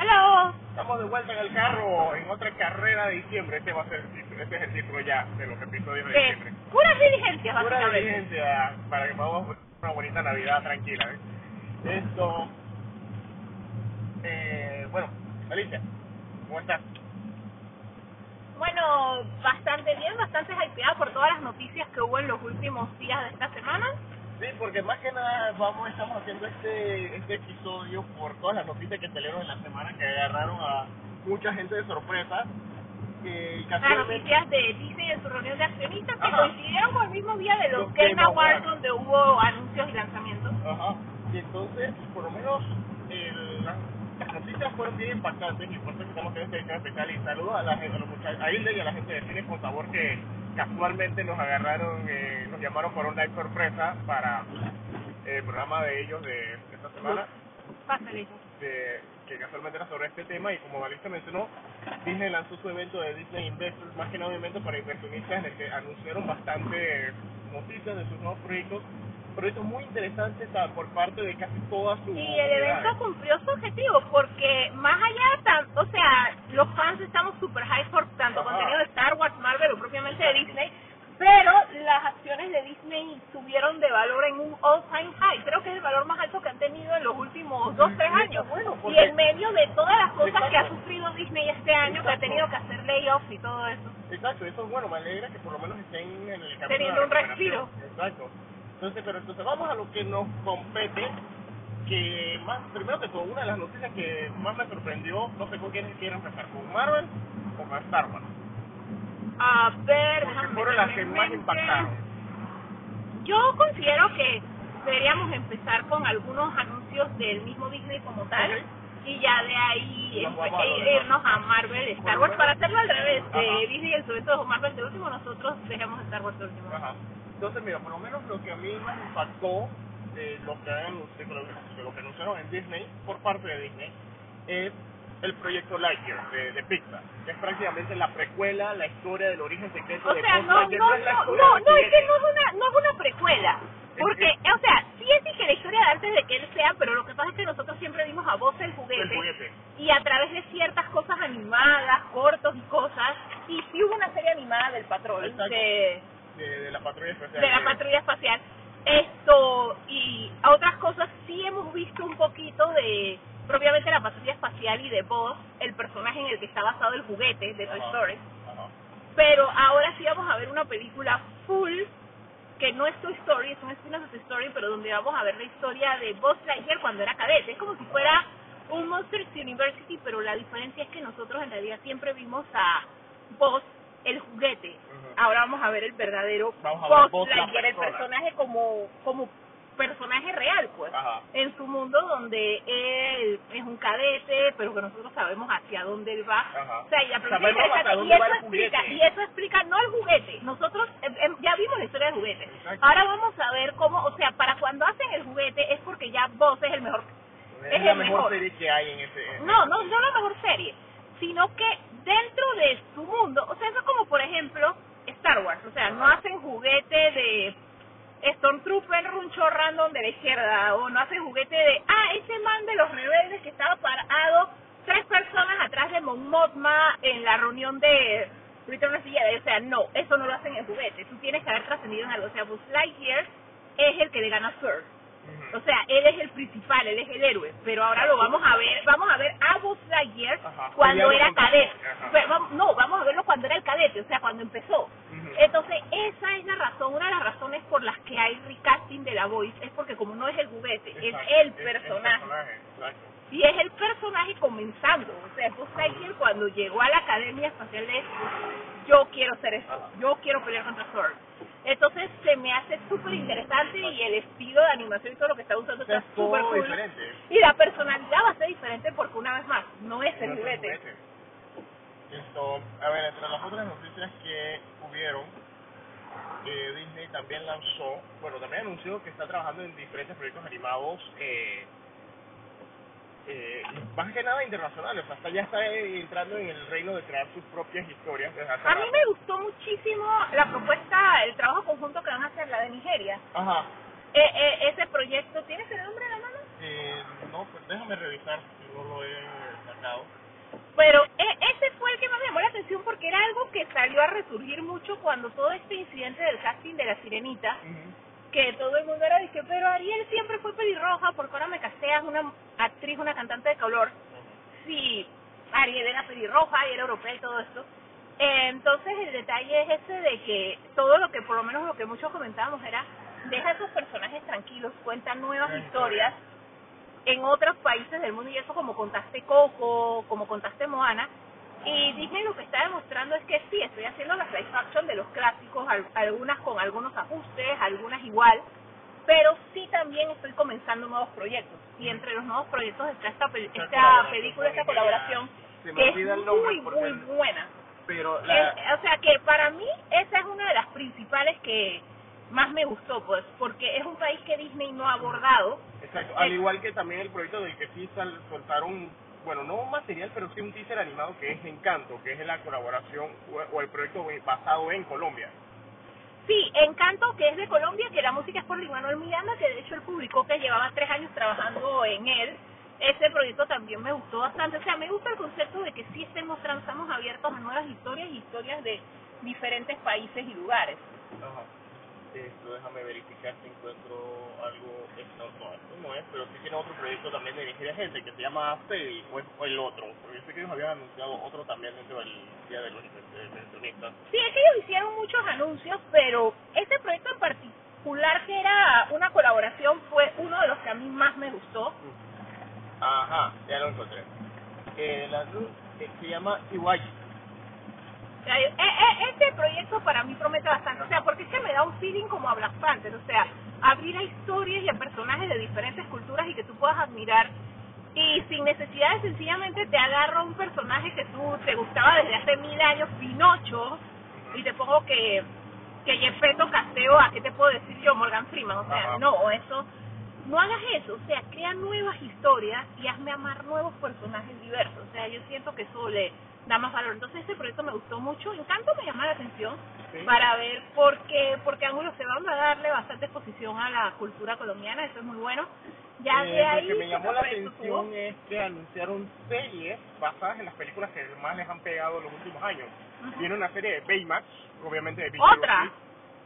Hello. Estamos de vuelta en el carro en otra carrera de diciembre. Este va a ser este es el título ya de los episodios de diciembre. Pura diligencia, Pura diligencia para que podamos una bonita Navidad tranquila. ¿eh? Esto. Eh, bueno, Alicia, ¿cómo estás? Bueno, bastante bien, bastante hypeada por todas las noticias que hubo en los últimos días de esta semana. Sí, porque más que nada vamos estamos haciendo este este episodio por todas las noticias que salieron en la semana que agarraron a mucha gente de sorpresa. Que las noticias de Disney en su reunión de accionistas que coincidieron con el mismo día de los, Game Awards donde hubo anuncios y lanzamientos. Ajá. Y entonces, por lo menos, el, las noticias fueron bien impactantes y por eso estamos en edición especial. Y saludo a, la, a los muchachos, a Hilde y a la gente de Cine con Sabor que casualmente nos agarraron, eh, nos llamaron por una sorpresa para el programa de ellos de, esta semana. Pásale. De, que casualmente era sobre este tema y como Valista mencionó, Disney lanzó su evento de Disney Investors, más que nada un evento para inversionistas en el que anunciaron bastante noticias de sus nuevos proyectos proyectos muy interesantes por parte de casi todas sus Y el evento cumplió su objetivo, porque más allá, o sea, los fans estamos super high por tanto contenido de Star Wars, Marvel o propiamente de Disney, pero las acciones de Disney subieron de valor en un all-time high. Creo que es el valor más alto que han tenido en los últimos dos, tres años. y en medio de todas las cosas que ha sufrido Disney este año, que ha tenido que hacer layoffs y todo eso. Exacto, eso es bueno, me alegra que por lo menos estén en el camino Teniendo un respiro. Exacto. Entonces, pero entonces vamos a lo que nos compete, que más, primero que todo, una de las noticias que más me sorprendió, no sé con quién quieren empezar, con Marvel o con Star Wars. A ver, Porque fueron las que más impactaron. Yo considero que deberíamos empezar con algunos anuncios del mismo Disney como tal. Okay. Y ya de ahí irnos a Marvel, Star Wars, para hacerlo al revés. De Disney el evento de Marvel de último, nosotros dejamos Star Wars de último. Ajá. Entonces, mira, por lo menos lo que a mí más impactó de lo que, de lo que anunciaron en Disney, por parte de Disney, es el proyecto Lightyear de, de Pixar, que es prácticamente la precuela, la historia del origen secreto o de sea, no, no, es no, no, no, es que no es una, no es una precuela. Porque, o sea, sí es que la historia de antes de que él sea, pero lo que pasa es que nosotros siempre vimos a Buzz el juguete, El juguete. y a través de ciertas cosas animadas, cortos y cosas, y sí hubo una serie animada del patrón, de, de, de la patrulla espacial. de la patrulla espacial. Esto y a otras cosas sí hemos visto un poquito de propiamente la patrulla espacial y de Buzz, el personaje en el que está basado el juguete de Toy. Story. Ajá. Pero ahora sí vamos a ver una película full que no es Toy Story, es un spin-off de Toy Story, pero donde vamos a ver la historia de Buzz Lightyear cuando era cadete. Es como si fuera un Monsters University, pero la diferencia es que nosotros en realidad siempre vimos a Buzz el juguete. Ahora vamos a ver el verdadero Buzz Lightyear, el persona. personaje como como personaje real, pues, Ajá. en su mundo donde él es un cadete, pero que nosotros sabemos hacia dónde él va. Ajá. O sea, y hasta y eso explica, y eso explica no el juguete. Nosotros eh, eh, ya vimos la historia del juguete. Exacto. Ahora vamos a ver cómo, o sea, para cuando hacen el juguete es porque ya Buzz es el mejor. Es, es la el mejor, serie que hay en ese. en No, no, no la mejor serie, sino que dentro de su mundo, o sea, eso es como por ejemplo Star Wars, o sea, no hacen juguete de Stormtrooper runcho random de la izquierda, o no hacen juguete de, ah, ese man de los rebeldes que estaba parado tres personas atrás de Mon Mothma en la reunión de Return of o sea, no, eso no lo hacen en juguete, tú tienes que haber trascendido en algo, o sea, Buzz Lightyear es el que le gana a Sir, o sea, él es el principal, él es el héroe, pero ahora lo vamos a ver, vamos a ver a Buzz Lightyear Ajá, cuando era cadete. Pero no, vamos a verlo cuando era el cadete, o sea, cuando empezó. Ujú. Entonces, esa es la razón, una de las razones por las que hay recasting de la voice, es porque como no es el juguete, es el personaje. Y es el personaje comenzando, o sea, Buzz Lightyear cuando llegó a la Academia Espacial de yo quiero ser esto, yo quiero pelear contra Thor. Entonces se me hace súper interesante y el estilo de animación y todo lo que está usando está súper cool. diferente. Y la personalidad va a ser diferente porque una vez más, no es el juguete. Esto, a ver, entre las otras noticias que hubieron, eh, Disney también lanzó, bueno, también anunció que está trabajando en diferentes proyectos animados, eh, eh, más que nada internacionales, hasta ya está entrando en el reino de crear sus propias historias desde hace A mí rato. me gustó muchísimo la propuesta, el trabajo conjunto que van a hacer, la de Nigeria. Ajá, Eh, eh, ese proyecto, ¿tienes el nombre en la mano? eh, no, pues déjame revisar si no lo he sacado. Pero eh, ese fue el que más me llamó la atención porque era algo que salió a resurgir mucho cuando todo este incidente del casting de la sirenita, que todo el mundo era dije, pero Ariel siempre fue pelirroja, porque ahora me casteas una actriz, una cantante de color. Sí, Ariel era pelirroja y era europea y todo esto. Eh, entonces el detalle es ese de que todo lo que, por lo menos lo que muchos comentábamos era, deja a esos personajes tranquilos, cuenta nuevas Nuevas historias en otros países del mundo y eso como contaste Coco, como contaste Moana. Y Disney lo que está demostrando es que sí, estoy haciendo la live action de los clásicos, al- algunas con algunos ajustes, algunas igual, pero sí también estoy comenzando nuevos proyectos. Y entre los nuevos proyectos está esta, Esta película, esta colaboración, me que es muy, muy buena. Pero la, Es- o sea que para mí esa es una de las principales que más me gustó, pues, porque es un país que Disney no ha abordado. Exacto, al igual que también el proyecto del que sí soltaron, bueno, no un material, pero sí un teaser animado que es Encanto, que es la colaboración o, el proyecto basado en Colombia. Sí, Encanto, que es de Colombia, que la música es por Lin Manuel Miranda, que de hecho él publicó que llevaba tres años trabajando en él. Ese proyecto también me gustó bastante. O sea, me gusta el concepto de que sí mostrando, estamos abiertos a nuevas historias y historias de diferentes países y lugares. Ajá. Esto, déjame verificar si encuentro algo. Esto no, esto no es, pero sí tiene otro proyecto también de Nigeria Gente que se llama Fedi, o, es- o el otro. Porque yo sé que ellos habían anunciado otro también dentro del Día de los Inversionistas. Sí, es que ellos hicieron muchos anuncios, pero este proyecto en particular, que era una colaboración, fue uno de los que a mí más me gustó. Ajá, ya lo encontré. La, eh, se llama Iwaji. Eh, eh, este proyecto para mí promete bastante, o sea, porque es que me da un feeling como a Black Panther, o sea, abrir a historias y a personajes de diferentes culturas y que tú puedas admirar y sin necesidad de sencillamente te agarro un personaje que tú te gustaba desde hace mil años, Pinocho, y te pongo que que Gepetto Casteo, ¿a qué te puedo decir yo? Morgan Freeman, o sea, Ajá. no, eso, no hagas eso, o sea, crea nuevas historias y hazme amar nuevos personajes diversos, o sea, yo siento que eso le da más valor. Entonces este proyecto me gustó mucho, Encanto me llama la atención Sí. para ver por qué, porque ángulos se van a darle bastante exposición a la cultura colombiana, eso es muy bueno. Ya Eh, de ahí... lo que me ¿qué llamó la atención tuvo? es que anunciaron series basadas en las películas que más les han pegado los últimos años. Ujú. Viene una serie de Baymax, obviamente de Vicky ¿Otra? Rossi.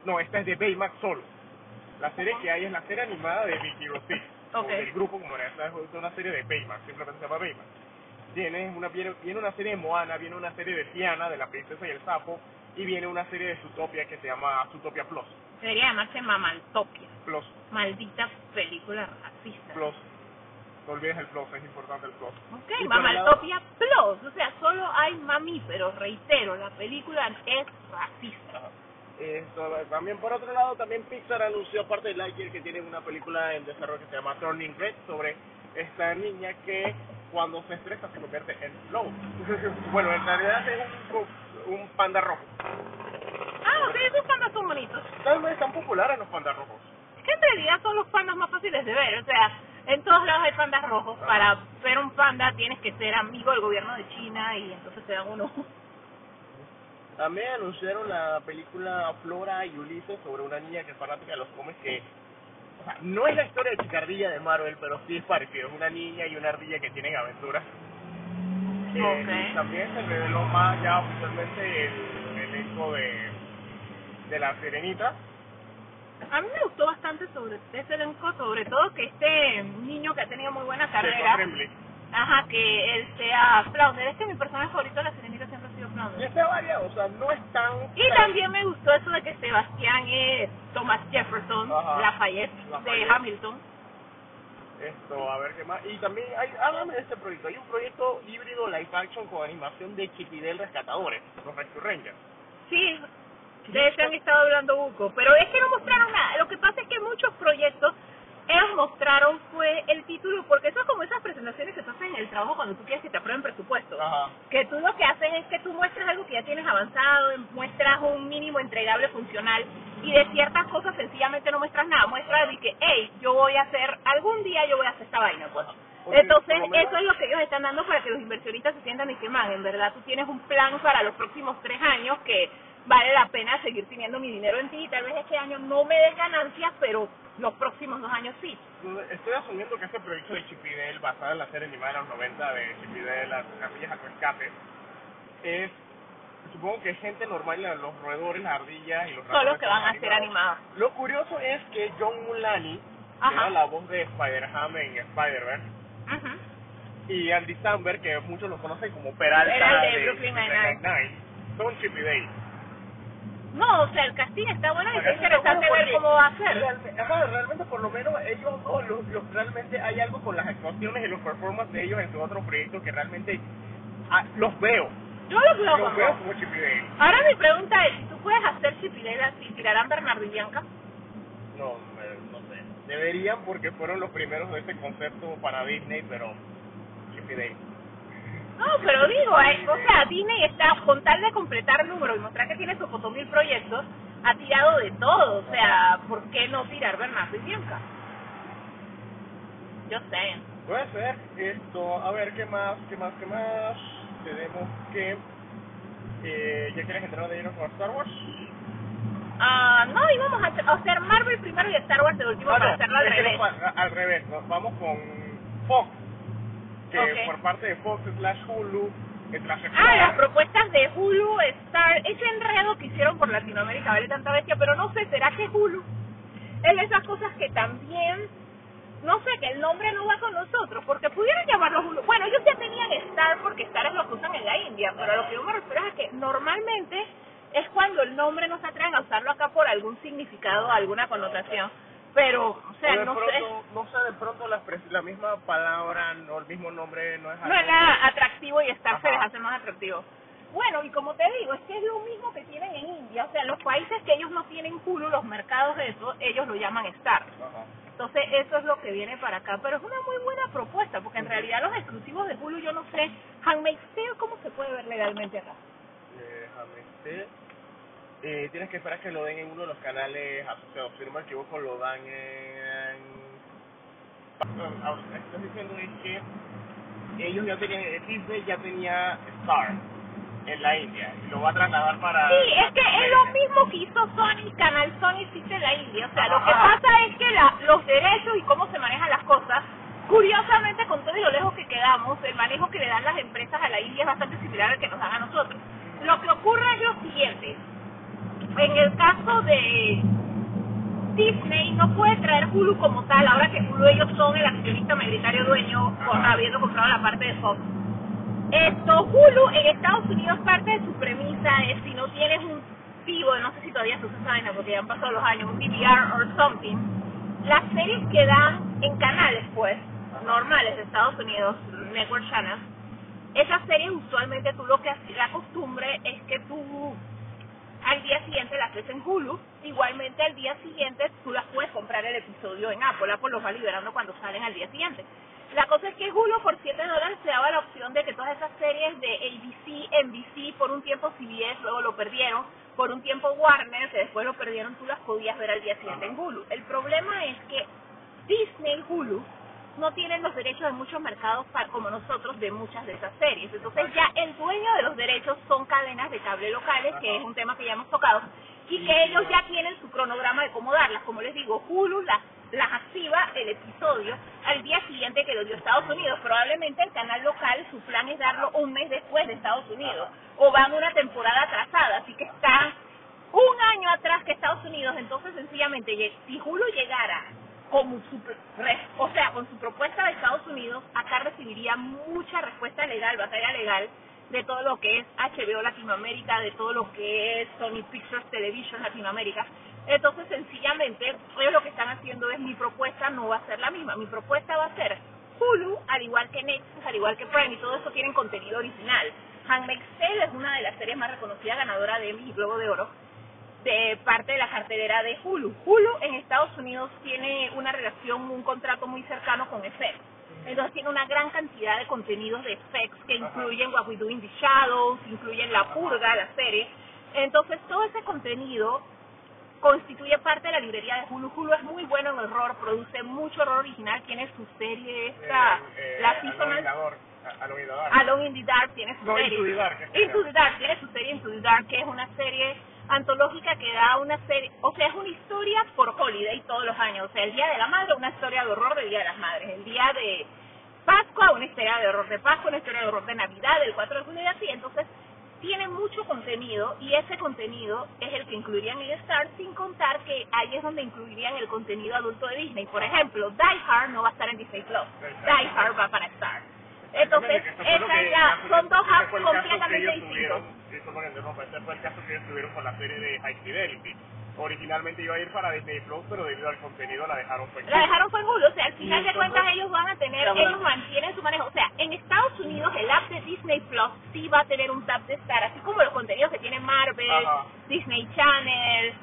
No, esta es de Baymax solo. La serie que hay es la serie animada de Vicky Rossi. Ok. El grupo, como era, es una serie de Baymax, simplemente se llama Baymax. Viene una, viene, viene una serie de Moana, viene una serie de Tiana, de la princesa y el sapo, y viene una serie de Zootopia que se llama Zootopia Plus. Debería llamarse Mamaltopia, Plus, maldita película racista. Plus. No olvides el Plus, es importante el Plus. Ok, Y el lado- Mamaltopia Plus, o sea, solo hay mamíferos, reitero, la película es racista. Ajá. Esto, también por otro lado, también Pixar anunció, aparte de Lightyear, que tiene una película en desarrollo que se llama Turning Red, sobre esta niña que cuando se estresa se convierte en Flow. bueno, en realidad es un, un panda rojo. Ah, ok, esos pandas son bonitos. Tal vez tan populares los pandas rojos. Es que en realidad son los pandas más fáciles de ver, o sea, en todos lados hay pandas rojos. Para ver un panda tienes que ser amigo del gobierno de China y entonces te dan uno. También anunciaron la película Flora y Ulises sobre una niña que es fanática de los cómics que... O sea, no es la historia de Chicardilla de Marvel, pero sí es parecido. Es una niña y una ardilla que tienen aventuras. Eh, también se reveló más ya oficialmente el elenco de, de La Sirenita. A mí me gustó bastante sobre ese elenco, sobre todo que este niño que ha tenido muy buena carrera, ajá, que él sea Flounder. Es que mi personaje favorito de la sirenita sido Y Flounder. está variado, o sea, no es tan... Y tan- también me gustó eso de que Sebastián es Thomas Jefferson, Ajá. Lafayette, Lafayette. de Hamilton. Esto, a ver qué más. Y también, hay, háblame de este proyecto. Hay un proyecto híbrido live action con animación de Chipidel Rescatadores, los Rescue Rangers. Sí, Sí, de eso han estado hablando buco, pero es que no mostraron nada. Lo que pasa es que muchos proyectos ellos mostraron fue el título, porque eso es como esas presentaciones que tú haces en el trabajo cuando tú quieres que te aprueben presupuesto. Ajá. Que tú lo que haces es que tú muestras algo que ya tienes avanzado, muestras un mínimo entregable funcional y de ciertas cosas sencillamente no muestras nada. Muestras de que, hey, yo voy a hacer, algún día yo voy a hacer esta vaina, pues. Porque, Entonces, eso es lo que ellos están dando para que los inversionistas se sientan y que, man, en verdad tú tienes un plan para los próximos tres años que vale la pena seguir teniendo mi dinero en ti. Tal vez este año no me des ganancias, pero los próximos dos años sí. Estoy asumiendo que ese proyecto de Chip y Dale, basado en la serie animada de los 90 de Chip y Dale, las ardillas a tu escape, es, supongo que gente normal, los roedores, las ardillas y los Son los que van a ser animados. animados. Lo curioso es que John Mulaney, que era la voz de Spider-Ham en Spider-Verse, y Andy Samberg, que muchos lo conocen como Peralta Era el de Brooklyn Nine-Nine. Son Chip y Dale. No, o sea, el casting está bueno y es interesante ver cómo va a ser. realme- ajá, realmente por lo menos ellos los, los- realmente hay algo con las actuaciones y los performances de ellos en su otro proyecto que realmente ah, los veo. Yo lo veo Los veo como. Ahora mi pregunta es, si tú puedes hacer chipilera, si tirarán Bernardo y Bianca. No, eh, no sé. Deberían porque fueron los primeros de este concepto para Disney, pero Chip y Dale. No, pero digo, eh, o sea, Disney está, con tal de completar números y mostrar que tiene sus mil proyectos, ha tirado de todo. O sea, ¿por qué no tirar Bernardo y Bianca? Yo sé. Puede ser esto, a ver, ¿qué más? ¿Qué más? ¿Qué más? Tenemos que... Eh, ¿Ya quieres entrar de lleno con Star Wars? Ah, no, íbamos a hacer, Marvel primero y Star Wars de último Ah, para no, hacerlo al revés. al revés, nos vamos con Fox, que Ok. por parte de Fox slash Hulu, slash Ah, las propuestas de Hulu, Star, ese enredo que hicieron por Latinoamérica vale tanta bestia, pero no sé, ¿será que Hulu es de esas cosas que también, no sé, que el nombre no va con nosotros? Porque pudieran llamarlo Hulu. Bueno, ellos ya tenían Star porque Star es lo que usan en la India, pero a lo que yo me refiero es que normalmente es cuando el nombre nos atreven a usarlo acá por algún significado, alguna connotación. Pero, o sea, o de no sé. no sé, de pronto la, misma palabra, no el mismo nombre, no es No es nada atractivo y Star se les hace más atractivo. Bueno, y como te digo, es que es lo mismo que tienen en India. O sea, los países que ellos no tienen Hulu, los mercados de eso, ellos lo llaman Star. Ajá. Entonces, eso es lo que viene para acá. Pero es una muy buena propuesta, porque en realidad los exclusivos de Hulu, yo no sé, Handmaid's Tale, ¿cómo se puede ver legalmente acá? Déjame ver. Eh, tienes que esperar que lo den en uno de los canales asociados. Si no me equivoco, lo dan en... Ah, Estás diciendo es que ellos ya tenían, Disney ya tenía Star en la India y lo va a trasladar para... Sí, es que es lo mismo que hizo Sony, Canal Sony existe en la India. O sea, lo que pasa es que la- los derechos y cómo se manejan las cosas, curiosamente, con todo y lo lejos que quedamos, el manejo que le dan las empresas a la India es bastante similar al que nos dan a nosotros. Lo que ocurre es lo siguiente. En el caso de Disney no puede traer Hulu como tal, ahora que Hulu ellos son el accionista mayoritario dueño, con- habiendo comprado la parte de Fox. Esto, Hulu en Estados Unidos parte de su premisa es si no tienes un vivo, no sé si todavía se usa esa porque ya han pasado los años, un DVR or something, las series que dan en canales pues, normales de Estados Unidos, Network Channels, esas series usualmente tú lo que la costumbre es que tú al día siguiente las ves en Hulu, igualmente al día siguiente tú las puedes comprar el episodio en Apple, Apple los va liberando cuando salen al día siguiente. La cosa es que Hulu por 7 dólares te daba la opción de que todas esas series de ABC, NBC, por un tiempo CBS, luego lo perdieron, por un tiempo Warner, que después lo perdieron, tú las podías ver al día siguiente en Hulu. El problema es que Disney Hulu no tienen los derechos de muchos mercados como nosotros de muchas de esas series. Entonces ya el dueño de los derechos son cadenas de cable locales, que es un tema que ya hemos tocado, y que ellos ya tienen su cronograma de cómo darlas. Como les digo, Hulu las, las activa el episodio al día siguiente que lo dio Estados Unidos. Probablemente el canal local, su plan es darlo un mes después de Estados Unidos, o van una temporada atrasada, así que están un año atrás que Estados Unidos, entonces sencillamente si Hulu llegara como su, o sea, con su propuesta de Estados Unidos, acá recibiría mucha respuesta legal, batalla legal, de todo lo que es HBO Latinoamérica, de todo lo que es Sony Pictures Television Latinoamérica. Entonces, sencillamente, ellos lo que están haciendo es, mi propuesta no va a ser la misma, mi propuesta va a ser Hulu, al igual que Netflix, al igual que Prime, y todo eso tienen contenido original. Handmaid's Tale es una de las series más reconocidas ganadora de Emmy y Globo de Oro de parte de la cartelera de Hulu. Hulu en Estados Unidos tiene una relación, un contrato muy cercano con FX. Entonces tiene una gran cantidad de contenidos de FX que incluyen What We Do in the Shadows, incluyen La Purga, la serie. Entonces todo ese contenido constituye parte de la librería de Hulu. Hulu es muy bueno en horror, produce mucho horror original, tiene su serie esta, Eh, eh, la seasonal in the Dark, a- Alone in the Dark. Alone in the Dark tiene su No, serie. Into the Dark, Into the Dark tiene su serie Into the Dark, que es una serie antológica que da una serie, o sea, es una historia por holiday todos los años. O sea, el Día de la Madre, una historia de horror del Día de las Madres. El Día de Pascua, una historia de horror de Pascua, una historia de horror de Navidad, del 4 de junio y así. Entonces, tiene mucho contenido y ese contenido es el que incluirían en Star, sin contar que ahí es donde incluirían el contenido adulto de Disney. Por ejemplo, Die Hard no va a estar en Disney Plus. Die Hard va para Star. Entonces, esa es la, son dos apps completamente distintos. interrumpa, ese fue el caso que ellos tuvieron con la serie de High Fidelity. Originalmente iba a ir para Disney Plus, pero debido al contenido la dejaron fue en La dejaron fue en Hulu, o sea, al final de cuentas ellos van a tener, ellos mantienen su manejo. O sea, en Estados Unidos el app de Disney Plus sí va a tener un tab de Star, así como los contenidos que tiene Marvel. Disney Channel,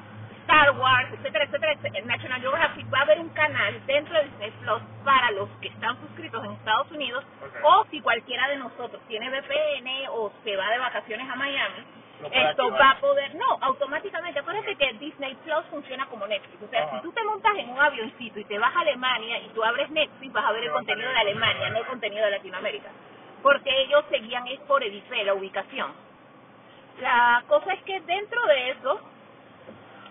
Star Wars, etcétera, etcétera, etcétera. National Geographic va a haber un canal dentro de Disney Plus para los que están suscritos en Estados Unidos o si cualquiera de nosotros tiene VPN o se va de vacaciones a Miami, esto activar. va a poder, no, automáticamente, acuérdate que Disney Plus funciona como Netflix, o sea, Ajá. si tú te montas en un avioncito y te vas a Alemania y tú abres Netflix, vas a ver el contenido de Alemania, no el contenido de Latinoamérica, porque ellos seguían es por el IP, la ubicación. La cosa es que dentro de eso,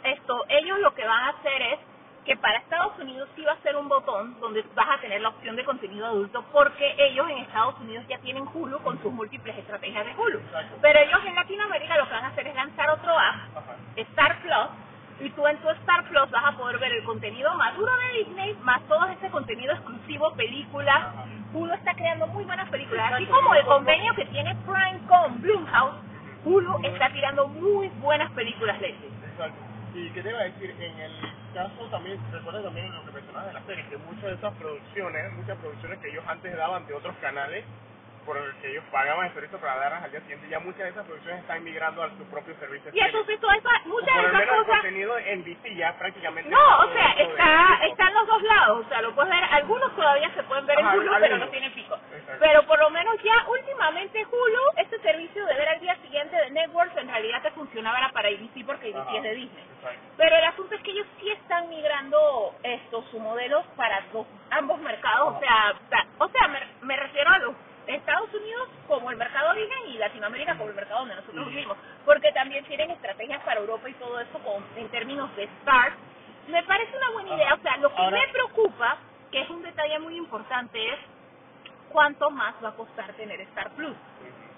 esto, ellos lo que van a hacer es que para Estados Unidos sí va a ser un botón donde vas a tener la opción de contenido adulto porque ellos en Estados Unidos ya tienen Hulu con sus múltiples estrategias de Hulu. Exacto. Pero ellos en Latinoamérica lo que van a hacer es lanzar otro app, Ajá. Star Plus, y tú en tu Star Plus vas a poder ver el contenido maduro de Disney, más todo ese contenido exclusivo, películas. Hulu está creando muy buenas películas, así como el convenio que tiene Prime con Blumhouse, Hulu está tirando muy buenas películas de Exacto. Y qué te iba a decir, en el caso también, recuerda también lo que mencionabas de la serie, que muchas de esas producciones, muchas producciones que ellos antes daban de otros canales, por el que ellos pagaban el servicio para darlas al día siguiente, ya muchas de esas producciones están migrando a su propio servicio. Y entonces todas esas, muchas de esas cosas contenido en DC ya prácticamente... No, o sea, está, están los dos lados, o sea, lo puedes ver, algunos todavía se pueden ver en Ajá, Hulu, pero no tienen pico. Exacto. Pero por lo menos ya últimamente Hulu, este servicio de ver al día siguiente de Networks, en realidad te funcionaba era para ABC porque ABC Ajá. es de Disney. Exacto. Pero el asunto es que ellos sí están migrando esto, su modelo para dos, ambos mercados, o sea, o sea, me, me refiero a los Estados Unidos como el mercado Disney y Latinoamérica como el mercado donde nosotros vivimos, porque también tienen estrategias para Europa y todo eso con, en términos de start. Me parece una buena idea, o sea, lo que Ahora- me preocupa, que es un detalle muy importante, es cuánto más va a costar tener Star Plus.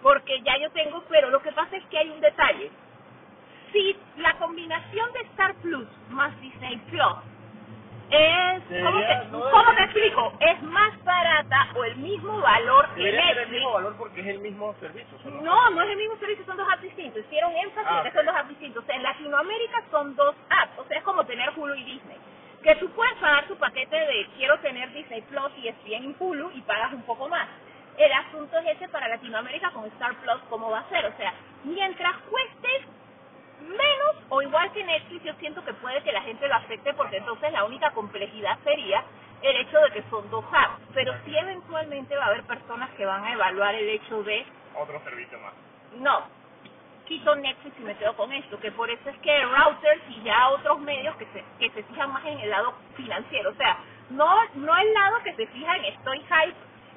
Porque ya yo tengo, pero lo que pasa es que hay un detalle. Si la combinación de Star Plus más Disney Plus es, ¿cómo te, no ¿cómo te explico? Es más barata o el mismo valor que tener el Netflix. mismo valor porque es el mismo servicio. ¿o No, no es el mismo servicio, son dos apps distintos. Hicieron énfasis Ah, en que son dos apps distintos. En Latinoamérica son dos apps, o sea, es como tener Hulu y Disney. Que tú puedes pagar tu paquete de quiero tener Disney Plus y ESPN en Hulu y pagas un poco más. El asunto es ese para Latinoamérica con Star Plus, ¿cómo va a ser? O sea, mientras cuestes menos o igual que Netflix, yo siento que puede que la gente lo afecte porque entonces la única complejidad sería el hecho de que son dos apps. Pero sí eventualmente va a haber personas que van a evaluar el hecho de Otro servicio más. no, quito Netflix y me quedo con esto, que por eso es que routers y ya otros medios que se, que se fijan más en el lado financiero, o sea, no, no el lado que se fija en estoy hype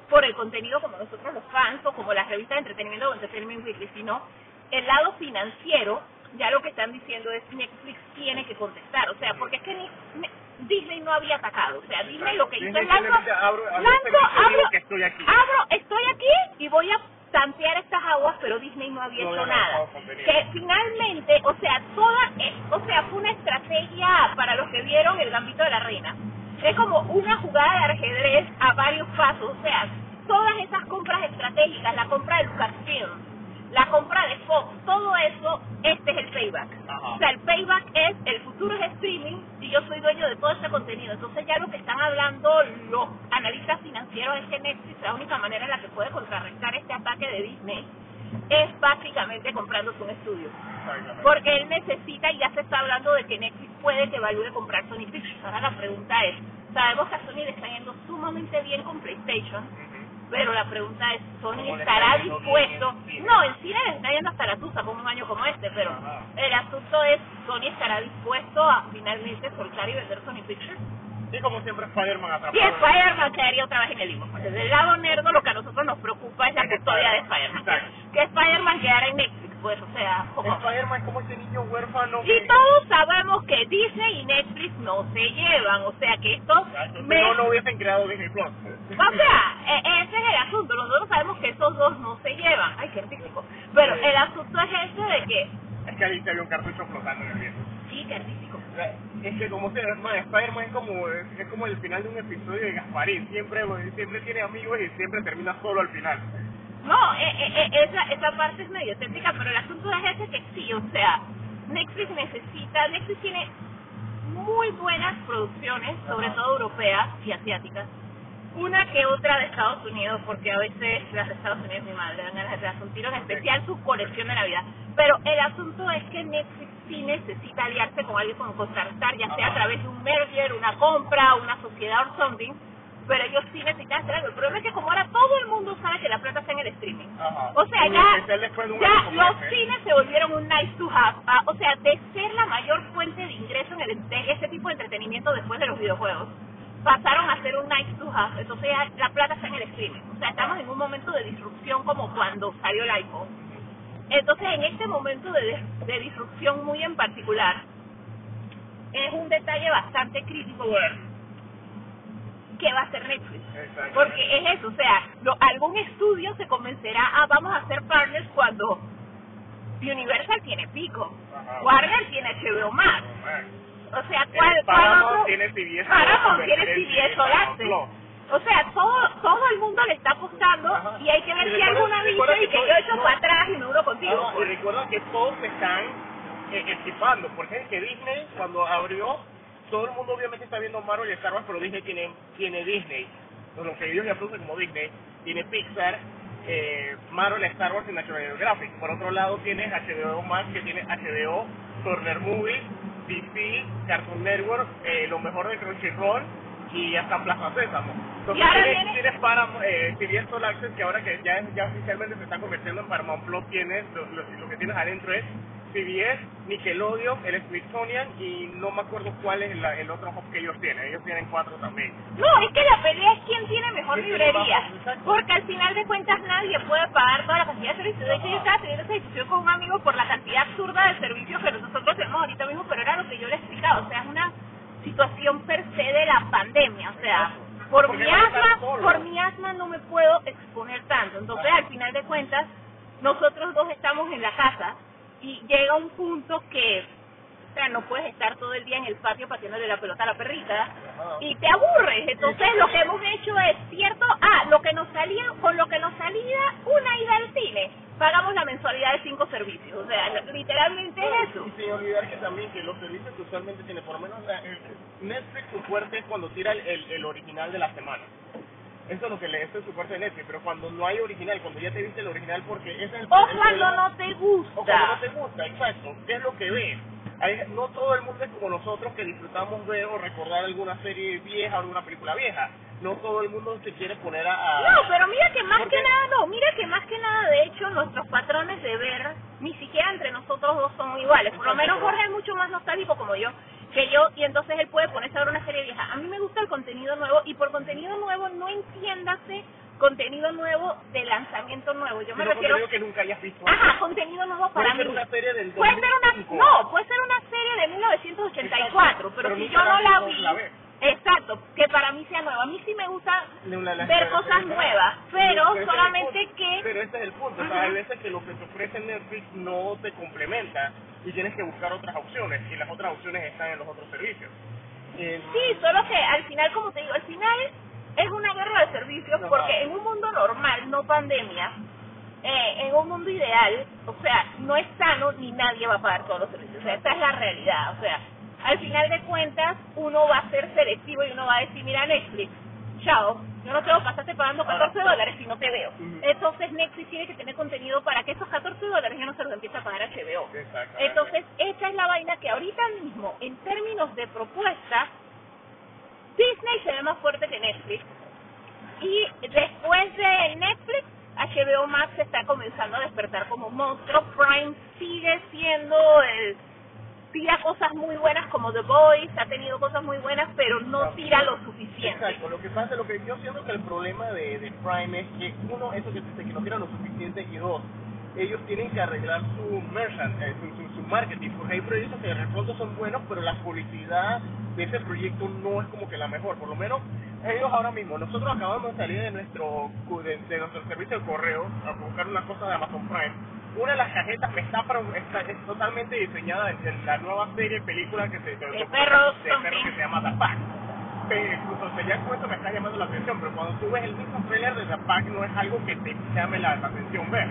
por el contenido como nosotros los fans o como las revistas de entretenimiento o Entertainment Weekly, sino el lado financiero, ya lo que están diciendo es Netflix tiene que contestar, o sea, porque es que ni- ne- Disney no había atacado, o sea, Disney lo que hizo Disney es simplemente abro- abro este abro, que estoy aquí. abro, estoy aquí y voy a tantear estas aguas, pero Disney no había No hecho nada. Que finalmente, o sea, toda, eh, o sea, fue una estrategia para los que vieron el Gambito de la Reina. Es como una jugada de ajedrez a varios pasos, o sea, todas esas compras estratégicas, la compra de Lucasfilm, la compra de Fox, todo eso, este es el payback. Ajá. O sea, el payback es, el futuro es streaming y yo soy dueño de todo ese contenido. Entonces ya lo que están hablando los analistas financieros es que Netflix, la única manera en la que puede contrarrestar este ataque de Disney es básicamente comprándose un estudio. Porque él necesita, y ya se está hablando de que Netflix puede que evalúe comprar Sony Pictures. Ahora la pregunta es, sabemos que a Sony le está yendo sumamente bien con PlayStation, pero la pregunta es, ¿Sony ¿Cómo le estará dispuesto? No, en cine le está yendo hasta la tusa con un año como este, pero el asunto es, ¿Sony estará dispuesto a finalmente soltar y vender Sony Pictures? Y como siempre, Spider-Man atrapado. Y Spider-Man quedaría otra vez en el limbo. Pues desde el lado nerdo lo que a nosotros nos preocupa es la custodia de Spider-Man. Que Spider-Man quedara en Netflix, pues, o sea. Spider-Man como ese niño huérfano Y que... todos sabemos que Disney y Netflix no se llevan, o sea que esto... Exacto, si me- no, hubiesen creado Disney Plus. O sea, e- ese es el asunto. Nosotros sabemos que esos dos no se llevan. Ay, qué artístico. Pero el asunto es ese de que... Es que ahí se había un cartucho flotando en el viento. Sí, qué artístico. O sea, Es que como se man, Spider-Man es como, es como el final de un episodio de Gasparín. Siempre, siempre tiene amigos y siempre termina solo al final. No, e- e- e- esa, esa parte es medio técnica, pero el asunto es ese que sí, o sea, Netflix necesita, Netflix tiene muy buenas producciones, sobre todo europeas y asiáticas. Una que otra de Estados Unidos, porque a veces las de Estados Unidos, mi madre, dan ganas de un tiro, en especial su colección de Navidad. Pero el asunto es que Netflix sí necesita aliarse con alguien como contratar, ya sea a través de un merger, una compra, una sociedad o something, pero ellos sí necesitan hacer algo. El problema es que como ahora todo el mundo sabe que la plata está en el streaming. Ajá. O sea, ya, de ya los este. cines se volvieron un nice to have. Ah, o sea, de ser la mayor fuente de ingreso en, el, de ese tipo de entretenimiento después de los videojuegos, pasaron a ser un nice to have. Entonces ya la plata está en el streaming. O sea, estamos en un momento de disrupción como cuando salió el iPhone. Entonces, en este momento de, de disrupción muy en particular, es un detalle bastante crítico ver qué va a hacer Netflix. Porque es eso, o sea, lo- algún estudio se convencerá, ah, vamos a hacer partners cuando Universal tiene pico, Ajá. Warner tiene HBO Max, o sea, Eh, ¿cuál, cuál otro? tiene CBS Paramount tiene CBS. Plus. O sea, todo, todo el mundo le está apostando Ajá. y hay que ver si alguna dice y que yo echo no. para atrás y me uno contigo. Ah, y recuerda que todos se están eh, equipando. Por ejemplo, que Disney, cuando abrió, todo el mundo obviamente está viendo Marvel y Star Wars, pero Disney tiene, tiene Disney. Lo que ellos ya producen como Disney, tiene Pixar, eh, Marvel, Star Wars y National Geographic. Por otro lado, tienes HBO Max, que tiene HBO, Turner Movies, DC, Cartoon Network, eh, lo mejor de Crunchyroll y hasta Plaza Sésamo. Entonces, tienes, tienes Paramount, eh, CBS All Access, que ahora que ya, ya oficialmente se está convirtiendo en Paramount Plus, tienes, lo, lo- lo que tienes adentro es CBS, Nickelodeon, el Smithsonian y no me acuerdo cuál es la- el otro que ellos tienen. Ellos tienen cuatro también. No, es que la pelea es quién tiene mejor ¿Quién tiene librería. Porque al final de cuentas nadie puede pagar toda la cantidad de servicios. De hecho, yo estaba teniendo esa discusión con un amigo por la cantidad absurda de servicios que nosotros tenemos ahorita mismo, pero era lo que yo le explicaba. O sea, es una situación per se de la pandemia. O sea, por Porque mi asma, por mi asma no me puedo exponer tanto. Entonces, al final de cuentas, nosotros dos estamos en la casa y llega un punto que o sea, no puedes estar todo el día en el patio pateándole la pelota a la perrita y te aburres. Entonces lo que hemos hecho es, ¿cierto? Ah, lo que nos salía, con lo que nos salía una ida al cine, pagamos la mensualidad de cinco servicios. O sea, literalmente es eso. Y sin olvidar que también que los servicios que usualmente tiene, por lo menos la- Netflix su fuerte es cuando tira el, el, el original de la semana. Eso es lo que le es su fuerte de Netflix, pero cuando no hay original, cuando ya te viste el original porque ese es el O el cuando no te O cuando no gusta. te gusta, exacto. ¿Qué es lo que ves? Hay- no todo el mundo es como nosotros que disfrutamos ver o recordar alguna serie vieja o alguna película vieja. No todo el mundo se quiere poner a... a- No, pero mira que más ¿Por que nada, no, mira que más que nada, de hecho, nuestros patrones de ver, ni siquiera entre nosotros dos son iguales. Por lo menos Jorge es mucho más nostálgico como yo, que yo, y entonces él puede ponerse a ver una serie vieja. A mí me gusta el contenido nuevo, y por contenido nuevo no entiéndase contenido nuevo de lanzamiento nuevo. Yo me sino refiero... contenido que nunca hayas visto. Ajá, contenido nuevo para Puede ser una serie del Puede ser una, 2005. no, puede ser una serie de 1984, pero, Pero si yo no la vi, la exacto, que para mí sea nueva. A mí sí me gusta ver cosas nuevas, pero solamente que Pero ese es el punto, o sea, hay veces que lo que te ofrece Netflix no te complementa y tienes que buscar otras opciones y las otras opciones están en los otros servicios. Eh, sí, solo que al final, como te digo, al final es una guerra de servicios porque en un mundo normal, no pandemia, eh, en un mundo ideal, o sea, no es sano ni nadie va a pagar todos los servicios. O sea, esta es la realidad. O sea, al final de cuentas, uno va a ser selectivo y uno va a decir, mira Netflix, chao, yo no tengo que pasarte pagando 14 dólares si no te veo. Entonces Netflix tiene que tener contenido para que esos 14 dólares ya no se los empiece a pagar HBO. Entonces, esa es la vaina que ahorita mismo, en términos de propuesta, Disney se ve más fuerte que Netflix. Y después de Netflix, HBO Max está comenzando a despertar como monstruo. Prime sigue siendo el tira cosas muy buenas como The Boys, ha tenido cosas muy buenas, pero no tira lo suficiente. Exacto, lo que pasa, lo que yo siento que el problema de, de Prime es que uno, eso que, que no tira lo suficiente y dos, ellos tienen que arreglar su merchant, eh, su, su, su marketing, porque hay proyectos que de repente son buenos, pero la publicidad de ese proyecto no es como que la mejor, por lo menos ellos ahora mismo, nosotros acabamos de salir de nuestro de, de nuestro servicio de correo a buscar una cosa de Amazon Prime, una de las cajetas me está, está es totalmente diseñada en, la nueva serie película que se de, perros de perros zombies. que se llama The Pack pero incluso sea, ya eso me está llamando la atención, pero cuando tú ves el mismo trailer de The Pack no es algo que te llame la, la atención ver.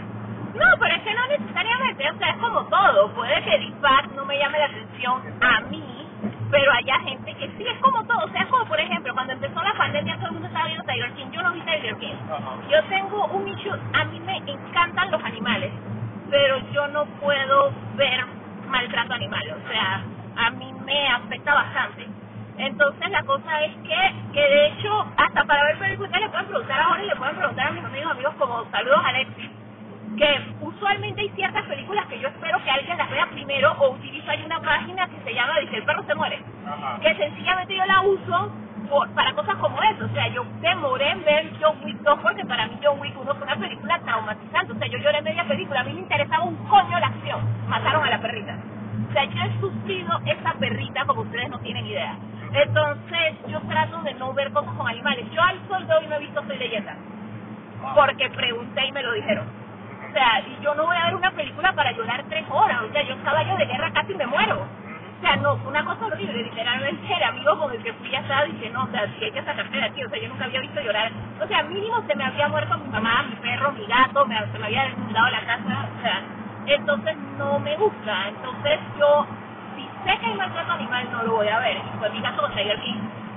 No, pero es que no necesariamente, o sea, es como todo. Puede que Dispatch no me llame la atención a mí, pero haya gente que sí, es como todo. O sea, es como por ejemplo, cuando empezó la pandemia todo el mundo estaba viendo Tiger King, yo no vi Tiger King. Yo tengo un issue, a mí me encantan los animales, pero yo no puedo ver maltrato animal, o sea, a mí me afecta bastante. Entonces la cosa es que, que de hecho, hasta para ver películas le pueden preguntar ahora y le pueden preguntar a mis amigos, amigos como saludos Alexis, que usualmente hay ciertas películas que yo espero que alguien las vea primero o utilizo ahí una página que se llama Dice el perro se muere, Ajá. que sencillamente yo la uso para cosas como eso, o sea, yo demoré en ver John Wick 2 porque para mí John Wick 1 fue una película traumatizante, o sea, yo lloré media película, a mí me interesaba un coño la acción, mataron a la perrita. O sea, yo he sufrido esa perrita como ustedes no tienen idea. Entonces, yo trato de no ver cosas con animales. Yo al sol de hoy no he visto Soy Leyenda, porque pregunté y me lo dijeron. O sea, y yo no voy a ver una película para llorar tres horas. O sea, yo caballo de guerra casi me muero. O sea, no, una cosa horrible. Literalmente el amigo con el que fui ya diciendo, no, o sea, si hay que sacarte de aquí. O sea, yo nunca había visto llorar. O sea, mínimo se me había muerto mi mamá, mi perro, mi gato, me, se me había inundado la casa. O sea, entonces no me gusta. Entonces yo, si sé que hay maltrato animal, no lo voy a ver. Y fue mi caso con Tiger.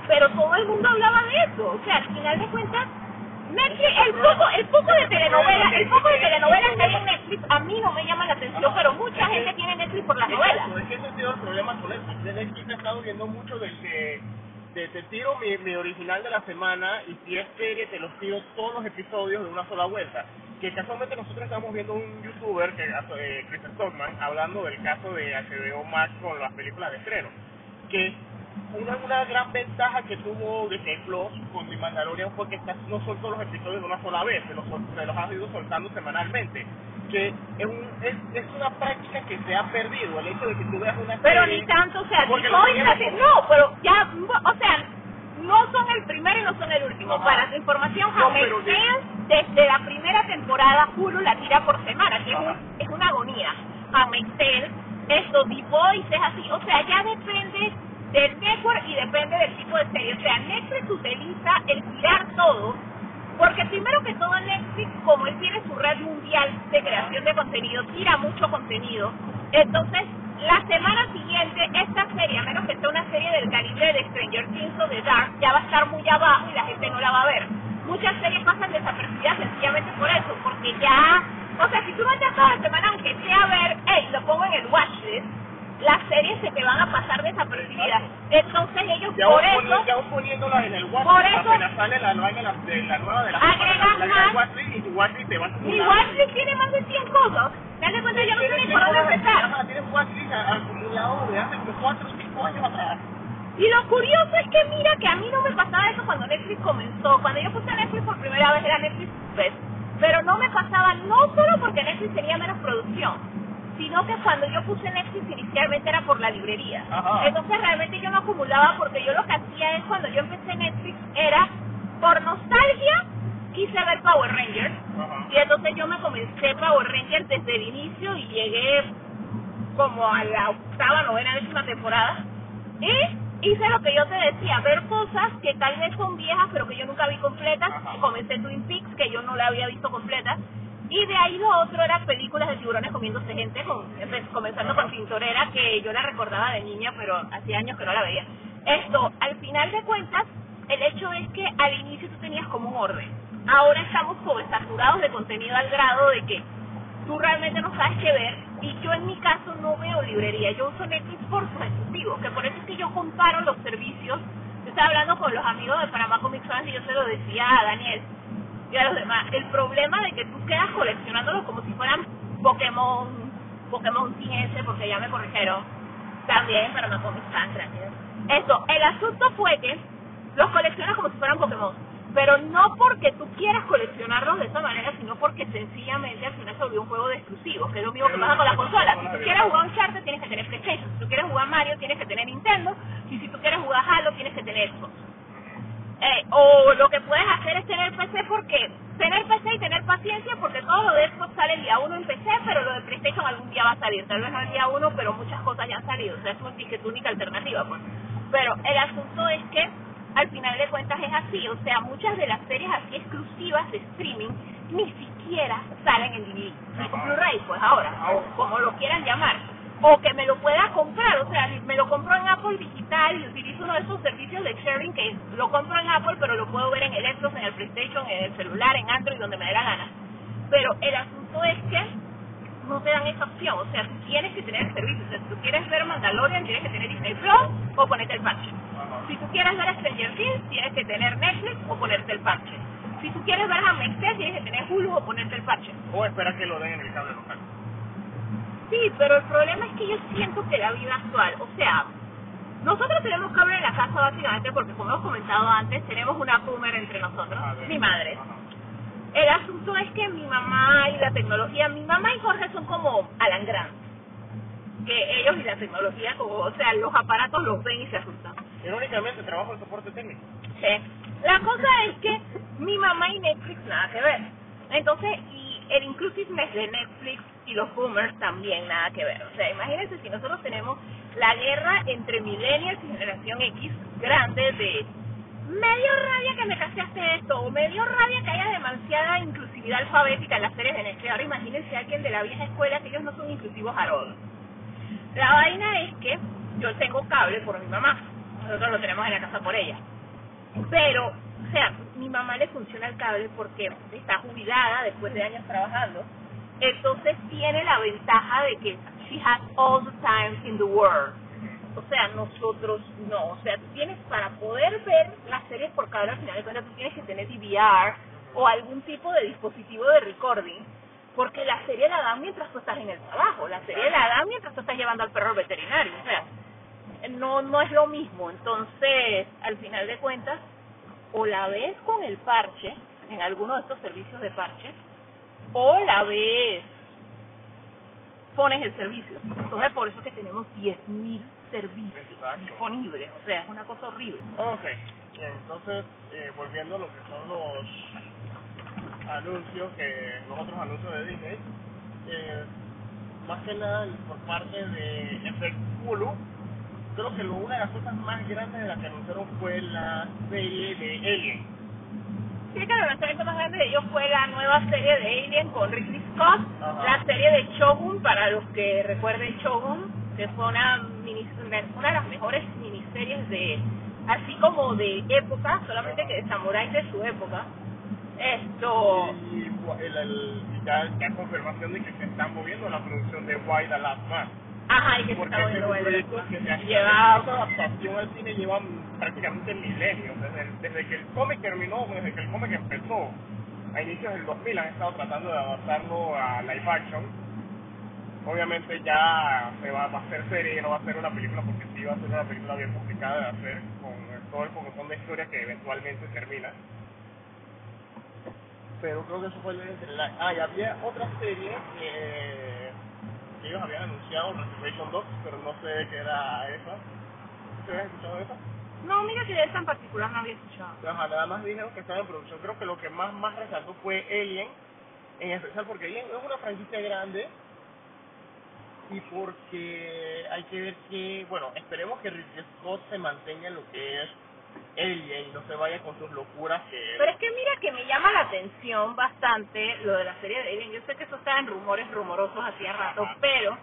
Pero todo el mundo hablaba de eso. O sea, al final de cuentas, Netflix, el poco, el poco de telenovelas, el poco de telenovelas que hay en Netflix a mí no me llama la atención, pero mucha gente tiene Netflix por las novelas. Es que ese ha sido el problema con Netflix. De Netflix he estado viendo mucho del que te, te tiro mi, mi original de la semana y si es serie te los tiro todos los episodios de una sola vuelta. Que casualmente nosotros estamos viendo un youtuber, que eh, Chris Stockman, hablando del caso de HBO Max con las películas de estreno. Que una, una gran ventaja que tuvo Disney Plus con The Mandalorian fue que no todos los episodios de una sola vez, se los, se los ha ido soltando semanalmente. Que es, un, es, es una práctica que se ha perdido, el hecho de que tú veas una Pero serie... ni tanto, o sea, como- no, pero ya, o sea, no son el primero y no son el último. Ajá. Para tu información, No, desde la primera temporada, Hulu la tira por semana, que es, un- es una agonía. Tale, esto, The Boys, es así, o sea, ya depende del network y depende del tipo de serie. O sea, Netflix utiliza el tirar todo porque primero que todo Netflix, como él tiene su red mundial de creación de contenido, tira mucho contenido. Entonces, la semana siguiente, esta serie, a menos que sea una serie del calibre de Stranger Things o de Dark, ya va a estar muy abajo y la gente no la va a ver. Muchas series pasan desapercibidas sencillamente por eso, porque ya, o sea, si tú no te toda la semana, aunque sea a ver, hey, lo pongo en el watchlist, las series se te van a pasar desapercibidas. Entonces ellos Ya por eso... ya aún poniéndola en el Por WhatsApp, eso- apenas sale la nueva de la, de la nueva de la Agregas más. Y tu WhatsApp te va a Mi watchlist tiene más de 100 cosas. Me das cuenta, yo no sé ni por dónde empezar. Tienes a- acumulado de hace como 4 o 5 años atrás. Y lo curioso es que mira que a mí no me pasaba eso cuando Netflix comenzó. Cuando yo puse Netflix por primera vez era Netflix Best. Pero no me pasaba no solo porque Netflix tenía menos producción, sino que cuando yo puse Netflix inicialmente era por la librería. Ajá. Entonces realmente yo no acumulaba porque yo lo que hacía es cuando yo empecé Netflix era por nostalgia quise ver Power Rangers Ajá. y entonces yo me comencé Power Rangers desde el inicio y llegué como a la octava, novena, décima temporada. Y hice lo que yo te decía, ver cosas que tal vez son viejas, pero que yo nunca vi completas. Ajá. Comencé Twin Peaks, que yo no la había visto completa. Y de ahí lo otro era películas de tiburones comiéndose gente, con, comenzando con Tintorera, que yo la recordaba de niña, pero hacía años que no la veía. Esto, al final de cuentas, el hecho es que al inicio tú tenías como un orden. Ahora estamos sobresaturados de contenido al grado de que tú realmente no sabes qué ver y yo en mi caso no veo librería, yo uso Netflix por sus exclusivos, que por eso es que yo comparo los servicios. Yo estaba hablando con los amigos de Panamá Comic Fans y yo se lo decía a Daniel y a los demás, el problema de que tú quedas coleccionándolos como si fueran Pokémon, Pokémon sin ese, porque ya me corrigieron, también Panamá Comic Fans, gracias. Eso, el asunto fue que los coleccionas como si fueran Pokémon pero no porque tú quieras coleccionarlos de esa manera, sino porque sencillamente al final se volvió un juego de exclusivos, que es lo mismo que pasa con las consolas. Si tú quieres jugar Uncharted, tienes que tener PlayStation. Si tú quieres jugar Mario, tienes que tener Nintendo. Y si tú quieres jugar Halo, tienes que tener Xbox. Eh, o lo que puedes hacer es tener PC porque tener PC y tener paciencia porque todo lo de Xbox sale el día uno en PC, pero lo de PlayStation algún día va a salir. Tal vez no el día uno, pero muchas cosas ya han salido. O sea, es tu única alternativa. pues Pero el asunto es que al final de cuentas es así, o sea, muchas de las series así exclusivas de streaming ni siquiera salen en DVD, Blu-ray pues ahora, como lo quieran llamar, o que me lo pueda comprar, o sea, me lo compro en Apple digital y utilizo uno de esos servicios de sharing que lo compro en Apple, pero lo puedo ver en el Xbox, en el PlayStation, en el celular, en Android, donde me dé la gana. Pero el asunto es que no te dan esa opción, o sea, tienes que tener el servicio, o sea, si tú quieres ver Mandalorian, tienes que tener Disney Plus o ponerte el parche. Si tú quieres ver Stranger Things, tienes que tener Netflix o ponerte el parche. Si tú quieres ver Hammerstead, tienes que tener Hulu o ponerte el parche. O esperar que lo den en el cable. Sí, pero el problema es que yo siento que la vida actual, o sea, nosotros tenemos cable en la casa básicamente porque, como hemos comentado antes, tenemos una boomer entre nosotros, mi madre. El asunto es que mi mamá y la tecnología, mi mamá y Jorge son como Alan Grant, que ellos y la tecnología, como, o sea, los aparatos los ven y se asustan. Irónicamente, trabajo en soporte técnico. Sí. La cosa es que mi mamá y Netflix nada que ver. Entonces, y el inclusiveness de Netflix y los boomers también nada que ver. O sea, imagínense si nosotros tenemos la guerra entre millennials y generación X grande de medio rabia que me casaste esto, o medio rabia que haya demasiada inclusividad alfabética en las series de Netflix. Ahora imagínense a alguien de la vieja escuela que ellos no son inclusivos a todos. La vaina es que yo tengo cable por mi mamá nosotros lo tenemos en la casa por ella. Pero, o sea, mi mamá le funciona el cable porque está jubilada después de años trabajando, entonces tiene la ventaja de que she has all the time in the world. O sea, nosotros no, o sea, tú tienes para poder ver las series por cable al final de cuentas tú tienes que tener DVR o algún tipo de dispositivo de recording porque la serie la dan mientras tú estás en el trabajo, la serie la dan mientras tú estás llevando al perro al veterinario, o sea, no, no es lo mismo. Entonces, al final de cuentas, o la ves con el parche, en alguno de estos servicios de parche, o la ves, pones el servicio. Entonces, por eso que tenemos 10.000 servicios disponibles. O sea, es una cosa horrible. Ok, entonces, eh, volviendo a lo que son los anuncios, que los otros anuncios de Disney, eh, más que nada por parte de Hulu, creo que una de las cosas más grandes de las que anunciaron fue la serie de Alien. Sí, que el lanzamiento más grande de ellos fue la nueva serie de Alien con Ridley Scott, la serie de Shogun, para los que recuerden Shogun, que fue una, una de las mejores miniseries de, así como de época, solamente que de samuráis de su época. Esto... Y, el, el, ya, ya confirmación de que se están moviendo la producción de the Last Man Ajá, y que porque se está que Lleva... lleva esa adaptación al cine lleva prácticamente milenios, desde, desde que el cómic terminó, desde que el cómic empezó, a inicios del 2000 han estado tratando de adaptarlo a live action. Obviamente ya se va, va a hacer serie, no va a ser una película porque sí va a ser una película bien complicada de hacer, con todo el montón de historias que eventualmente termina. Pero creo que eso fue el... Ah, y había otra serie que ellos habían anunciado Resurrection 2, pero no sé qué era esa. ¿Se habían escuchado esa? No, mira que de esa en particular no había escuchado. Ajá, nada más dijeron que estaba en producción. Creo que lo que más más resaltó fue Alien, en especial porque Alien es una franquicia grande y porque hay que ver que, bueno, esperemos que Ridley Scott se mantenga en lo que es Alien y no se vaya con sus locuras que... Pero es que mira que me llama la atención bastante lo de la serie de Alien. Yo sé que eso está en rumores rumorosos hacía rato, pero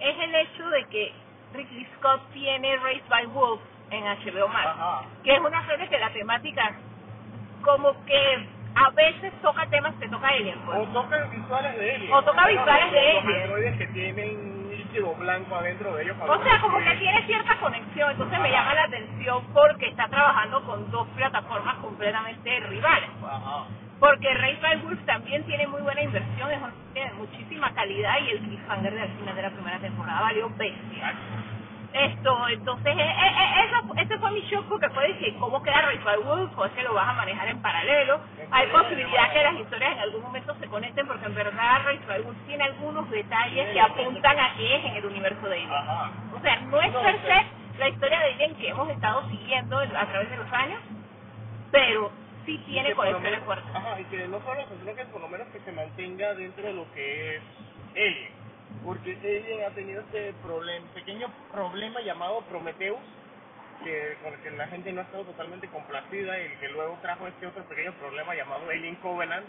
es el hecho de que Ridley Scott tiene Raised by Wolves en HBO Max, Ajá. que es una serie que la temática como que a veces toca temas que toca Alien, pues. O toca visuales de Alien. O toca visuales de Los Alien. androides que tienen líquido blanco adentro de ellos. O sea, como que tiene cierta conexión, entonces me llama la atención porque está trabajando con dos plataformas completamente rivales. Ajá. Porque Ray Wolf también tiene muy buena inversión, es una de muchísima calidad y el cliffhanger del final de la primera temporada valió bestia. Esto, entonces, eh, eh, eh, eso, ese fue mi shock porque fue decir, ¿cómo queda Ray Wolf? O es que lo vas a manejar en paralelo. Hay posibilidad que las historias en algún momento se conecten porque en verdad Ray Wolf tiene algunos detalles que apuntan a que es en el universo de. Ajá. O sea, no es per se la historia de Alien que hemos estado siguiendo a través de los años, pero sí tiene conexiones fuertes. Ajá, y que no solo sino que por lo menos que se mantenga dentro de lo que es Alien. Porque Alien ha tenido este problem- pequeño problema llamado Prometheus, que con el que la gente no ha estado totalmente complacida y que luego trajo este otro pequeño problema llamado Alien Covenant,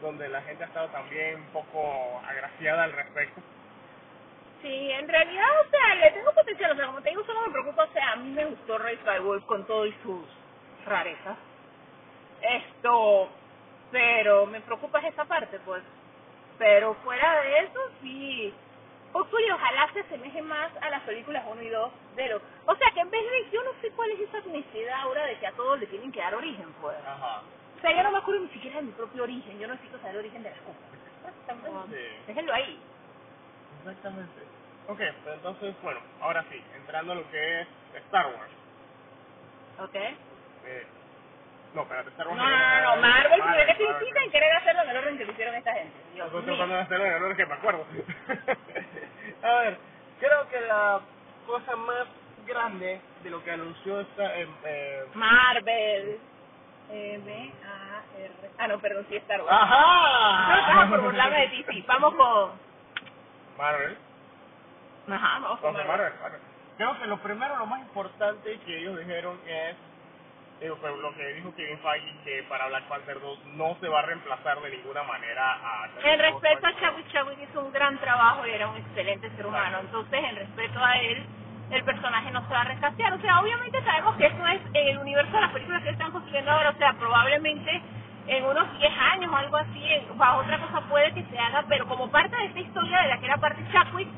donde la gente ha estado también un poco agraciada al respecto. Sí, en realidad, o sea, le tengo potencial, o sea, como te digo, solo me preocupa, o sea, a mí me gustó Ray Wolf con todo y sus rarezas. Esto, pero me preocupa es esa parte, pues. Pero fuera de eso, sí. Y ojalá se asemeje más a las películas 1 y 2 de. O sea, que en vez de... Yo no sé cuál es esa necesidad ahora de que a todos le tienen que dar origen, pues. Ajá. O sea, yo no me acuerdo ni siquiera de mi propio origen. Yo no necesito saber el origen de las cosas. Sí. Déjenlo ahí. Exactamente. Ok, pues entonces, bueno, ahora sí, entrando a lo que es Star Wars. ¿Ok? Eh, no, espérate, Star No, Wars. no, no, no, Marvel, ¿por qué te insisten en querer hacerlo en el orden que lo hicieron esta gente? Dios Estoy mío. de hacerlo en el orden que me acuerdo. a ver, creo que la cosa más grande de lo que anunció esta... Eh, eh, Marvel. M A R. Ah, no, perdón, sí Star Wars. ¡Ajá! No estaba por burlarme de ti, sí. Vamos con. Marvel. Ajá, vamos con Entonces, Marvel. Marvel, Marvel. Creo que lo primero, lo más importante que ellos dijeron es fue lo que dijo Kevin Feige, que para Black Panther 2 no se va a reemplazar de ninguna manera a... En respeto a Chadwick, Chadwick hizo un gran trabajo y era un excelente ser humano. Entonces, en respeto a él, el personaje no se va a rescatear. O sea, obviamente sabemos que eso es en el universo de las películas que están construyendo ahora. O sea, probablemente en unos 10 años o algo así, bajo otra cosa puede que se haga, pero como parte de esta historia de la que era parte Chadwick,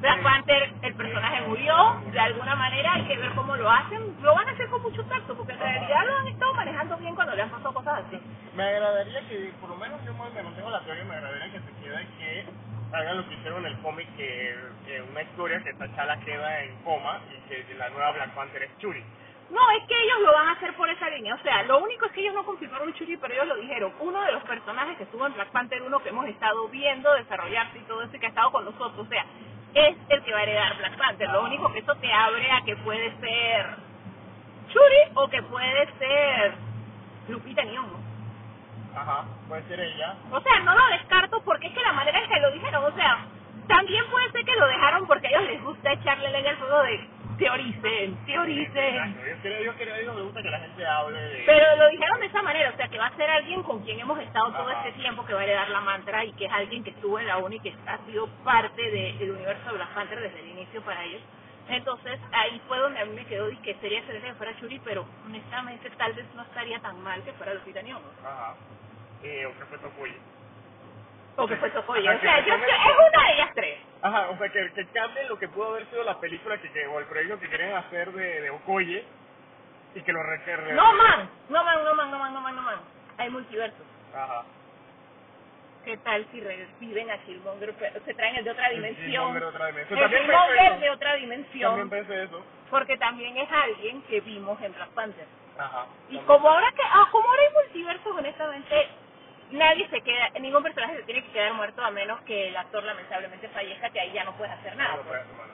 Black Panther, el personaje murió, de alguna manera hay que ver cómo lo hacen. Lo van a hacer con mucho tacto, porque en realidad lo han estado manejando bien cuando le han pasado cosas así. Me agradaría que, por lo menos yo me mantengo la teoría, me agradaría que se quede que hagan lo que hicieron en el cómic, que, que una historia que T'Challa queda en coma y que la nueva Black Panther es Churi. No, es que ellos lo van a hacer por esa línea. O sea, lo único es que ellos no confirmaron Churi, pero ellos lo dijeron. Uno de los personajes que estuvo en Black Panther 1 que hemos estado viendo desarrollarse y todo eso y que ha estado con nosotros, o sea, es el que va a heredar Black Panther. Lo único que eso te abre a que puede ser Churi o que puede ser Lupita Nyong'o. Ajá, puede ser ella. O sea, no lo descarto porque es que la manera en que lo dijeron, o sea, también puede ser que lo dejaron porque a ellos les gusta echarle leña al fuego de teoricen, teoricen. Yo creo, yo creo, les gusta que la gente hable de... Pero lo dijeron de esa manera, o sea, que va a ser alguien con quien hemos estado todo Ajá. este tiempo, que va a heredar la mantra y que es alguien que estuvo en la uni y que ha sido parte de- del universo de Black Panther desde el inicio para ellos. Entonces, ahí fue donde a mí me quedó y que sería excelente que fuera Churi, pero honestamente tal vez no estaría tan mal que fuera Lupita Nyong'o. Ajá. Eh, o que fue Tokuyi. O que fue Tokoye. O sea, yo es una de ellas tres. Ajá, o sea, que, que cambie lo que pudo haber sido la película que, que o el proyecto que querían hacer de, de Okoye y que lo requiere. No man, no man, no man, no man, no man, no man. Hay multiversos. Ajá. ¿Qué tal si reviven a Killmonger, pero se traen el de otra dimensión? Killmonger de otra dimensión. El También pensé Killmonger eso. de otra dimensión. También pensé eso. porque también es alguien que vimos en Black Panther. Ajá. Y como ahora que ah, como ahora hay multiversos, honestamente, nadie se queda, ningún personaje se tiene que quedar muerto a menos que el actor lamentablemente fallezca, que ahí ya no puedes hacer nada. No, pues. pues.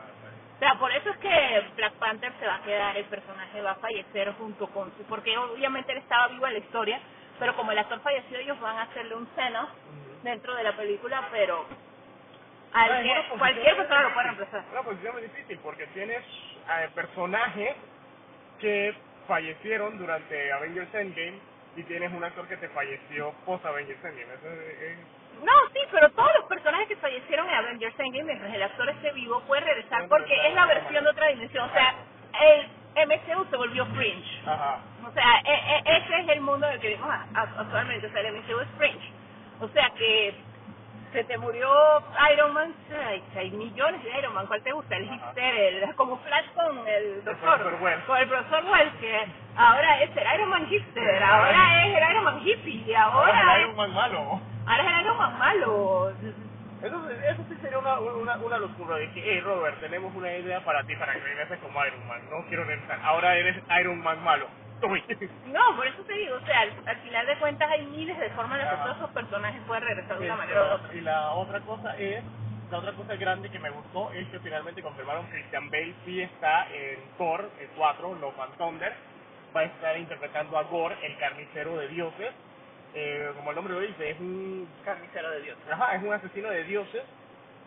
O sea, por eso es que Black Panther se va a quedar, el personaje va a fallecer junto con su, porque obviamente él estaba vivo en la historia, pero como el actor falleció, ellos van a hacerle un seno dentro de la película, pero alguien- es una posición- cualquier persona lo puede reemplazar. Una posición muy difícil porque tienes eh, personajes que fallecieron durante Avengers Endgame y tienes un actor que te falleció post Avengers Endgame. Eso es, No, sí, pero todos los personajes que fallecieron en Avengers Endgame, mientras el actor esté vivo, puede regresar porque es la versión de otra dimensión. O sea, el MCU se volvió fringe. Ajá. O sea, e- e- ese es el mundo en el que vivimos actualmente. O sea, el MCU es fringe. O sea que se te murió Iron Man. Ay, hay millones de Iron Man. ¿Cuál te gusta? El hipster, el, como Flash con el doctor. profesor Wells. Con el profesor Wells, que ahora es el Iron Man hipster. Ahora es el Iron Man hippie. Y ahora, Ahora es el Iron Man malo. ahora es el Iron Man malo. Eso, eso sí sería una, una, una locura. De que, hey Robert, tenemos una idea para ti para que regreses como Iron Man. No quiero regresar. Ahora eres Iron Man malo. No, por eso te digo, o sea, al, al final de cuentas hay miles de formas las que todos esos personajes pueden regresar de una manera u otra. Y la otra cosa es, la otra cosa grande que me gustó es que finalmente confirmaron que Christian Bale sí está en Thor el 4, Love and Thunder. Va a estar interpretando a Gore, el carnicero de dioses. Eh, como el nombre lo dice, es un Carnicero de Dios. Ajá, es un asesino de dioses.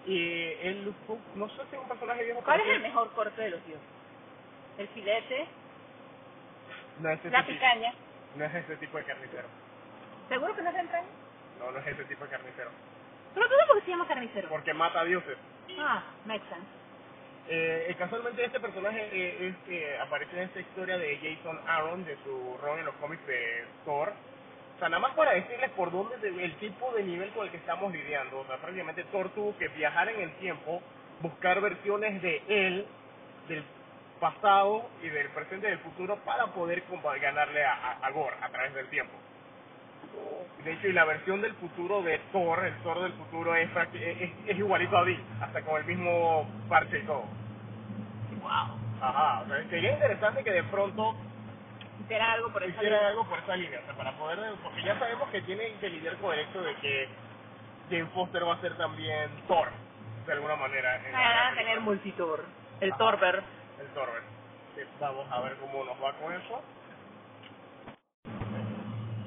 Y él, no sé si es un personaje viejo. ¿Cuál es el mejor corte de los dioses? El filete, No es, ese la tipo, picaña. no es ese tipo de carnicero. ¿Seguro que no es entraña? No, no es ese tipo de carnicero. ¿Pero tú por qué se llama carnicero? Porque mata a dioses. Ah, makes sense. Eh, eh, casualmente este personaje eh, es, eh, aparece en esta historia de Jason Aaron, de su rol en los cómics de Thor. O sea, nada más para decirles por dónde de- el tipo de nivel con el que estamos lidiando. O sea, prácticamente Thor tuvo que viajar en el tiempo, buscar versiones de él, del pasado y del presente y del futuro para poder ganarle a, a, a Gore a través del tiempo. De hecho, y la versión del futuro de Thor, el Thor del futuro, es, es, es igualito a Bill, hasta con el mismo parche y todo. Wow. Ajá, o sea, sería interesante que de pronto Hiciera algo por eso. hicieran algo por esa línea, o sea, para poder, porque ya sabemos que tienen que lidiar con el hecho de que Jane Foster va a ser también Thor, de alguna manera. en Van a tener multitor. El Ajá. Torber. El Thor, sí, vamos a ver cómo nos va con eso.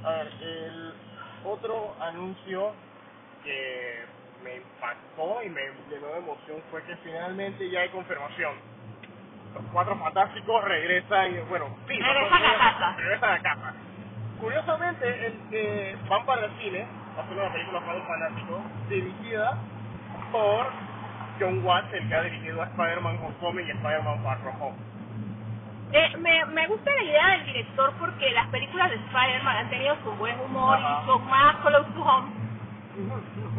A ver, el otro anuncio que me impactó y me llenó de emoción fue que finalmente ya hay confirmación. Los cuatro fantásticos regresan, y, bueno, sí, Regresan a casa. Regresan a casa. Curiosamente, el, eh, van para el cine, va a ser una película para los fanáticos, dirigida por John Watts, el que ha dirigido a Spider-Man Homecoming y Spider-Man Far From Home. Eh, me, me gusta la idea del director porque las películas de Spider-Man han tenido su buen humor Ajá. y son más close to home.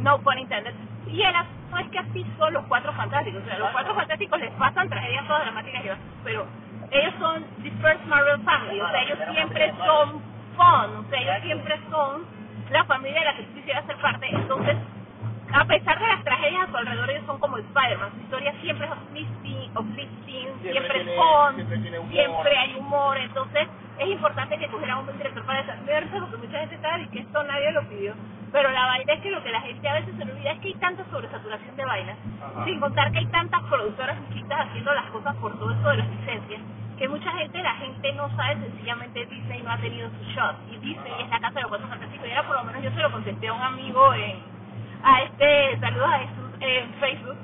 No pun intended. Y el asunto es que así son los cuatro fantásticos. O sea, los cuatro fantásticos les pasan tragedias todas dramáticas y demás, pero ellos son the first Marvel family. O sea, ellos siempre son fun. O sea, ellos siempre son la familia de la que tú quisieras ser parte. Entonces, a pesar de las tragedias a su alrededor, ellos son como Spider-Man. Su historia siempre es uplifting, uplifting Siempre siempre, tiene- es fun, siempre hay humor. Entonces, es importante que cogieran un director para desarrollarse, porque mucha gente sabe que esto nadie lo pidió. Pero la vaina es que lo que la gente a veces se olvida es que hay tanta sobresaturación de vainas, Ajá. sin contar que hay tantas productoras chiquitas haciendo las cosas por todo esto de las licencias, que mucha gente, la gente no sabe, sencillamente Disney no ha tenido su shot. Y Disney es la casa de los cuatro fantásticos. Y ahora por lo menos yo se lo contesté a un amigo en, a este, saludos a Jesús en Facebook,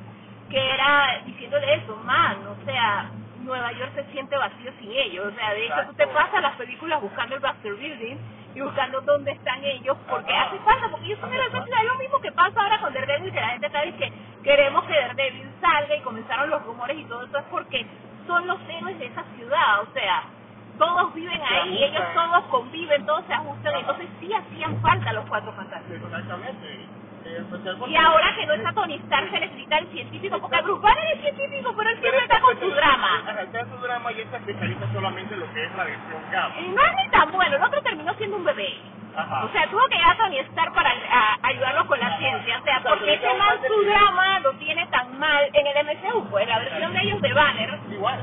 que era diciéndole eso, man, o sea, Nueva York se siente vacío sin ellos. O sea, de hecho tú te pasas las películas buscando el Baxter Building y buscando dónde están ellos, porque Ajá. hace falta, porque ellos son el es lo mismo que pasa ahora con Daredevil, que la gente sabe que queremos que Daredevil salga y comenzaron los rumores y todo eso es porque son los héroes de esa ciudad, o sea, todos viven ahí, ellos todos conviven, todos se ajustan, entonces sí hacían falta los cuatro fantásticos. Exactamente. Y ahora que no está Tony Stark se necesita el científico, porque Bruce Banner es científico, pero él siempre está con su drama. Está en su drama y él se especializa solamente en lo que es la versión gamma. No es ni tan bueno, el otro terminó siendo un bebé. Ajá. O sea, tuvo que llegar a Tony Stark para a- ayudarlo con la ciencia. O sea, porque ese man su drama lo tiene tan mal en el MCU, pues la versión de ellos de Banner. Igual.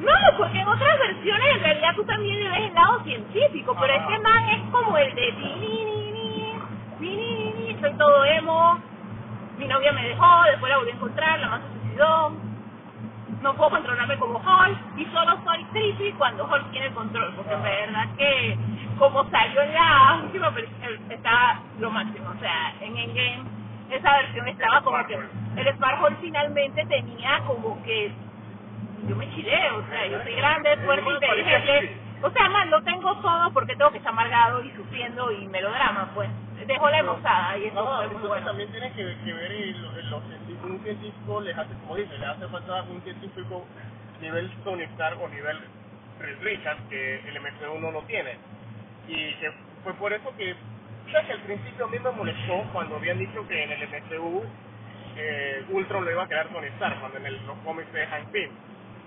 No, porque en otras versiones en realidad tú también le ves el lado científico, pero Ajá. ese man es como el de ni, soy todo emo, mi novia me dejó, después la volví a encontrar, la más suicidó, no puedo controlarme como Hulk y solo soy trippy cuando Hulk tiene el control, porque de verdad que como salió en la última película está lo máximo, o sea, en Endgame esa versión estaba como que el Sparkle finalmente tenía como que yo me chilé, o sea, yo soy grande, fuerte, inteligente. O sea, man, lo tengo todo porque tengo que estar amargado y sufriendo y melodrama, pues. Dejó la emosada y eso No, fue muy bueno. también tiene que, que ver los científicos, un científico les hace, como dice, le hace falta un científico nivel Tony Stark o nivel Reed Richards que el MCU no lo tiene. Y que fue por eso que, sabes que al principio a mí me molestó cuando habían dicho que en el MCU eh, Ultron lo iba a crear Tony Stark, cuando en el- los cómics de Hank Pym.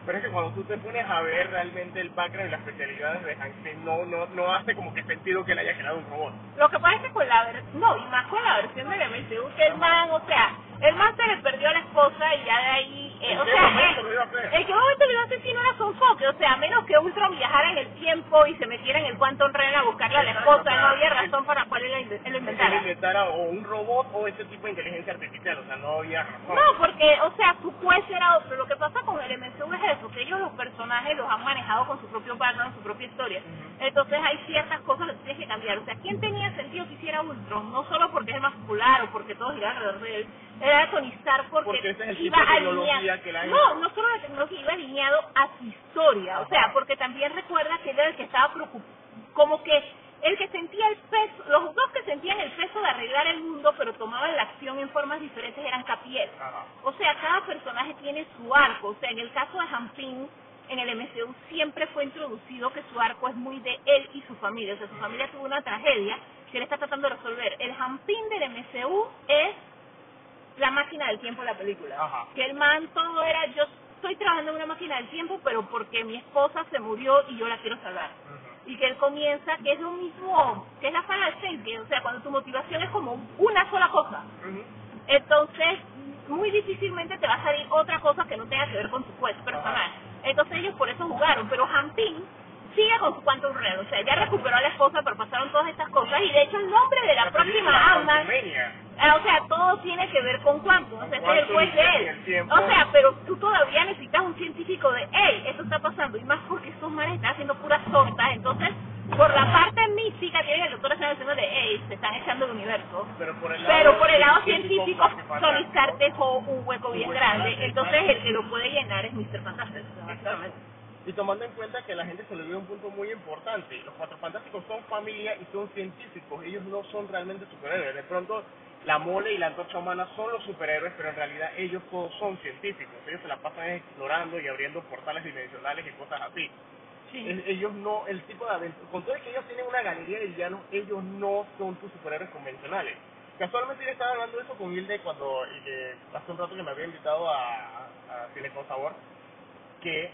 Pero es que cuando tú te pones a ver realmente el background y las especialidades de Hank no, no, no hace como que sentido que él haya creado un robot. Lo que pasa es que con la ver no, y más con la versión del MCU, que el man, o sea, el man se le perdió a la esposa y ya de ahí, eh, ¿En o sea, momento eh, lo iba a hacer? ¿en qué momento lo iba a hacer si no era su enfoque? O sea, a menos que Ultron viajara en el tiempo y se metiera en el Quantum Realm a buscarle a la esposa, no había razón para cuál él lo inventara. inventara o un robot o ese tipo de inteligencia artificial, o sea, no había razón. No, porque, o sea, su juez era otro. Lo que pasa con el MCU es eso, que ellos los personajes los han manejado con su propio background, su propia historia. Entonces hay ciertas cosas que tienes que cambiar. O sea, ¿quién tenía sentido que hiciera Ultron? No solo porque es el más popular o porque todos giran alrededor de él. Era Stark porque, Porque ese es el iba tipo de tecnología alineado. que la No, no solo la tecnología, iba alineado a su historia. O sea, porque también recuerda que él era el que estaba preocupado, como que el que sentía el peso, los dos que sentían el peso de arreglar el mundo, pero tomaban la acción en formas diferentes, eran Capiel. Ajá. O sea, cada personaje tiene su arco. O sea, en el caso de Hampin, en el MCU siempre fue introducido que su arco es muy de él y su familia. O sea, su familia tuvo una tragedia que él está tratando de resolver. El Hampin del MCU es la máquina del tiempo de la película. Ajá. Que el man todo era, yo estoy trabajando en una máquina del tiempo, pero porque mi esposa se murió y yo la quiero salvar. Y que él comienza, que es lo mismo, que es la saga de o sea, cuando tu motivación es como una sola cosa. Entonces, muy difícilmente te va a salir otra cosa que no tenga que ver con tu quest personal. Entonces ellos por eso jugaron, pero Hampin sigue con su Quantum Realm, o sea, ya recuperó a la esposa, pero pasaron todas estas cosas, y de hecho el nombre de la, próxima Ant-Man, Quantumania. ah, o sea, todo tiene que ver con Quantum, o sea, es el juez de él. O sea, pero tú todavía necesitas un científico de, hey, esto está pasando, y más porque estos manes están haciendo puras tortas, entonces, por la parte mística tienen el doctor Strange diciendo de, hey, se están echando el universo. Pero por el lado, Pero por el lado científico. Stark dejó un hueco bien grande, entonces el que lo puede llenar es Mr. Fantastic. Y tomando en cuenta que la gente se le olvida un punto muy importante, los cuatro fantásticos son familia y son científicos, ellos no son realmente superhéroes. De pronto la mole y la antorcha humana son los superhéroes, pero en realidad ellos todos son científicos, ellos se la pasan explorando y abriendo portales dimensionales y cosas así. El- ellos no, el tipo de aventura, con todo el que ellos tienen una galería de villanos, ellos no son tus superhéroes convencionales. Casualmente yo estaba hablando de eso con Hilde cuando, y que hace un rato que me había invitado a, a Cine con Sabor, que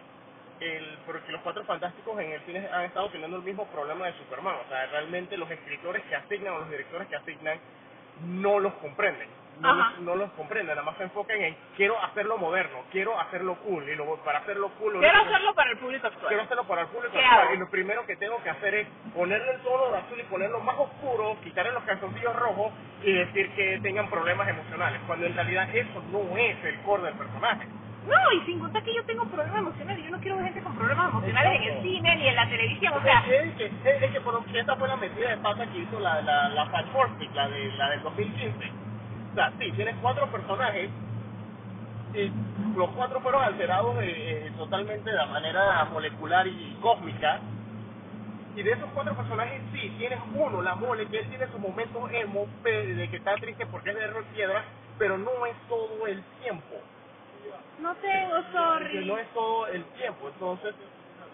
el, porque los cuatro fantásticos en el cine han estado teniendo el mismo problema de Superman, o sea, realmente los escritores que asignan o los directores que asignan no los comprenden, no los, no los comprenden, nada más se enfocan en quiero hacerlo moderno, quiero hacerlo cool, y luego para hacerlo cool... lo Quiero que- hacerlo para el público quiero actual. hacerlo para el público ¿Qué actual, hago? y lo primero que tengo que hacer es ponerle el tono de azul y ponerlo más oscuro, quitarle los calzoncillos rojos y decir que tengan problemas emocionales, cuando en realidad eso no es el core del personaje. No, y sin contar que yo tengo problemas emocionales, yo no quiero ver gente con problemas emocionales en el cine ni en la televisión, o sea, es que, es, es que por, esa fue la metida de pata que hizo la, la, la Fantastic, la, de, la del 2015. O sea, sí, tienes cuatro personajes y los cuatro fueron alterados de, eh, totalmente de la manera molecular y cósmica. Y de esos cuatro personajes, sí, tienes uno, la mole, que él tiene sus momentos emo, de que está triste porque es de piedra, pero no es todo el tiempo. No tengo, Que sorry. no es todo el tiempo. Entonces,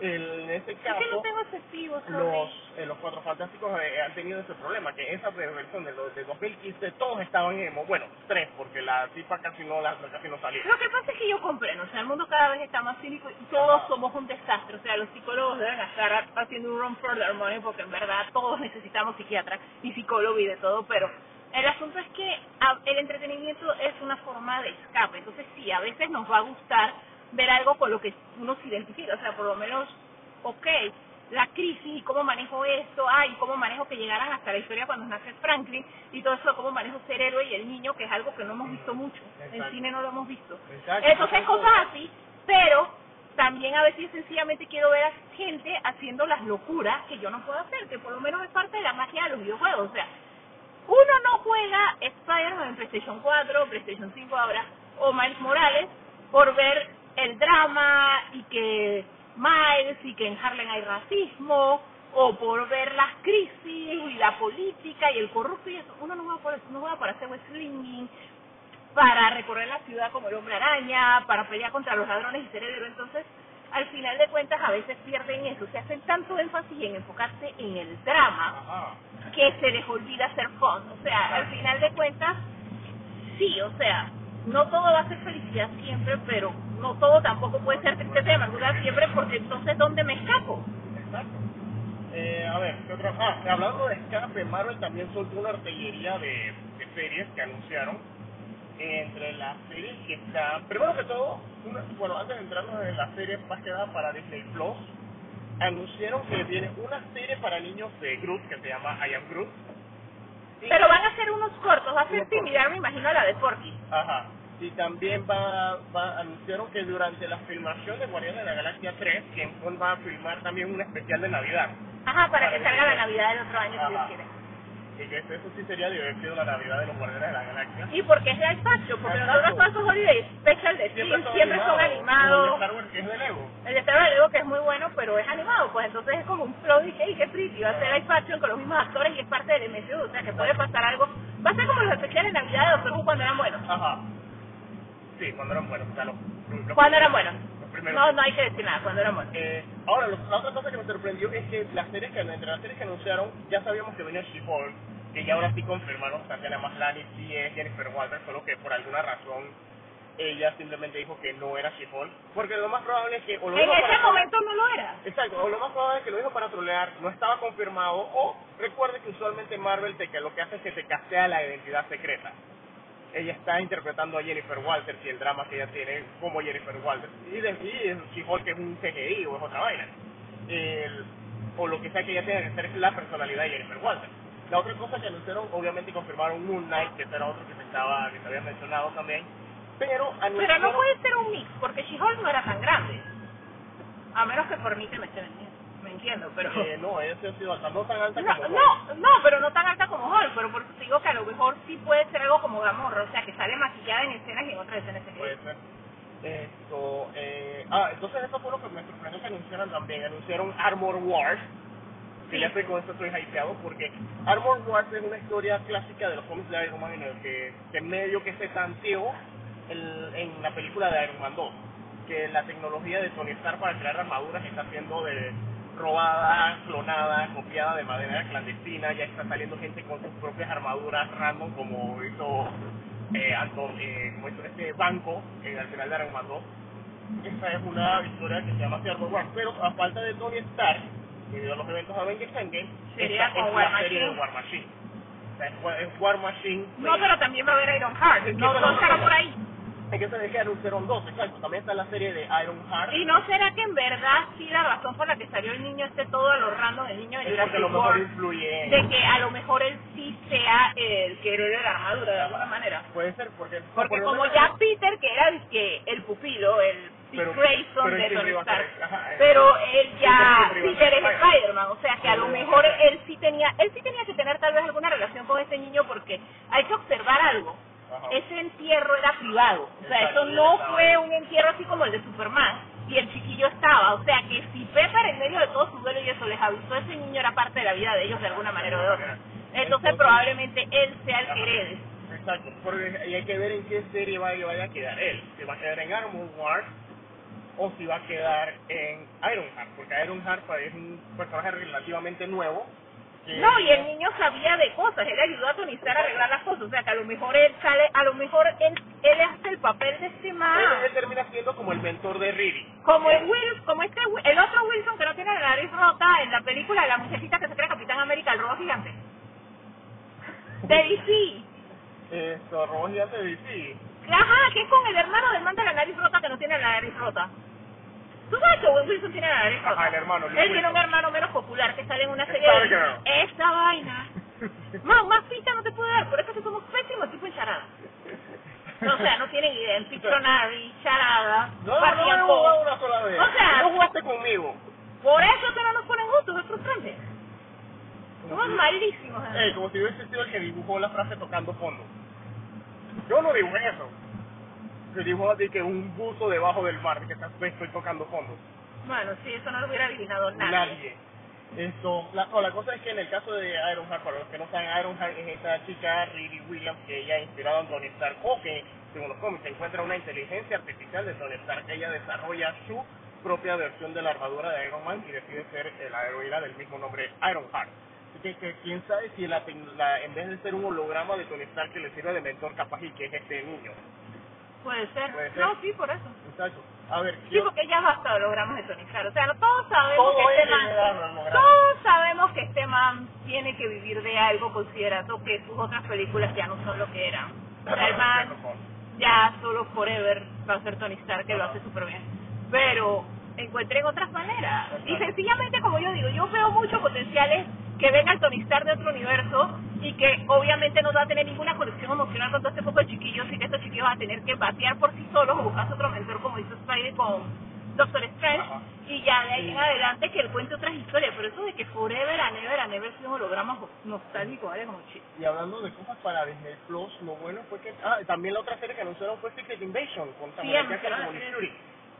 el- en este Es caso que no tengo efectivo, sorry. los eh, los cuatro fantásticos eh, han tenido ese problema que esa versión de los de 2015 todos estaban emo bueno tres porque la tipa casi no la casi no salía Lo que pasa es que yo comprendo, o sea, el mundo cada vez está más cínico y todos Ajá. somos un desastre. O sea, los psicólogos deben estar haciendo un run for their money porque en verdad todos necesitamos psiquiatra y psicólogo y de todo, pero el asunto es que a- el entretenimiento es una forma de escape. Entonces, sí, a veces nos va a gustar ver algo con lo que uno se identifica. O sea, por lo menos, ok, la crisis y cómo manejo esto, ay, cómo manejo que llegaran hasta la historia cuando nace Franklin y todo eso, cómo manejo ser héroe y el niño, que es algo que no hemos visto mucho. En cine no lo hemos visto. Exacto. Entonces, cosas así, pero también a veces sencillamente quiero ver a gente haciendo las locuras que yo no puedo hacer, que por lo menos es parte de la magia de los videojuegos. O sea, uno no juega Spider-Man en PlayStation 4, PlayStation 5 ahora, o Miles Morales, por ver el drama y que Miles y que en Harlem hay racismo, o por ver las crisis y la política y el corrupto y eso. Uno no juega por eso, uno juega para hacer wrestling, para recorrer la ciudad como el hombre araña, para pelear contra los ladrones y ser. Entonces, al final de cuentas a veces pierden eso, se hacen tanto énfasis en enfocarse en el drama que se les olvida hacer fun. O sea, al final de cuentas, sí, o sea, no todo va a ser felicidad siempre, pero no todo tampoco puede ser tristeza y amargura siempre, porque entonces ¿dónde me escapo? Exacto. Eh, a ver, ¿qué otro? Ah, hablando de escape, Marvel también soltó una artillería de, de series que anunciaron. Entre las series que están, primero que todo, una- bueno, antes de entrarnos en la serie más que nada para Disney Plus, anunciaron que viene una serie para niños de Groot que se llama I Am Groot. Y- Pero van a ser unos cortos, va a ser similar, me imagino, a la de Porky. Ajá. Y también va, va, anunciaron que durante la filmación de Guardianes de la Galaxia 3, Gen va a filmar también un especial de Navidad. Ajá, para que salga la Navidad del otro año, si Dios quiere. Y que eso sí sería divertido la Navidad de los Guardianes de la Galaxia. Y porque es de Alpacho, porque Exacto. nosotros todos esos holiday special de siempre, siempre son Como el animados. Star Wars que es de Lego. El de Star Wars digo que es muy bueno, pero es animado, pues entonces es como un flow y que, qué pretty, va a ser live action con los mismos actores y es parte del MCU, o sea que puede pasar algo. Va a ser como los especiales de Navidad de Doctor Who cuando eran buenos. Ajá. Sí, cuando eran buenos. O sea, los, los Cuando eran buenos. No, no hay que decir nada, cuando buenos. Eh, ahora, lo- la otra cosa que me sorprendió es que las series que, entre las series que anunciaron, ya sabíamos que venía She-Hulk, que ya ahora sí confirmaron, Tatiana Maslany sí es Jennifer Walter, solo que por alguna razón ella simplemente dijo que no era She-Hulk, porque lo más probable es que... O lo En ese para- momento no lo era. Exacto, o lo más probable es que lo dijo para trolear, no estaba confirmado, o recuerde que usualmente Marvel te, que lo que hace es que te castea la identidad secreta. Ella está interpretando a Jennifer Walters y el drama que ella tiene como Jennifer Walters. Y de y She-Hulk es un CGI o es otra vaina. El- o lo que sea que ella tenga que ser es la personalidad de Jennifer Walters. La otra cosa que anunciaron, obviamente confirmaron Moon Knight, que era otro que se, estaba, que se había mencionado también. Pero Pero anunciaron... no puede ser un mix, porque She-Hulk no era tan grande. A menos que por mí te me esté vendiendo. Entiendo, pero... Eh, no, ella sí ha sido alta, no tan alta No, como no, no, pero no tan alta como Hulk, pero por eso te digo que a lo mejor sí puede ser algo como Gamorra, o sea, que sale maquillada en escenas y en otras escenas se Puede ser. Esto, eh, ah, entonces eso fue lo que me sorprendió que anunciaran también. Anunciaron Armor Wars. Que ya estoy con esto estoy hypeado porque Armor Wars es una historia clásica de los cómics de Iron Man en el que, que medio que se tanteó el- en la película de Iron Man 2. Que la tecnología de Tony Stark para crear armaduras está siendo de robada, clonada, copiada de manera clandestina, ya está saliendo gente con sus propias armaduras random como hizo eh, Anton, eh, como hizo este banco eh, al final de Iron Man 2. Esta es una historia que se llama así Armor Wars, pero a falta de Tony Stark, debido a los eventos de Avengers Endgame, Sería esta es War la serie de Machine. War Machine. O sea, es War- Machine. No, pero también va a haber Iron Heart, no, no estará por ahí. Es que se ve que anunciaron dos, exacto. También está la serie de Iron Heart. ¿Y no será que en verdad sí la razón por la que salió el niño esté todo a lo random, el niño de Es porque a lo Jurassic mejor World, influye de que a lo mejor él sí sea el que herede la armadura de alguna manera? Puede ser, porque... Porque por como ya Peter, que era el, que el pupilo, el Pero- Grayson pero de Tony Stark, pero él ya, Peter ser es Spider-Man. O sea que a lo mejor él sí tenía, él sí tenía que tener tal vez alguna relación con ese niño porque hay que observar algo. Ese entierro era privado, o sea, eso no fue un entierro así como el de Superman y el chiquillo estaba, o sea que si Pepper en medio de todo su duelo y eso les avisó, ese niño era parte de la vida de ellos de alguna manera o de otra. Entonces probablemente él sea el que herede. Exacto, porque hay que ver en qué serie va, vaya a quedar él. Si va a quedar en Armor Wars o si va a quedar en Ironheart, porque Ironheart pues, es un personaje relativamente nuevo. No, y el niño sabía de cosas, él ayudó a Tony a arreglar las cosas, o sea que a lo mejor él sale, a lo mejor él, él hace el papel de este man, Él, él termina siendo como el mentor de Riri. como el Will, como este, el otro Wilson que no tiene la nariz rota en la película de la muchachita que se cree Capitán América, el robo gigante. De DC. Esto, Robot Gigante de DC. Ajá, que es con el hermano del man de la nariz rota que no tiene la nariz rota. ¿Tú sabes que Will Wilson tiene la rota? Ajá, el hermano, Luke Él tiene un hermano menos popular que sale en una serie de... Stargirl. Esta vaina. Más, más pista no te puedo dar, por eso que somos pésimos tipo en charada. No, o sea, no tienen idea. En Pictionary, charada, No, no, no, jugado una sola vez. O sea- no jugaste conmigo. Por eso que no nos ponen justos, es frustrante. Somos malísimos. ¿eh? Como si hubiese sido el que dibujó la frase tocando fondo. Yo no dibujé eso. Se dibujó de que un buzo debajo del mar, que estás- estoy tocando fondo. Bueno, sí, eso no lo hubiera adivinado nadie. Nadie. Esto, la, no, la cosa es que en el caso de Ironheart, para los que no saben, Ironheart es esa chica, Riri Williams, que ella ha inspirado en Tony Stark, o que, según los cómics, encuentra una inteligencia artificial de Tony Stark, que ella desarrolla su propia versión de la armadura de Iron Man y decide ser la heroína del mismo nombre Ironheart. Así que, que quién sabe si la, la- en vez de ser un holograma de Tony Stark que le sirve de mentor capaz y que es este niño. Puede ser. Puede ser. No, sí, por eso. Exacto. A ver, Sí, yo- porque ya basta de Tony Stark. O sea, todos sabemos Todo que este man... Todos sabemos que este man tiene que vivir de algo considerando que sus otras películas ya no son lo que eran. O sea, el man ya solo Forever va a ser Tony Stark, que lo hace súper bien. Pero encuentren otras maneras. Y sencillamente, como yo digo, yo veo muchos potenciales que venga el Tony Stark de otro universo y que obviamente no va a tener ninguna conexión emocional con todo este poco de chiquillos y que estos chiquillos van a tener que batear por sí solos o buscarse otro mentor como hizo Spidey con Doctor Strange Ajá. y ya de ahí en adelante que él cuente otras historias. Pero eso de que Forever and Ever and Ever sea un holograma nostálgico, ¿vale? Como chido. Y hablando de cosas para Disney Plus, lo bueno fue que... Ah, también la otra serie que anunciaron fue Secret Invasion con Samuel. Fury.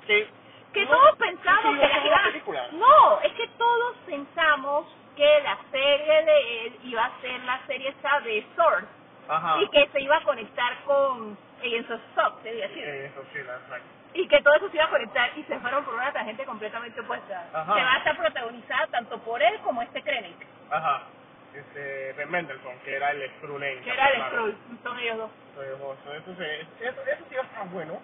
Que, que no- todos pensamos sí, que no la iban a- película. No, es que todos pensamos que la serie de él iba a ser la serie esa de Sword Ajá. y que se iba a conectar con Agents of Soft, se decir. Eso sí, la exacto. Y que todo eso se iba a conectar y se fueron por una tangente completamente opuesta. Ajá. Que va a estar protagonizada tanto por él como este Krennic, Ajá. Este, Ben Mendelssohn, que era el Skrull que era el Skrull. Son ellos dos. Eso, eso, eso, eso sí va a estar bueno.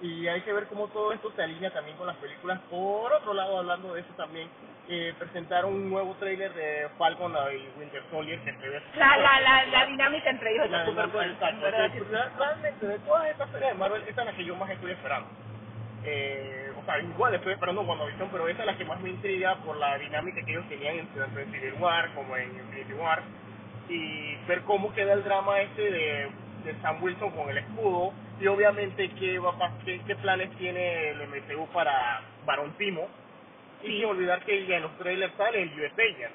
Y hay que ver cómo todo esto se alinea también con las películas. Por otro lado, hablando de eso también, eh, presentaron un nuevo tráiler de Falcon y Winter Soldier que se ve La, la, la, la dinámica entre ellos La está súper Realmente, de todas estas series de Marvel, esta es la que yo más estoy esperando. Eh, o sea, igual estoy esperando WandaVision, pero esa es la que más me intriga por la dinámica que ellos tenían en, en Civil War como en Infinity War. Y ver cómo queda el drama este de, de Sam Wilson con el escudo. Y obviamente qué, va, qué, qué planes tiene el MCU para Barón Timo. Y Sí. sin olvidar que en los trailers sale el US Agent.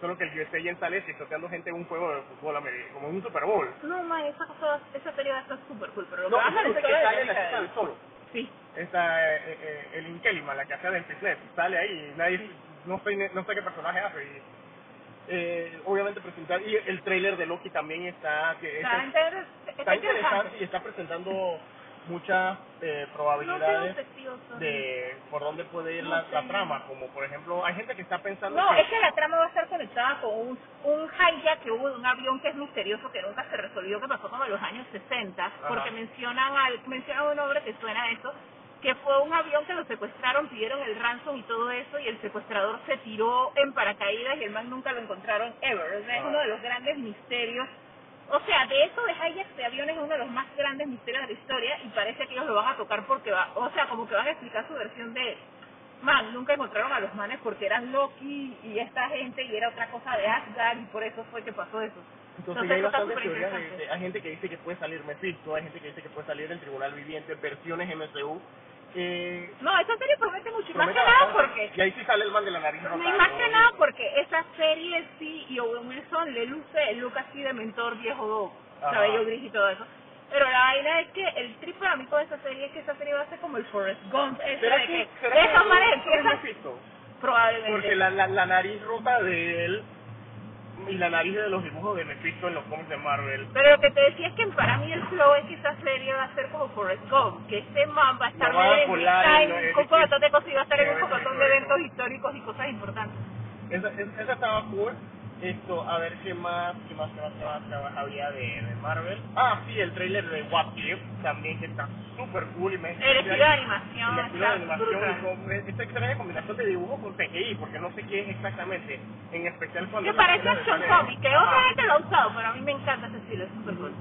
Solo que el US Agent sale pisoteando gente en un juego de fútbol como en un Super Bowl. No, man, esa cosa, esa serie va a estar súper cool, pero lo No, que que es la sale la chica de- del solo. Sí. Esta, eh, eh, el Inkelima, la que hacía del Fitness, sale ahí. Nadie, no, sé, no sé qué personaje hace. Y, eh, obviamente presentar. Y el trailer de Loki también está. Que Está, está, inter- está está interesante y está presentando muchas eh, probabilidades de por dónde puede ir No la, trama. Como por ejemplo, hay gente que está pensando. No, que, es que la trama va a estar conectada con un, un hijack que hubo de un avión que es misterioso, que nunca se resolvió, que pasó como en los años 60, porque mencionan al, mencionan un nombre que suena a eso, que fue un avión que lo secuestraron, pidieron el ransom y todo eso, y el secuestrador se tiró en paracaídas y el man nunca lo encontraron ever. Es uno de los grandes misterios. O sea, de eso de hijacks de aviones es uno de los más grandes misterios de la historia y parece que ellos lo van a tocar porque va, o sea, como que van a explicar su versión de man, nunca encontraron a los manes porque eran Loki y esta gente y era otra cosa de Asgard y por eso fue que pasó eso. Entonces, hay está bastantes súper teorías. de- de- hay gente que dice que puede salir Mephisto, hay gente que dice que puede salir el Tribunal Viviente, versiones MCU. Eh, No, esa serie promete mucho, y más que promete nada bastante. porque... Y ahí sí sale el man de la nariz Y rota, más ¿no? que nada porque esa serie sí, y Owen Wilson le luce el look así de mentor viejo, cabello gris y todo eso. Pero la vaina es que el trip para mí con esa serie es que esa serie va a ser como el Forrest Gump, ¿Será de que, que, será que empiezan Mephisto? probablemente. Porque la, la, la nariz rota de él y la nariz de los dibujos de Mephisto en los cómics de Marvel. Pero lo que te decía es que para mí el flow es que esa serie va a ser como Forrest Gump, que este man va a estar Lo van a en en un montón de cosas y va a estar en un montón de eventos históricos y cosas importantes. Esa, esa, esa estaba cool. Esto, a ver qué más, qué más, qué más, qué más, qué más había de, de Marvel. Ah, sí, el trailer de What If también que está súper cool y me El estilo de animación el estilo de animación con esta extraña combinación de dibujo con CGI, porque no sé qué es exactamente, en especial cuando... Que parece sale- comic, que otra gente lo ha usado, pero a mí me encanta ese estilo, es súper cool.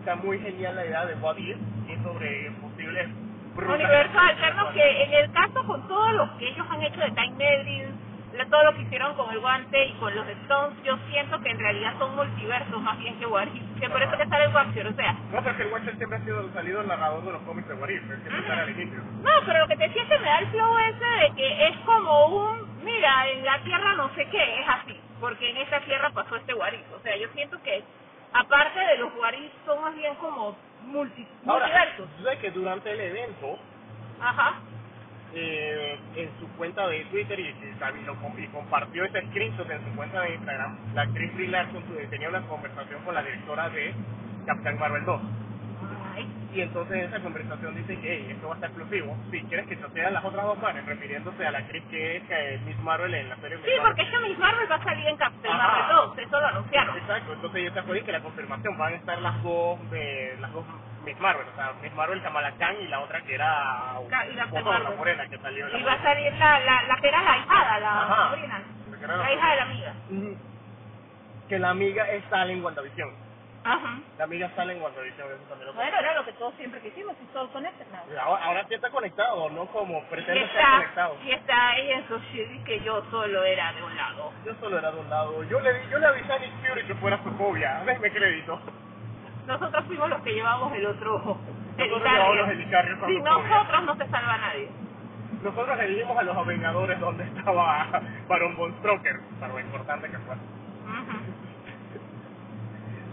Está muy genial la idea de What If, y es sobre posibles... Universos alternos que en el caso con todo lo que ellos han hecho de Time Meddling, la- todo lo que hicieron con el guante y con los Stones, yo siento que en realidad son multiversos más bien que What If, que por eso que sale el Watcher, o sea, No, porque el Watcher siempre ha sido salido el narrador de los cómics de What If, él siempre sale al inicio. No, pero lo que te decía es que me da el flow ese de que es como un, mira, en la Tierra no sé qué, es así, porque en esa Tierra pasó este guarif. O sea, yo siento que, aparte de los guarif, son más bien como multi, Ahora, multiversos. que durante el evento, Ajá. Eh, en su cuenta de Twitter y, y, lo y compartió ese screenshot en su cuenta de Instagram, la actriz Brie Larson tenía una conversación con la directora de Captain Marvel 2. Ay, Y entonces en esa conversación dice que "Hey, esto va a estar explosivo. Si quieres que chotean las otras dos manes, refiriéndose a la actriz que es eh, Miss Marvel en la serie Sí, porque es que Miss Marvel va a salir en Captain Ajá. Marvel 2, eso lo anunciaron. Exacto, entonces yo te acuerdo que la confirmación van a estar las dos de las dos Miss Marvel, o sea, Miss Marvel Kamala Khan y la otra que era y la morena que salió la Y va a salir la, la, la que era la hijada, la Ajá. sobrina, la- la hija de la amiga. Que la amiga es sale en WandaVision. Ajá. La amiga sale en WandaVision, eso también lo Bueno, era lo que todos siempre quisimos, y todos conectan. Ahora, ahora sí está conectado, no como pretende estar conectado. y está ella en su shit que yo solo era de un lado. Yo solo era de un lado. Yo le, yo le avisé a Nick Fury que fuera su fobia. Déjeme crédito. Nosotros fuimos los que llevamos el otro Nosotros llevamos los helicarrio. Sin fobia. nosotros no se salva nadie. Nosotros le dijimos a los Avengadores donde estaba Baron Von Stroker, para lo importante que fue. Ujú.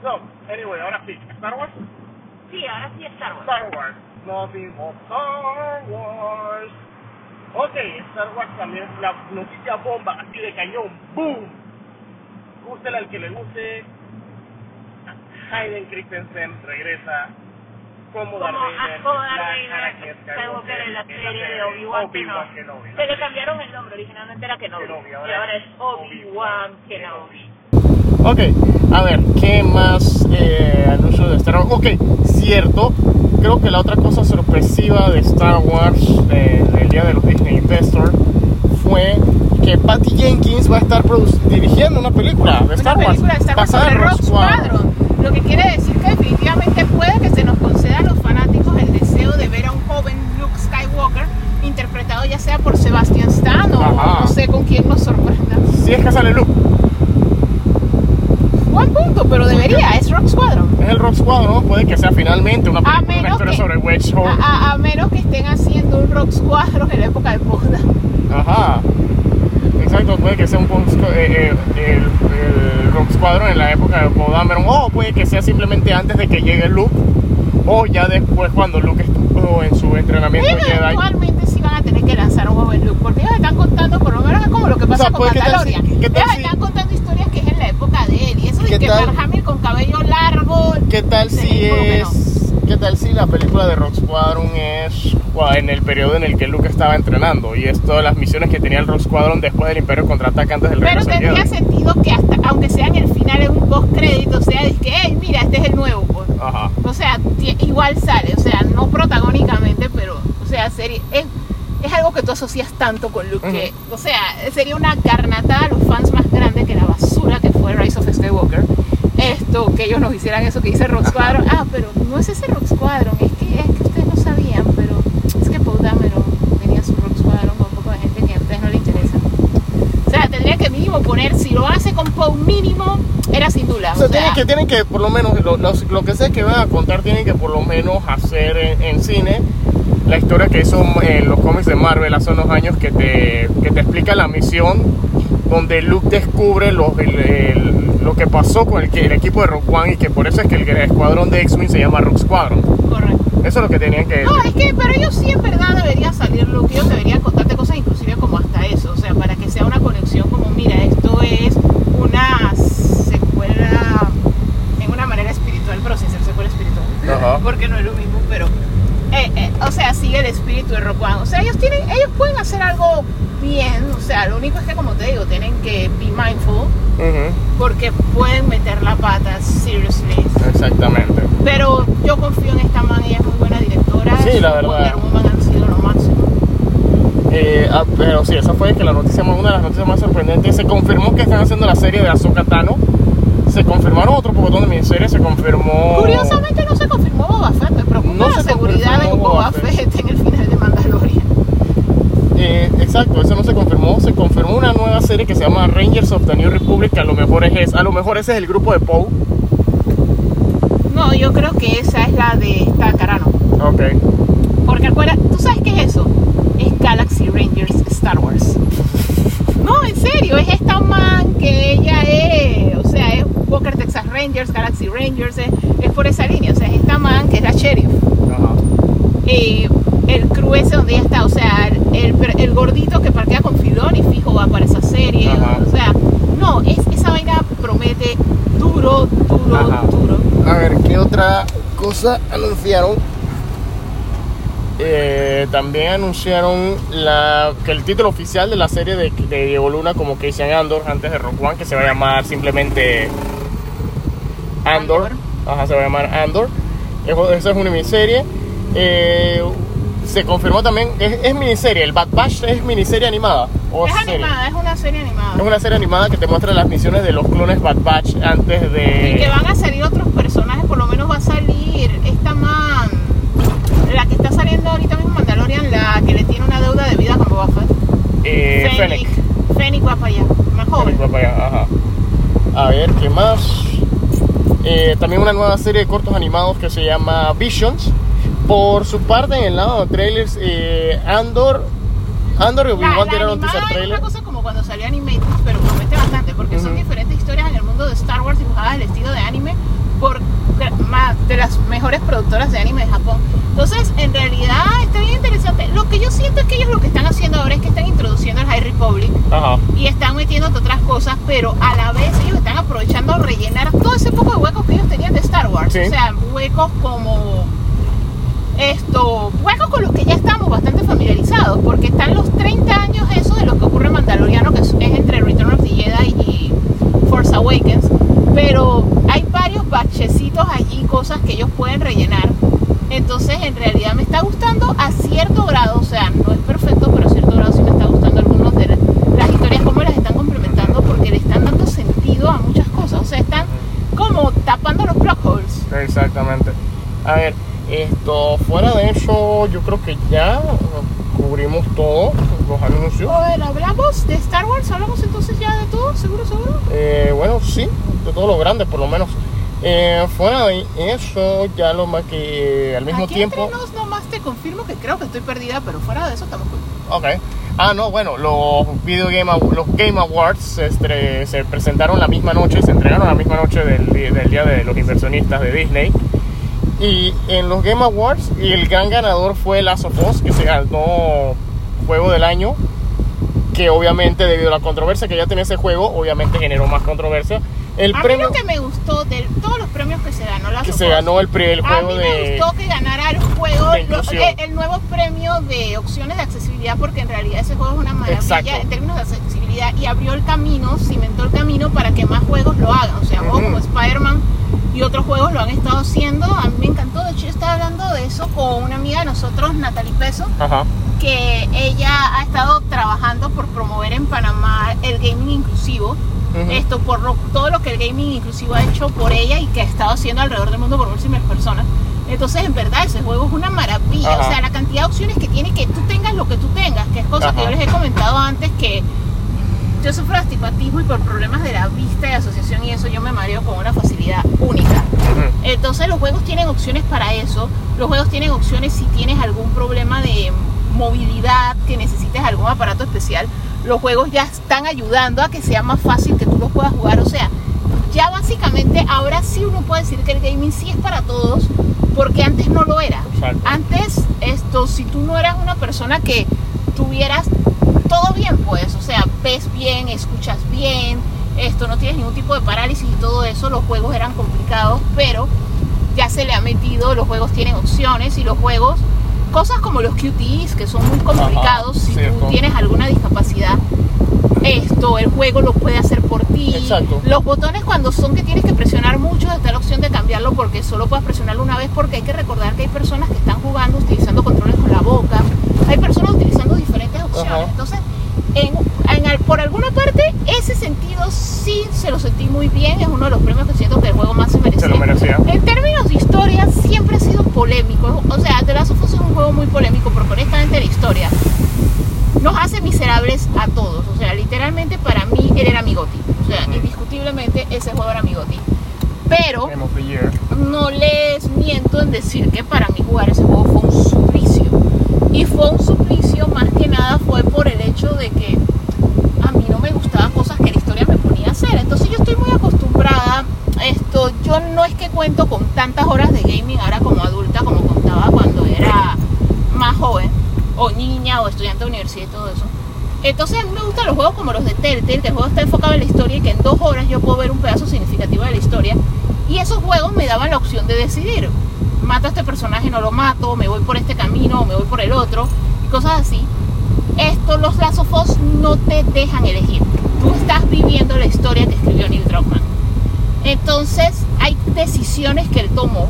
So, anyway, ahora sí, Star Wars. Sí, ahora sí Star Wars. Star Wars. Nothing but Star Wars. Ok, Star Wars también es la noticia bomba, así de cañón. ¡Boom! Gústele al que le guste. Hayden Christensen regresa como Darth Vader. como Darth Vader, Skywalker en la serie de Obi-Wan Obi-Wan Kenobi. Se le cambiaron el nombre, originalmente era Kenobi. Kenobi, y ahora es Obi-Wan Kenobi. Ok, a ver, ¿qué más eh, anuncios de Star Wars? Ok, cierto, creo que la otra cosa sorpresiva de Star Wars eh, del día de los Disney Investor fue que Patty Jenkins va a estar dirigiendo una película de Star una Wars película de Star Wars basada en Squadron. Lo que quiere decir que definitivamente puede que se nos conceda a los fanáticos el deseo de ver a un joven Luke Skywalker interpretado ya sea por Sebastian Stan o Ajá. no sé con quién nos sorprenda. Si es que sale Luke, Buen punto, pero debería, es Rogue Squadron. es el Rogue Squadron, puede que sea finalmente una, A película, una menos historia que- sobre Wedgehole. A, a- a menos que estén haciendo un Rogue Squadron en la época de Poda. Ajá. Exacto, puede que sea un post, eh, eh, el, el Rogue Squadron en la época de Dameron, o puede que sea simplemente antes de que llegue Luke, o ya después cuando Luke estuvo en su entrenamiento Jedi. eventualmente sí van a tener que lanzar un joven Luke, porque ellos están contando, por lo menos es como lo que pasa sea, con pues, ¿qué tal si- Mandalorian. tal ellos si- están contando historias que es en la época de él, y eso de ¿Qué que Mark Hamill con cabello largo. ¿Qué tal si que es, qué tal si la película de Rogue Squadron es en el periodo en el que Luke estaba entrenando y es todas las misiones que tenía el Rogue Squadron después del Imperio contraataca antes del Pero tendría Jedi? sentido que hasta, aunque sea en el final en un post crédito, sea de que, hey, mira, este es el nuevo, pues. Ajá. O sea, igual sale, o sea, no protagónicamente, pero, o sea, sería, es, es algo que tú asocias tanto con Luke, que, o sea, sería una carnatada a los fans más grande que la basura que fue Rise of Skywalker. Esto, que ellos nos hicieran eso que dice Rock Squadron. Ah, pero no es ese Rock Squadron, es que, es que ustedes no sabían, pero es que Paul Dameron tenía su Rock Squadron con un poco de gente que a ustedes no les interesa. O sea, tendría que mínimo poner, si lo hace con Paul mínimo, era sin duda. O sea, tienen que, tienen que por lo menos, lo, los- lo que sea que van a contar, tienen que por lo menos hacer en, en cine la historia que hizo en los cómics de Marvel hace unos años que te, que te explica la misión donde Luke descubre los- el- el- lo que pasó con el, que- el equipo de Rogue One y que por eso es que el, escuadrón de X-Wing se llama Rogue Squadron. Correcto. Eso es lo que tenían que No, es que, pero ellos sí en verdad debería salir Luke, ellos deberían contarte cosas inclusive como hasta eso, o sea, para que sea una conexión como, mira, esto es una secuela en una manera espiritual, pero sin ser secuela espiritual, Ajá. porque no es lo mismo, pero, eh, eh, o sea, sigue el espíritu de Rock One, o sea, ellos tienen, ellos pueden hacer algo bien, o sea, lo único es que como te digo, tienen que be mindful, Ujú, porque pueden meter la pata, seriously, Exactamente. pero yo confío en esta man, ella es muy buena directora. Sí, la verdad. Wonder Woman han sido lo máximo. Eh, ah, pero sí, esa fue que la noticia más, una de las noticias más sorprendentes. Se confirmó que están haciendo la serie de Ahsoka Tano. Se confirmaron otro poco de miniseries, se confirmó. Curiosamente no se confirmó Boba Fett, me preocupa No la se seguridad de Boba Boba Fett. Fett en el. Eh, exacto, eso no se confirmó. Se confirmó una nueva serie que se llama Rangers of the New Republic, que a lo mejor es, a lo mejor ese es el grupo de Poe. No, yo creo que esa es la de esta Carano. Ok. Porque acuérdate, ¿tú sabes qué es eso? Es Galaxy Rangers Star Wars. No, en serio, es esta man que ella es, o sea, es Walker Texas Rangers, Galaxy Rangers, es, es por esa línea, o sea, es esta man que es la sheriff. Ajá. eh, el ese donde ella está, o sea, el, el, el gordito que parquea con Filoni fijo va para esa serie, Ajá. o sea, no, es, esa vaina promete duro, duro, Ajá. duro. A ver, ¿qué otra cosa anunciaron? eh, también anunciaron la, que el título oficial de la serie de, de Diego Luna como Casey Andor antes de Rock One, que se va a llamar simplemente Andor. Ajá, se va a llamar Andor. Eso- Esa es una miniserie. Eh, se confirmó también, es, es miniserie, el Bad Batch es miniserie animada. ¿o Es serie? animada, es una serie animada. Es una serie animada que te muestra las misiones de los clones Bad Batch antes Y de... que van a salir otros personajes, por lo menos va a salir esta man, la que está saliendo ahorita mismo en Mandalorian, la que le tiene una deuda de vida con Boba Fett. eh, Fennec. Fennec va para allá, más joven. Va para allá, ajá. A ver, ¿qué más? Eh, también una nueva serie de cortos animados que se llama Visions. Por su parte, en el lado de trailers, eh, Andor, Andor y Obi-Wan tiraron teaser es trailer. una cosa como cuando salió Animated, pero promete bastante, porque son Ujú. diferentes historias en el mundo de Star Wars dibujadas al estilo de anime por ma- de las mejores productoras de anime de Japón. Entonces, en realidad está bien interesante. Lo que yo siento es que ellos lo que están haciendo ahora es que están introduciendo el High Republic Ajá. y están metiendo otras cosas, pero a la vez ellos están aprovechando a rellenar todo ese poco de huecos que ellos tenían de Star Wars. Sí. O sea, huecos como esto, huecos con los que ya estamos bastante familiarizados, porque están los 30 años eso de lo que ocurre en Mandaloriano, que es, entre Return of the Jedi y Force Awakens, pero hay varios bachecitos allí, cosas que ellos pueden rellenar. Entonces, en realidad me está gustando a cierto grado, o sea, no es perfecto, pero a cierto grado sí me está gustando algunos de la- las historias, cómo las están complementando, porque le están dando sentido a muchas cosas, o sea, están como tapando los plot holes. Exactamente. A ver, esto, fuera de eso, yo creo que ya cubrimos todo, los anuncios. Ver, hablamos de Star Wars, hablamos entonces ya de todo, seguro, seguro. Eh, bueno, sí, de todo lo grande, por lo menos. Eh, fuera de eso, ya lo más que al mismo Aquí tiempo. entre nos nomás te confirmo que creo que estoy perdida, pero fuera de eso estamos. Ok. Ah, no, bueno, los Video Game, los Game Awards se, estre- se presentaron la misma noche, se entregaron la misma noche del, del Día de los Inversionistas de Disney. Y en los Game Awards, el gran ganador fue Last of Us, que se ganó Juego del Año. Que obviamente, debido a la controversia que ya tenía ese juego, obviamente generó más controversia. El a premio mí lo que me gustó de todos los premios que se ganó la que se ganó el, el A juego mí me de. gustó que ganara el juego, lo- inclusión. el, el nuevo premio de opciones de accesibilidad, porque en realidad ese juego es una maravilla Exacto. en términos de accesibilidad y abrió el camino, cimentó el camino para que más juegos lo hagan. O sea, juegos Ujú. como Spider-Man y otros juegos lo han estado haciendo. A mí me encantó, de hecho, yo estaba hablando de eso con una amiga de nosotros, Natalie Peso Ajá. que ella ha estado trabajando por promover en Panamá el gaming inclusivo. Ujú. Esto por lo- todo lo que el gaming inclusivo ha hecho por ella y que ha estado haciendo alrededor del mundo por múltiples personas. Entonces, en verdad, ese juego es una maravilla. Ajá. O sea, la cantidad de opciones que tiene que tú tengas lo que tú tengas, que es cosa que Ajá. yo les he comentado antes que yo sufro de astigmatismo y por problemas de la vista y asociación y eso yo me mareo con una facilidad única. Entonces los juegos tienen opciones para eso. Los juegos tienen opciones si tienes algún problema de movilidad, que necesites algún aparato especial. Los juegos ya están ayudando a que sea más fácil que tú los puedas jugar. O sea, ya básicamente ahora sí uno puede decir que el gaming sí es para todos, porque antes no lo era. Exacto. Antes esto, si tú no eras una persona que tuvieras todo bien, pues, o sea, ves bien, escuchas bien, esto no tienes ningún tipo de parálisis y todo eso, los juegos eran complicados, pero ya se le ha metido, los juegos tienen opciones y los juegos, cosas como los QTEs que son muy complicados, si cierto. tú tienes alguna discapacidad, esto, el juego lo puede hacer por ti. Exacto. Los botones cuando son que tienes que presionar mucho, está la opción de cambiarlo porque solo puedes presionarlo una vez porque hay que recordar que hay personas que están jugando utilizando controles con la boca, hay personas utilizando opciones. Ajá. Entonces, en, en al- por alguna parte, ese sentido sí se lo sentí muy bien, es uno de los premios que siento que el juego más se merecía. Se lo merecía. En términos de historia, siempre ha sido polémico. O sea, The Last of Us es un juego muy polémico porque honestamente la historia nos hace miserables a todos. O sea, literalmente para mí él era mi goti. O sea, indiscutiblemente ese juego era mi goti. Pero no les miento en decir que para mí jugar ese juego fue un suplicio. Y fue un suplicio más que nada fue por el hecho de que a mí no me gustaban cosas que la historia me ponía a hacer. Entonces yo estoy muy acostumbrada a esto. Yo no es que cuento con tantas horas de gaming ahora como adulta como contaba cuando era más joven o niña o estudiante de universidad y todo eso. Entonces a mí me gustan los juegos como los de Telltale, que el juego está enfocado en la historia y que en dos horas yo puedo ver un pedazo significativo de la historia. Y esos juegos me daban la opción de decidir. Mato a este personaje, no lo mato, me voy por este camino, o me voy por el otro, y cosas así. Esto, los Last of Us no te dejan elegir. Tú estás viviendo la historia que escribió Neil Druckmann. Entonces, hay decisiones que él tomó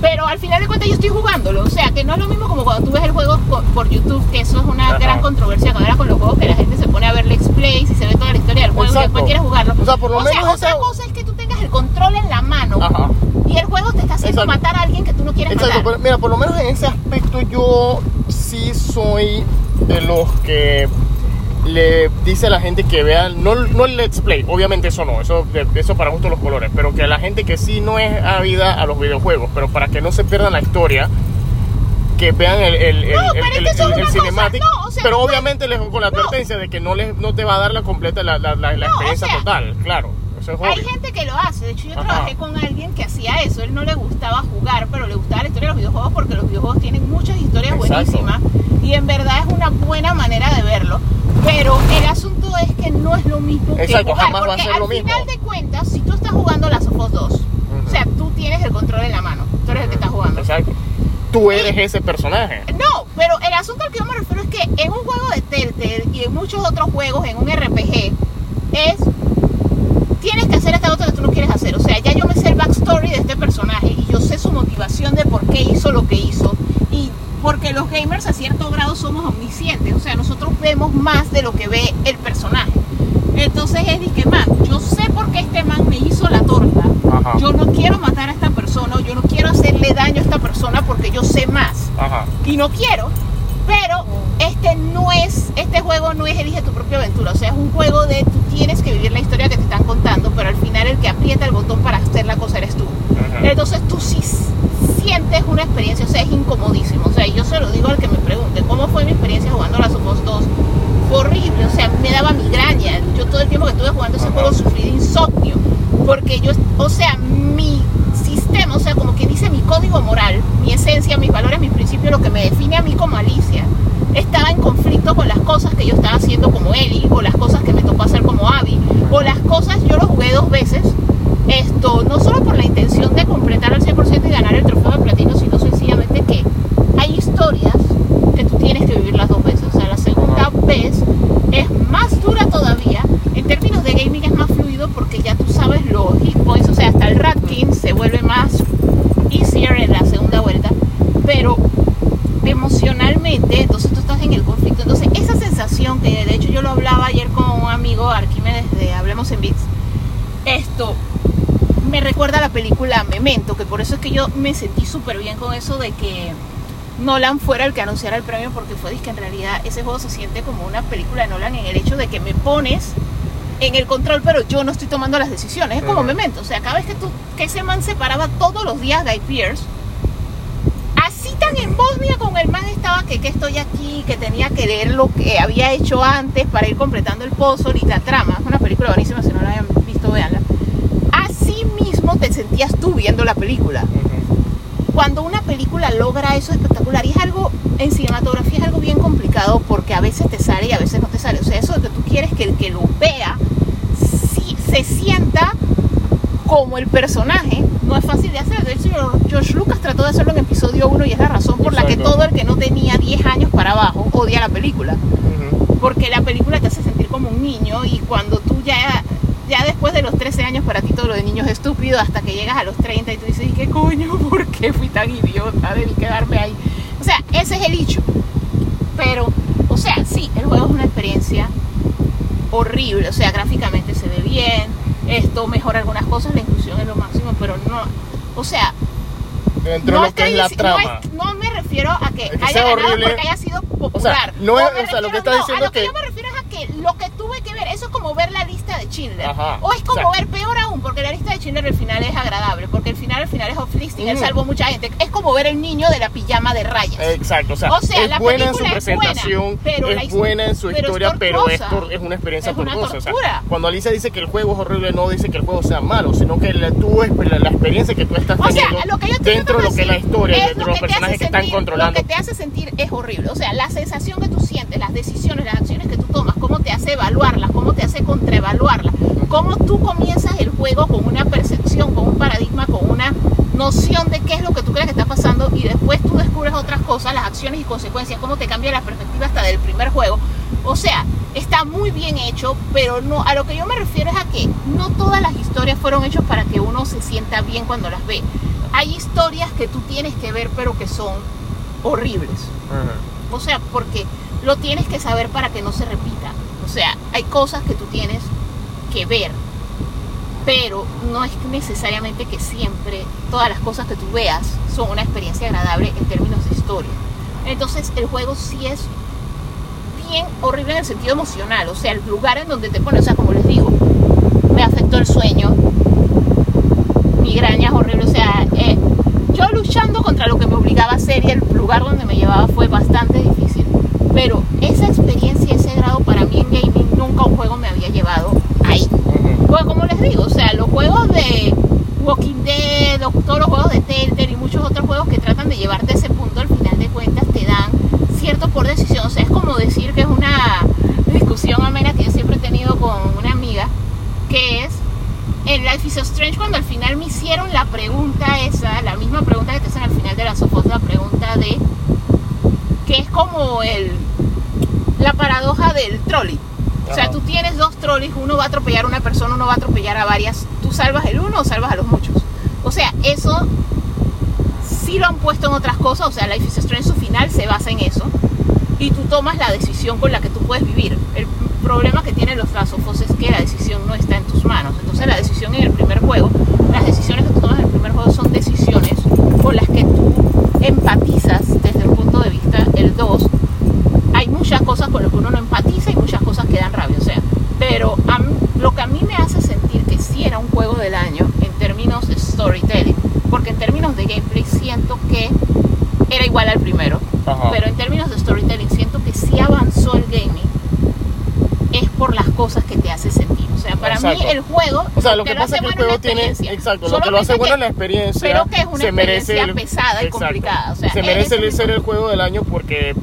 pero al final de cuentas yo estoy jugándolo, o sea que no es lo mismo como cuando tú ves el juego por, YouTube, que eso es una Ajá. gran controversia cuando era con los juegos que la gente se pone a ver let's plays y se ve toda la historia del juego y Exacto. después quiere jugarlo. O sea, por lo menos otra esa- cosa es que tú tengas el control en la mano Ajá. Y el juego te está haciendo Exacto. matar a alguien que tú no quieres Exacto, matar. pero mira, por lo menos en ese aspecto yo sí soy de los que le dice a la gente que vean, no, no el let's play, obviamente eso no, eso, eso para gusto los colores, pero que a la gente que sí no es ávida a los videojuegos, pero para que no se pierdan la historia, que vean el, el, el, No, el- pero el- no, o sea, obviamente les con la advertencia de que no, les, no te va a dar la completa la, la, la- la No, o experiencia sea, total, claro, eso es Hay obvio. gente que lo hace, de hecho yo Ajá. trabajé con alguien que hacía eso, él no le gustaba jugar, pero le gustaba la historia de los videojuegos porque los videojuegos tienen muchas historias Exacto. buenísimas y en verdad es una buena manera de verlo, pero el asunto es que no es lo mismo Exacto, que jugar, jamás va a porque ser al lo mismo. final de cuentas, si tú estás jugando Last of Us 2, o sea, tú tienes el control en la mano, tú eres el que está jugando. Exacto. Tú eres ese personaje. No, pero el asunto al que yo me refiero es que en un juego de Telltale y en muchos otros juegos, en un RPG, es tienes que hacer esta otra que tú no quieres hacer. O sea, ya yo me sé el backstory de este personaje y yo sé su motivación de por qué hizo lo que hizo. Y porque los gamers a cierto grado somos omniscientes. O sea, nosotros vemos más de lo que ve el personaje. Entonces es de que, man, yo sé por qué este man me hizo la torta. Ajá. Yo no quiero matar a esta persona, yo no quiero hacerle daño a esta persona porque yo sé más Ajá. y no quiero. Pero este no es, este juego no es elige tu propia aventura, o sea, es un juego de tú tienes que vivir la historia que te están contando, pero al final el que aprieta el botón para hacer la cosa eres tú. Ajá. Entonces tú sí sientes una experiencia, o sea, es incomodísimo. O sea, yo se lo digo al que me pregunte, ¿cómo fue mi experiencia jugando Last of Us 2? Fue horrible, o sea, me daba migraña. Yo todo el tiempo que estuve jugando ese Ajá. juego sufrí de insomnio, porque yo, o sea, mi sistema, o sea, como que código moral, mi esencia, mis valores, mis principios, lo que me define a mí como Alicia, estaba en conflicto con las cosas que yo estaba haciendo como Ellie, o las cosas que me tocó hacer como Abby, o las cosas, yo lo jugué dos veces, esto, no solo por la intención de completar al 100% y ganar el trofeo de platino, sino sencillamente que hay historias que tú tienes que vivir las dos veces. O sea, la segunda vez es más dura todavía. En términos de gaming es más fluido porque ya tú sabes los hit points, o sea, hasta el Ratkin se vuelve más easier en la segunda vuelta. Pero emocionalmente, entonces tú estás en el conflicto. Entonces, esa sensación que de hecho yo lo hablaba ayer con un amigo Arquímedes de Hablemos en Bits, esto me recuerda a la película Memento, que por eso es que yo me sentí súper bien con eso de que Nolan fuera el que anunciara el premio, porque fue que en realidad ese juego se siente como una película de Nolan en el hecho de que me pones en el control, pero yo no estoy tomando las decisiones. Es como Ujú. Memento, o sea, cada vez que, tú, que ese man se paraba todos los días Guy Pierce, así tan en Bosnia con el man estaba que, que estoy aquí, que tenía que leer lo que había hecho antes para ir completando el puzzle y la trama. Es una película buenísima, si no la hayan visto, véanla. Así mismo te sentías tú viendo la película. Cuando una película logra eso espectacular, y es algo, en cinematografía es algo bien complicado porque a veces te sale y a veces no te sale. O sea, eso de que tú quieres que el que lo vea sí, se sienta como el personaje, no es fácil de hacer. De hecho, George Lucas trató de hacerlo en episodio 1 y es la razón por la que Exacto. todo el que no tenía 10 años para abajo odia la película porque la película te hace sentir como un niño y cuando tú ya ya después de los 13 años para ti todo lo de niño es estúpido hasta que llegas a los 30 y tú dices, ¿y qué coño? ¿Por qué fui tan idiota? Debí quedarme ahí. O sea, ese es el hecho. Pero, o sea, sí, el juego es una experiencia horrible. O sea, gráficamente se ve bien, esto mejora algunas cosas, la inclusión es lo máximo, pero no, o sea, Dentro no de lo que estoy es la trama. No, es- no me refiero a que, Es que haya sea ganado horrible. porque haya sido popular. no es- me o sea, lo que estás no, diciendo que, que lo que tuve que ver, eso es como ver la lista de Schindler. Ajá, o es como exacto. ver, peor aún, porque la lista de Schindler al final es agradable, porque el final al final es uplifting, él Ujú. salvó mucha gente. Es como ver el niño de la pijama de rayas. Exacto, o sea, O sea, es la buena en su película es buena, presentación, pero es buena en su pero historia, pero es, tor- es una experiencia Es una tortuosa. O sea, cuando Alicia dice que el juego es horrible, no dice que el juego sea malo, sino que la, tú, la, la experiencia que tú estás O sea, teniendo lo que yo estoy dentro de lo que es la historia, dentro de los personajes que están controlando. Lo que te hace sentir es horrible. O sea, la sensación que tú las decisiones, las acciones que tú tomas, cómo te hace evaluarlas, cómo te hace contraevaluarlas, cómo tú comienzas el juego con una percepción, con un paradigma, con una noción de qué es lo que tú crees descubres otras cosas, las acciones y consecuencias, cómo te cambia la perspectiva hasta del primer juego. O sea, está muy bien hecho, pero no a lo que yo me refiero es a que no todas las historias fueron hechas para que uno se sienta bien cuando las ve. Hay historias que tú tienes que ver, pero que son horribles. O sea, porque lo tienes que saber para que no se repita. O sea, hay cosas que tú tienes que ver, pero no es necesariamente que siempre todas las cosas que tú veas son una experiencia agradable en términos de historia. Entonces el juego sí es bien horrible en el sentido emocional, o sea, el lugar en donde te pones, o sea, como les digo, me afectó el sueño, migrañas horribles, o sea, eh, yo luchando contra lo que me obligaba a hacer y el lugar donde me llevaba fue bastante difícil, pero esa experiencia, ese grado para mí en gaming, nunca un juego me había llevado ahí. Pues como les digo, o sea, los juegos de Walking Dead, todos los juegos de Telltale y muchos otros juegos que tratan de llevarte a ese punto, al final de cuentas te dan cierto por decisión. O sea, es como decir que es una discusión amena que yo siempre he tenido con una amiga, que es en Life is Strange cuando al final me hicieron la pregunta esa, la misma pregunta que te hacen al final de la sofos, la pregunta de que es como el la paradoja del trolley. O sea, tú tienes dos trolleys, uno va a atropellar a una persona, uno va a atropellar a varias. ¿Tú salvas el uno o salvas a los muchos? O sea, eso sí lo han puesto en otras cosas. O sea, Life is Strange, su final se basa en eso. Y tú tomas la decisión con la que tú puedes vivir. El problema que tienen los Last es que la decisión no está en tus manos. Entonces, la decisión en el primer juego, las decisiones que tú tomas en el primer juego son decisiones con las que tú empatizas desde el punto de vista el 2 hay muchas cosas con las que uno no empatiza y muchas cosas que dan rabia, o sea, pero a mí- lo que a mí me hace sentir que sí era un juego del año en términos de storytelling, porque en términos de gameplay siento que era igual al primero, Ajá. pero en términos de storytelling siento que sí avanzó el gaming es por las cosas que te hace sentir. O sea, para mí Exacto. el juego O sea, lo que pasa es que el juego tiene, experiencia. exacto, lo que lo hace bueno que- la experiencia, pero que es una se merece experiencia pesada y complicada, o sea, se es merece el ser el juego del año porque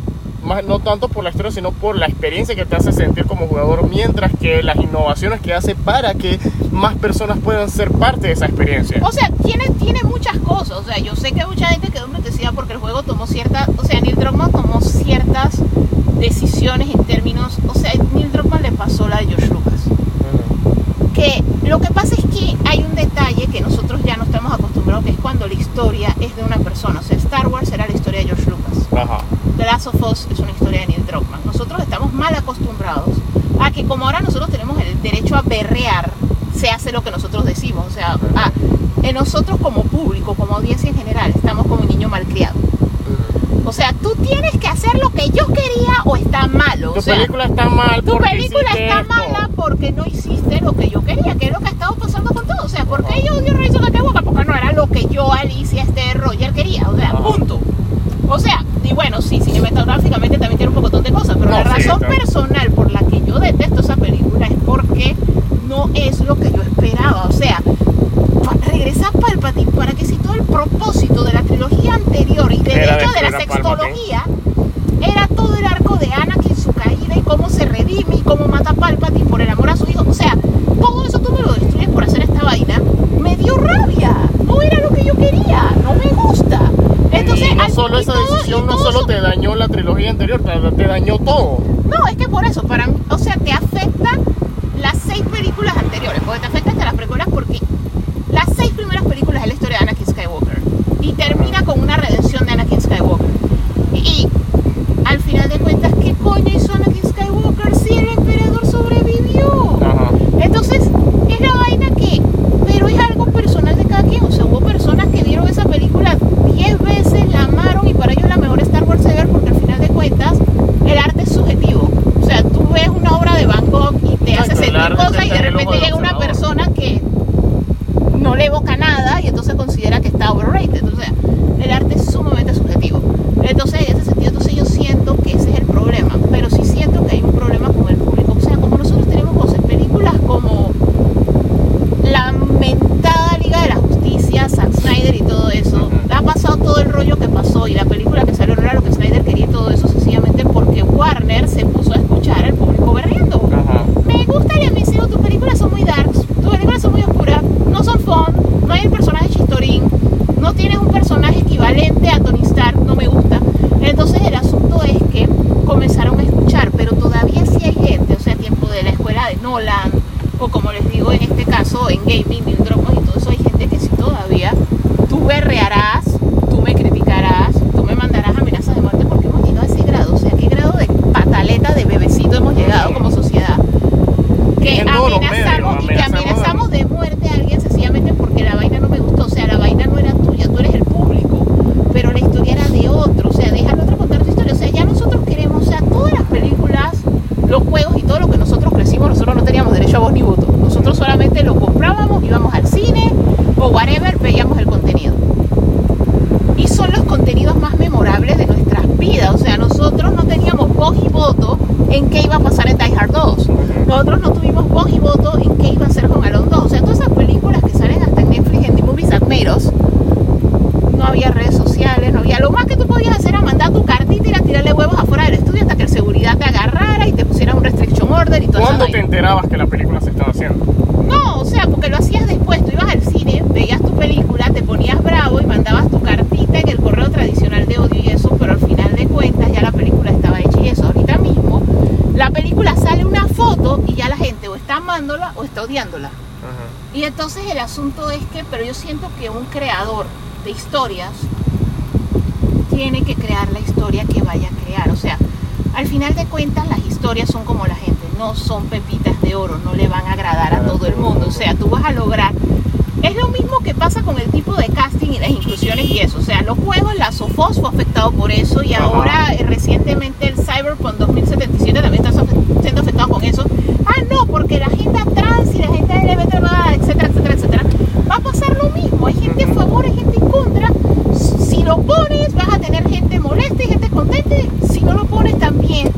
más, no tanto por la historia, sino por la experiencia que te hace sentir como jugador, mientras que las innovaciones que hace para que más personas puedan ser parte de esa experiencia. O sea, tiene, tiene muchas cosas. O sea, yo sé que mucha gente quedó decía porque el juego tomó ciertas. O sea, Neil Druckmann tomó ciertas decisiones en términos. O sea, Neil Druckmann le pasó la de George Lucas. Que lo que pasa es que hay un detalle que nosotros ya no estamos acostumbrados, que es cuando la historia es de una persona. O sea, Star Wars era la historia de George Lucas. Ajá. The Last of Us es una historia de Neil Druckmann. Nosotros estamos mal acostumbrados a que como ahora nosotros tenemos el derecho a berrear, se hace lo que nosotros decimos. O sea, a- en nosotros como público, como audiencia en general, estamos como un niño malcriado. O sea, tú tienes que hacer lo que yo quería o está malo. Tu o sea, película está mal tu película está esto. mala porque no hiciste lo que yo quería, que es lo que ha estado pasando con todo. O sea, ¿por qué yo odio Rise of Skywalker? Porque no era lo que yo, Alicia, este Roger quería. O sea, punto. O sea, y bueno, sí, cinematográficamente también tiene un pocotón de cosas, pero No, la sí, razón está. personal por la que yo detesto esa película es porque no es lo que yo esperaba. O sea, pa- regresa Palpatine para que si todo el propósito de la trilogía anterior y de Era hecho de la Palpatine. sextología era todo el arco de Anakin, su caída y cómo se redime y cómo mata a Palpatine por el amor a su hijo. O sea, todo eso tú me lo destruyes por hacer esta vaina. Me dio rabia. No era lo que yo quería. No me gusta. Entonces, y no solo y esa todo- decisión no solo eso- te dañó la trilogía anterior, te, te dañó todo. no, es que por eso, para mí, o sea, te afecta las seis películas anteriores, porque te afecta hasta las precuelas porque asunto es que, pero yo siento que un creador de historias tiene que crear la historia que vaya a crear. O sea, al final de cuentas las historias son como la gente, no son pepitas de oro, no le van a agradar a todo el mundo. O sea, tú vas a lograr... Es lo mismo que pasa con el tipo de casting y las inclusiones y eso. O sea, los juegos, la Sofos fue afectado por eso y ahora eh, recientemente el Cyberpunk 2077 también está sofe- siendo afectado con eso. Ah, no, porque la agenda trans y la agenda LGBT, etcétera, etcétera, etcétera. Va a pasar lo mismo. Hay gente a favor, hay gente en contra. Si lo pones, vas a tener gente molesta y gente contenta. Si no lo pones, también.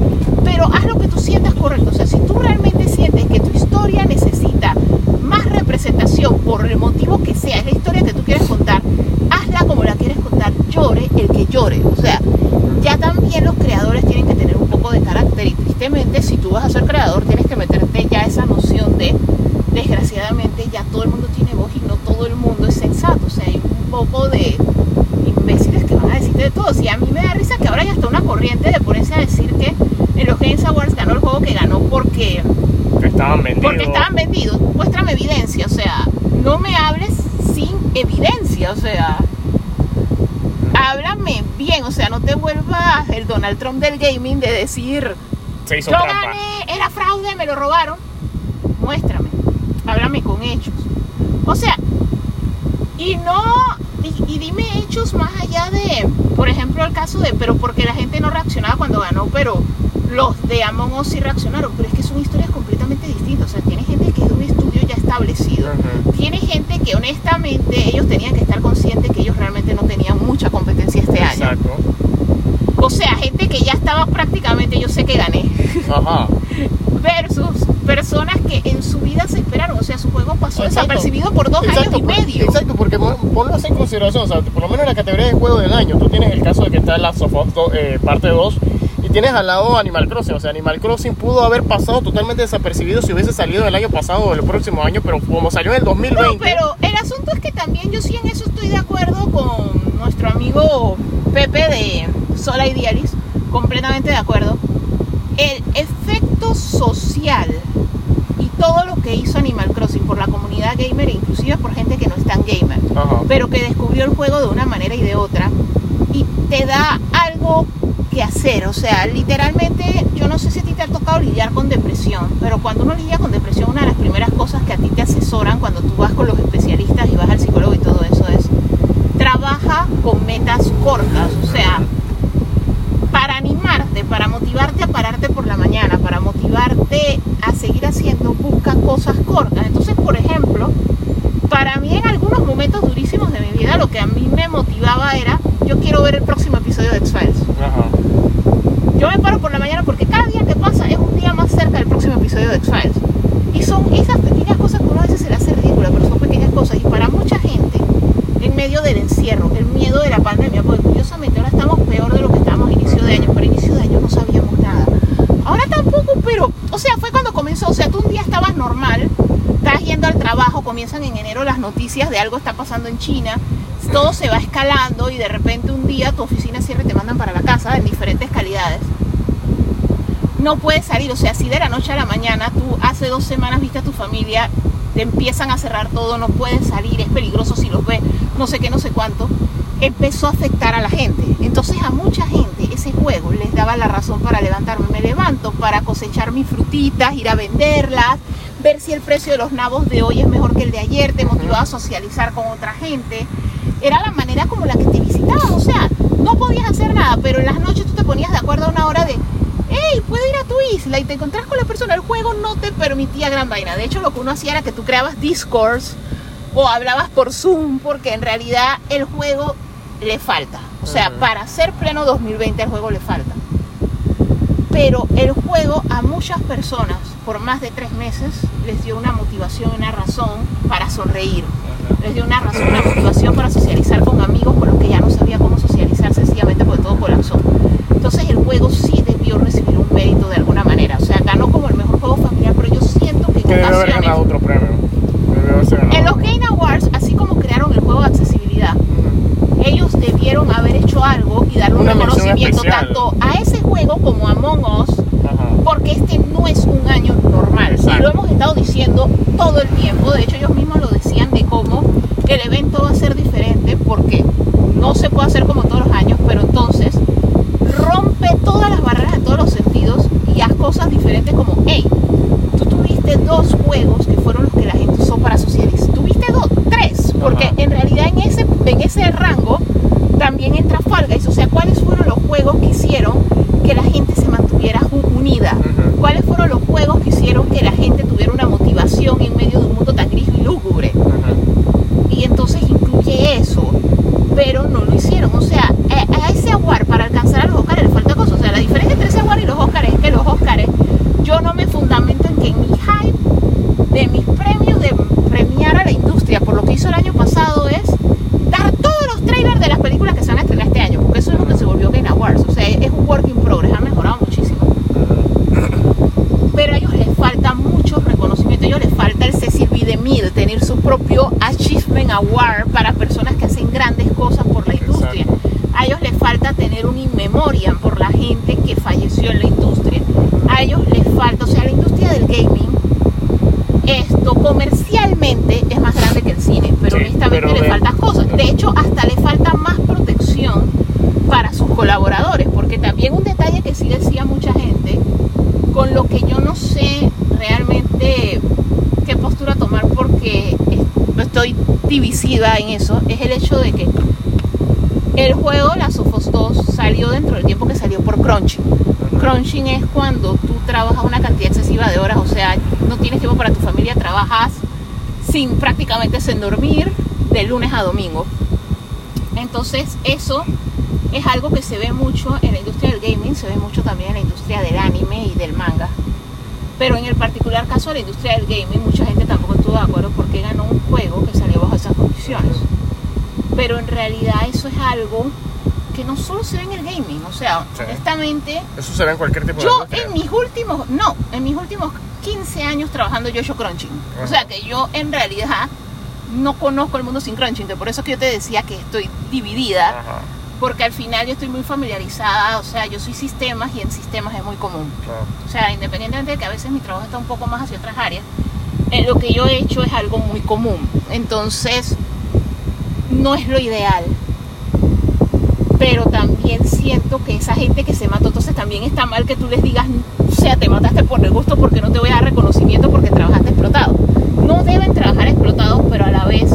Pero haz lo que tú sientas correcto. O sea, si tú realmente sientes que tu historia necesita más representación por el motivo que sea, es la historia que tú quieres contar, hazla como la quieres contar, llore el que llore. O sea, ya también los creadores tienen que tener un poco de carácter y tristemente si tú vas a ser creador tienes que meterte ya esa noción de, desgraciadamente ya todo el mundo tiene voz y no todo el mundo es sensato. O sea, hay un poco de imbéciles que van a decirte de todo. Y a mí me da risa que ahora hay hasta una corriente de ponerse a decir que en los Games Awards ganó el juego que ganó porque Que estaban vendidos. porque estaban vendidos. Muéstrame evidencia, o sea, no me hables sin evidencia, o sea, háblame bien, o sea, no te vuelvas el Donald Trump del gaming de decir, Se hizo yo trampa. gané, era fraude, me lo robaron. Muéstrame, háblame con hechos. O sea, y no, y, y dime hechos más allá de, por ejemplo, el caso de, pero porque la gente no reaccionaba cuando ganó, pero los de Among Us sí reaccionaron, pero es que son historias completamente distintas. O sea, tiene gente que es de un estudio ya establecido. Tiene gente que honestamente ellos tenían que estar conscientes que ellos realmente no tenían mucha competencia este año. Exacto. O sea, gente que ya estaba prácticamente, yo sé que gané. Ajá. Versus personas que en su vida se esperaron. O sea, su juego pasó Exacto. desapercibido por dos Exacto, años y por- medio. Exacto, porque ponlo así en consideración, o sea, por lo menos en la categoría de juego del año, tú tienes el caso de que está la of Us do- eh, parte 2 y tienes al lado Animal Crossing, o sea, Animal Crossing pudo haber pasado totalmente desapercibido si hubiese salido el año pasado o el próximo año, pero como salió en el 2020, No, pero el asunto es que también yo sí en eso estoy de acuerdo con nuestro amigo Pepe de Sola Idealis, completamente de acuerdo. El efecto social y todo lo que hizo Animal Crossing por la comunidad gamer, inclusive por gente que no es tan gamer, Ajá. pero que descubrió el juego de una manera y de otra, y te da algo que hacer. O sea, literalmente, yo no sé si a ti te ha tocado lidiar con depresión, pero cuando uno lidia con depresión, una de las primeras cosas que a ti te asesoran cuando tú vas con los especialistas y vas al psicólogo y todo eso es, trabaja con metas cortas. O sea, para motivarte a pararte por la mañana, para motivarte a seguir haciendo, busca cosas cortas. Entonces, por ejemplo, para mí en algunos momentos durísimos de mi vida, lo que a mí me motivaba era, yo quiero ver el próximo episodio de X-Files. Ajá. Yo me paro por la mañana porque cada día que pasa es un día más cerca del próximo episodio de X-Files. Y son esas pequeñas cosas que uno a veces se le hace ridícula, pero son pequeñas cosas. Y para mucha gente, en medio del encierro, el miedo de la pandemia, porque curiosamente ahora estamos peor de lo que estábamos a inicio de año, pero a inicio de año no sabíamos nada. Ahora tampoco, pero, o sea, fue cuando comenzó, o sea, tú un día estabas normal, estás yendo al trabajo, comienzan en enero las noticias de algo está pasando en China, todo se va escalando y de repente un día tu oficina cierra y te mandan para la casa en diferentes calidades. no puedes salir. O sea, si de la noche a la mañana tú hace dos semanas viste a tu familia, te empiezan a cerrar todo, no puedes salir, es peligroso si los ves, no sé qué, no sé cuánto, empezó a afectar a la gente. Entonces a mucha gente ese juego les daba la razón para levantarme. Me levanto para cosechar mis frutitas, ir a venderlas, ver si el precio de los nabos de hoy es mejor que el de ayer, te motivaba a socializar con otra gente. Era la manera como la que te visitaban, o sea, no podías hacer nada, pero en las noches tú te ponías de acuerdo a una hora de, hey, puedo ir a tu isla y te encontrás con la persona. El juego no te permitía gran vaina. De hecho, lo que uno hacía era que tú creabas discords o hablabas por Zoom, porque en realidad el juego le falta. O sea, para ser pleno 2020 el juego le falta. Pero el juego a muchas personas por más de tres meses les dio una motivación, una razón para sonreír. Les dio una razón, una motivación para socializar con amigos con los que ya no sabía cómo socializar sencillamente porque todo colapsó. Entonces el juego sí debió recibir un mérito de alguna manera. O sea, ganó como el mejor juego familiar, pero yo siento que debe haber ganado otro premio. Ganado en los. Game Awards, así como crearon el juego de accesibilidad, ellos debieron haber hecho algo y darle un reconocimiento tanto a ese juego como a Among Us, Ajá. porque este no es un año normal. Y lo hemos estado diciendo todo el tiempo. De hecho, ellos mismos lo decían de cómo el evento va a ser diferente porque no se puede hacer como todos los años, pero entonces rompe todas las barreras en todos los sentidos y haz cosas diferentes como, hey, tú tuviste dos juegos que fueron los que la gente usó para socializar. Tuviste dos, tres, porque Ajá. en realidad en ese, en ese rango también entra Fall Guys. O sea, ¿cuáles fueron los juegos que hicieron que la gente ¿Cuáles fueron los juegos que hicieron que la gente tuviera una motivación en medio de un mundo tan gris y lúgubre? Ajá. y entonces incluye eso, pero no lo hicieron. O sea, a, a ese award para alcanzar a los Oscars le falta cosas. O sea, la diferencia entre ese award y los Oscars es que los Oscars, yo no me fundamento en que en mi hype de mis premios de premiar a la industria por lo que hizo el año pasado es dar todos los trailers de las películas que se van a estrenar este año, porque eso es lo que se volvió Game Awards. O sea, es un work in progress, ha mejorado muchísimo pero a ellos les falta mucho reconocimiento, a ellos les falta el Cecil B. DeMille, tener su propio Achievement Award para personas que hacen grandes cosas por la industria. A ellos les falta tener un in memoriam por la gente que falleció en la industria. A ellos les falta, o sea, la industria del gaming, esto comercialmente es más grande que el cine, pero Sí, honestamente pero le de- faltan cosas. De hecho, hasta le falta más protección para sus colaboradores, porque también un detalle que sí decía mucha gente, con lo que yo no sé realmente qué postura tomar porque es- estoy divisida en eso, es el hecho de que el juego Las of Us 2 salió dentro del tiempo que salió por Crunching. Crunching es cuando tú trabajas una cantidad excesiva de horas, o sea, no tienes tiempo para tu familia, trabajas sin prácticamente sin dormir de lunes a domingo. Entonces eso es algo que se ve mucho en la industria del gaming, se ve mucho también en la industria del anime y del manga. Pero en el particular caso de la industria del gaming, mucha gente tampoco estuvo de acuerdo porque ganó un juego que salió bajo esas condiciones. Pero en realidad eso es algo que no solo se ve en el gaming, o sea, Sí. honestamente, Eso se ve en cualquier tipo de yo industria. en mis últimos, no, en mis últimos 15 años trabajando yo he hecho crunching. O Ajá. sea que yo en realidad no conozco el mundo sin crunching, por eso que yo te decía que estoy dividida, Ajá, porque al final yo estoy muy familiarizada, o sea, yo soy sistemas y en sistemas es muy común. claro. O sea, independientemente de que a veces mi trabajo está un poco más hacia otras áreas, eh, lo que yo he hecho es algo muy común. Entonces, no es lo ideal. Pero también siento que esa gente que se mató, entonces también está mal que tú les digas, o sea, te mataste por el gusto porque no te voy a dar reconocimiento porque trabajaste explotado. No deben trabajar explotados, pero a la vez,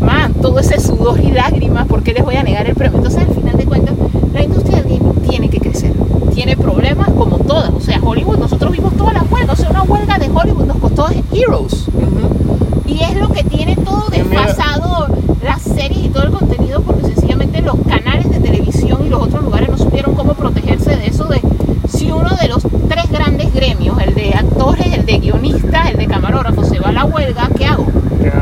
man, todo ese sudor y lágrimas, ¿por qué les voy a negar el premio? Entonces, al final de cuentas, la industria del gaming tiene que crecer. Tiene problemas como todas. O sea, Hollywood, nosotros vimos todas las huelgas. O sea, una huelga de Hollywood nos costó Heroes. Y es lo que tiene todo desfasado todo el contenido porque sencillamente los canales de televisión y los otros lugares no supieron cómo protegerse de eso de si uno de los tres grandes gremios, el de actores, el de guionistas, el de camarógrafos, se va a la huelga, ¿qué hago? Que,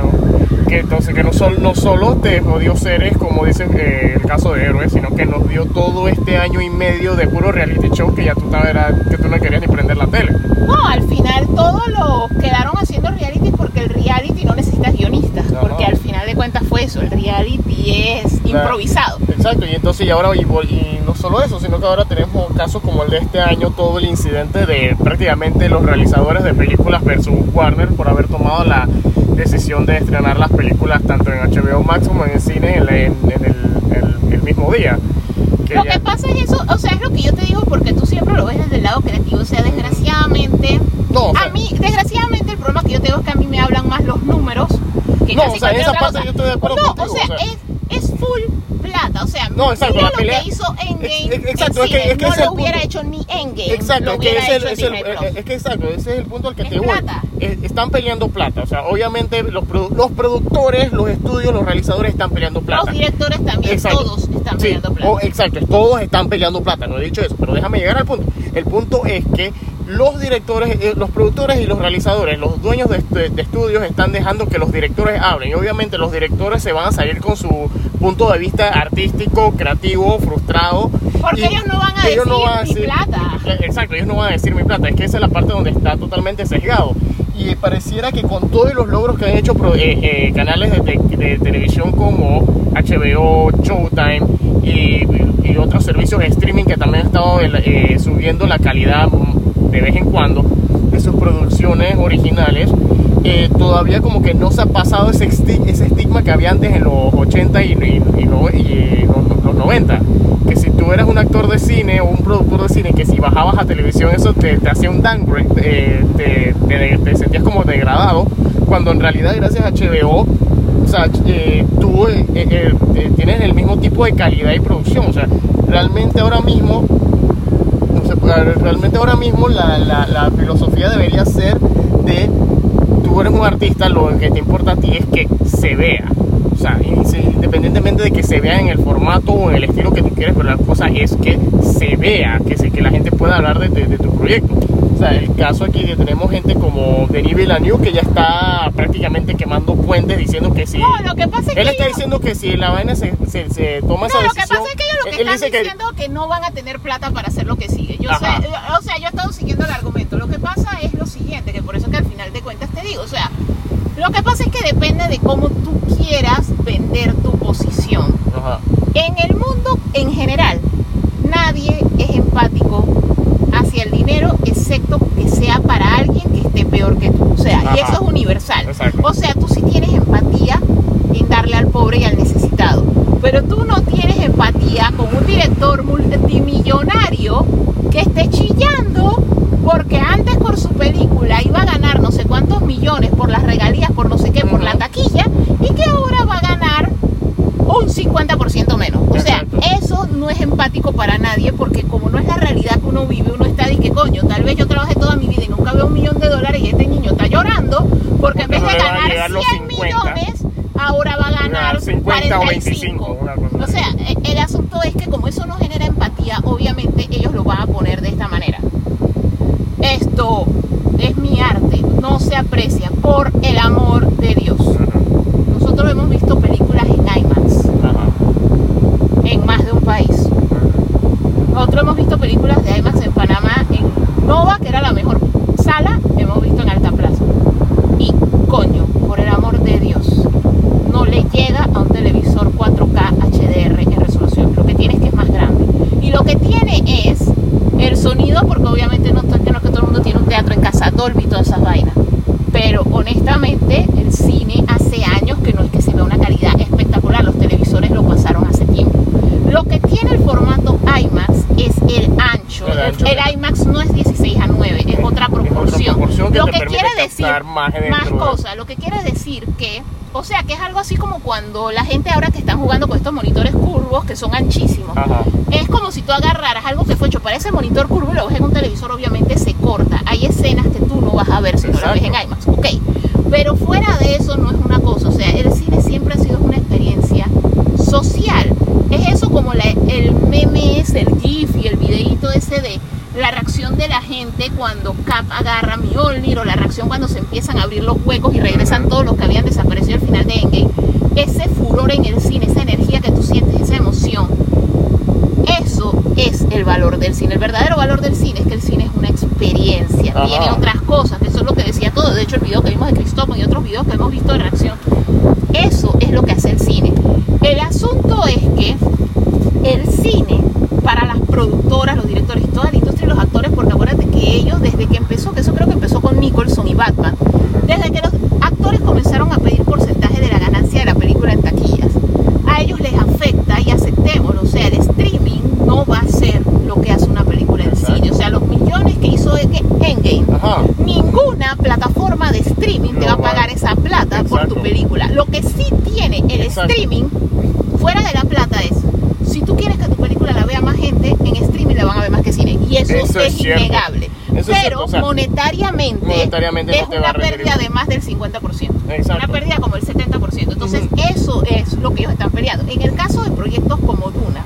que entonces que no, sol- no solo te jodió series como dices eh, el caso de Héroes, sino que nos dio todo este año y medio de puro reality show que ya tú, sabes, que tú no querías ni prender la tele. No, al final todos lo quedaron haciendo reality porque el reality no necesita guionistas, Ajá. porque al final de cuentas fue eso, el reality es La- improvisado. Exacto, Exacto, y entonces y ahora, y, y no solo eso, sino que ahora tenemos casos como el de este año, todo el incidente de prácticamente los realizadores de películas versus Warner por haber tomado la decisión de estrenar las películas tanto en HBO Max como en el cine en, en- en el, el- el mismo día. Que Lo ya- que pasa es eso, o sea, es lo que yo te digo porque tú siempre lo ves desde el lado creativo. O sea, desgraciadamente, No, o sea- a mí, desgraciadamente el problema que yo tengo es que a mí me hablan más los números que No, casi o sea, esa parte cosa. yo estoy de acuerdo No, contigo, o sea, o sea. es, es full plata. O sea, No, exacto, mira la lo pelea- que hizo Endgame. Ex- exacto, en es que- es que no es lo hubiera punto. hecho ni Endgame. Exacto, lo es que, ese, hecho es el, es que exacto, ese es el punto al que Es te voy. plata. Eh, Están peleando plata, o sea, obviamente los, los productores, los estudios, los realizadores están peleando plata. Los directores también, Exacto. todos están Sí, peleando plata. exacto, todos están peleando plata, no he dicho eso, pero déjame llegar al punto. El punto es que los directores, eh, los productores y los realizadores, los dueños de, este- de estudios están dejando que los directores hablen. Y obviamente los directores se van a salir con su punto de vista artístico, creativo, frustrado. Porque ellos no van a ellos no decir van a mi decir- plata. Exacto, ellos no van a decir mi plata. Es que esa es la parte donde está totalmente sesgado. Y pareciera que con todos los logros que han hecho eh, eh, canales de, de televisión como HBO, Showtime y, y otros servicios de streaming que también han estado eh, subiendo la calidad de vez en cuando de sus producciones originales, eh, todavía como que no se ha pasado ese, esti- ese estigma que había antes en los 80 y, y- y no- y los, los 90. Que si tú eras un actor de cine o un productor de cine, que si bajabas a televisión eso te, te hacía un downgrade, eh, te, te- te sentías como degradado, cuando en realidad gracias a HBO, o sea, eh, tú eh, eh, eh, tienes el mismo tipo de calidad y producción. O sea, realmente ahora mismo realmente ahora mismo la, la- la filosofía debería ser de tú eres un artista, lo que te importa a ti es que se vea. O sea, independientemente de que se vea en el formato o en el estilo que tú quieres, pero la cosa es que se vea, que, se, que la gente pueda hablar de, de- de tu proyecto. O sea, el caso aquí que tenemos gente como Denis Villeneuve que ya está prácticamente quemando puentes diciendo que si... No, lo que pasa es él que está ellos- diciendo que si la vaina se, se, se toma esa No, que decisión... él están dice que- diciendo que no van a tener plata para hacer lo que sigue. Yo sé, o sea, yo he estado siguiendo el argumento. Lo que pasa es lo siguiente, que por eso que al final de cuentas te digo, o sea, lo que pasa es que depende de cómo tú quieras vender tu posición. Ajá. En el mundo en general, nadie es empático hacia el dinero excepto que sea para alguien que esté peor que tú. O sea, y Ajá. eso es universal. Exacto. O sea, tú sí tienes empatía en darle al pobre y al necesitado. Pero tú no tienes empatía con un director multimillonario que esté chillando porque antes por su película iba a ganar no sé cuántos millones por las regalías, por no sé qué, por la taquilla, y que ahora va a ganar un 50% menos. O sea, eso no es empático para nadie porque como no es la realidad que uno vive, uno está de que coño, tal vez yo trabajé toda mi vida y nunca veo un millón de dólares y este niño está llorando porque en vez no de ganar llegar 100 los 50. millones, ahora va a ganar Ganar 50 o 45. 25, una cosa O sea, e- el asunto es que como eso no genera empatía, obviamente ellos lo van a poner de esta manera. Esto es mi arte, no por el amor de Dios. Nosotros hemos visto películas en IMAX Ajá. en más de un país. Nosotros hemos visto películas de IMAX en Panamá, en Nova, que era la mejor sala, hemos visto en Alta Plaza. Y coño, por el amor de Dios, no le llega a un televisor 4K HDR en resolución. Lo que tiene es que es más grande. Y lo que tiene es el sonido, porque obviamente no, to- que no es que todo el mundo tiene un teatro en casa, Dolby y todas esas vainas. Pero honestamente, el cine hace años que no es que se vea una calidad espectacular. Los televisores lo pasaron hace tiempo. Lo que tiene el formato IMAX es el ancho. El El, ancho. el IMAX no es 16 a 9, es otra proporción. proporción que lo te que permite quiere más cosas. Lo que quiere decir que, o sea, que es algo así como cuando la gente ahora que están jugando con estos monitores curvos que son anchísimos. Ajá. Es como si tú agarraras algo que fue hecho para ese monitor curvo y lo ves en un televisor, obviamente se corta. Hay escenas que tú no vas a ver si no las ves en IMAX, ok. Pero fuera de eso no es una cosa, o sea, el cine siempre ha sido una experiencia social. Es eso como la- el meme es el GIF y el videíto ese de la reacción de cuando Cap agarra Mjolnir o la reacción cuando se empiezan a abrir los huecos y regresan todos los que habían desaparecido al final de Endgame. Ese furor en el cine, esa energía que tú sientes, esa emoción. Eso es el valor del cine. El verdadero valor del cine es que el cine es una experiencia. Ajá. Tiene otras cosas, que eso es lo que decía todo. De hecho, el video que vimos de Cristóbal y otros videos que hemos visto de reacción. Eso es lo que hace el cine. El asunto es que el cine para las productoras, los directores y toda la industria y los actores, porque acuérdate que ellos desde que empezó, que eso creo que empezó con Nicholson y Batman, desde que los actores comenzaron a pedir porcentaje de la ganancia de la película en taquillas, a ellos les afecta y aceptémoslo, o sea, el streaming no va a ser lo que hace una película en cine, o sea, los millones que hizo Endgame, Ajá. ninguna plataforma de streaming te No va a va. pagar esa plata por tu Exacto. película. Lo que sí tiene el Exacto. Streaming fuera de la plata es, si tú quieres que tu película la vea más gente, en streaming la van a ver más que cine. Y eso, Eso es es, innegable. Eso es Pero cierto, o sea, monetariamente, monetariamente no es va una pérdida de más del 50%. Exacto. Una pérdida como el 70%. Entonces, eso es lo que ellos están peleando. En el caso de proyectos como Duna,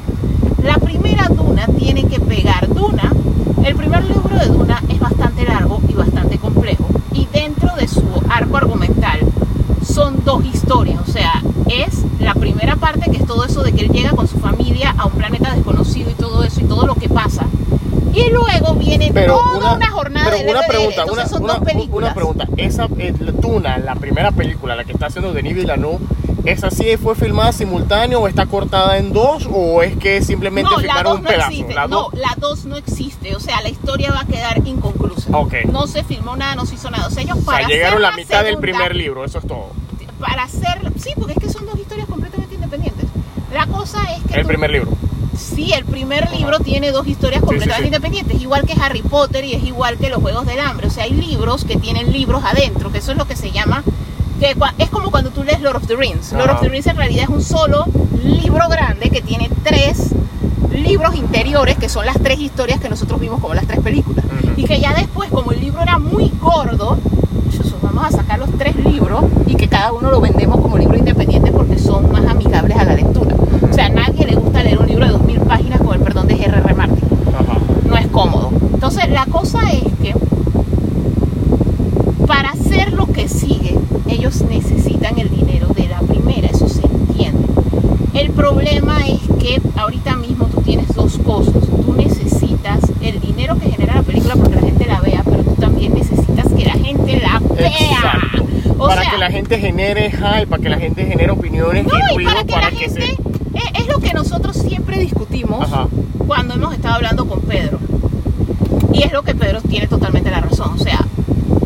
la primera Duna tiene que pegar. Duna, el primer libro de Duna es bastante largo y bastante complejo. Y dentro de su arco argumental son dos historias. O sea, es la primera parte que es todo eso de que él llega con su familia a un planeta desconocido y todo eso y todo lo que pasa. Y luego viene Pero toda una, una, jornada pero de una pregunta, una, son una- dos películas. una pregunta. Esa eh, Duna, la primera película, la que está haciendo Denis Villeneuve, ¿esa sí fue filmada simultáneo o está cortada en dos o es que simplemente no, la filmaron 2 un no pedazo? existe. La no, dos- la 2 no existe. O sea, la historia va a quedar inconclusa. Ok. No se filmó nada, no se hizo nada. O sea, ellos o para sea, llegaron la mitad del primer libro, eso es todo. Para hacer. Sí, porque es que son dos historias completamente independientes. La cosa es que. El tú- primer libro. Sí, el primer libro tiene dos historias completamente sí, sí. independientes, igual que Harry Potter y es igual que los Juegos del Hambre. O sea, hay libros que tienen libros adentro, que eso es lo que se llama, que es como cuando tú lees Lord of the Rings. Lord of the Rings en realidad es un solo libro grande que tiene tres libros interiores, que son las tres historias que nosotros vimos como las tres películas. Ujú. Y que ya después, como el libro era muy gordo, vamos a sacar los tres libros y que cada uno lo vendemos como libro independiente porque son más amigables a la lectura. O sea, a nadie le gusta leer un libro de 2000 páginas con el perdón de G.R.R. Martin. Ajá. No es cómodo. Entonces, la cosa es que para hacer lo que sigue, ellos necesitan el dinero de la primera, eso se entiende. El problema es que ahorita mismo tú tienes dos cosas. Tú necesitas el dinero que genera la película porque la gente la vea, pero tú también necesitas que la gente la vea. Exacto. O para sea, que la gente genere hype, para que la gente genere opiniones no, y para que la gente, se... es, es lo que nosotros siempre discutimos Ajá. cuando hemos estado hablando con Pedro. Y es lo que Pedro tiene totalmente la razón. O sea,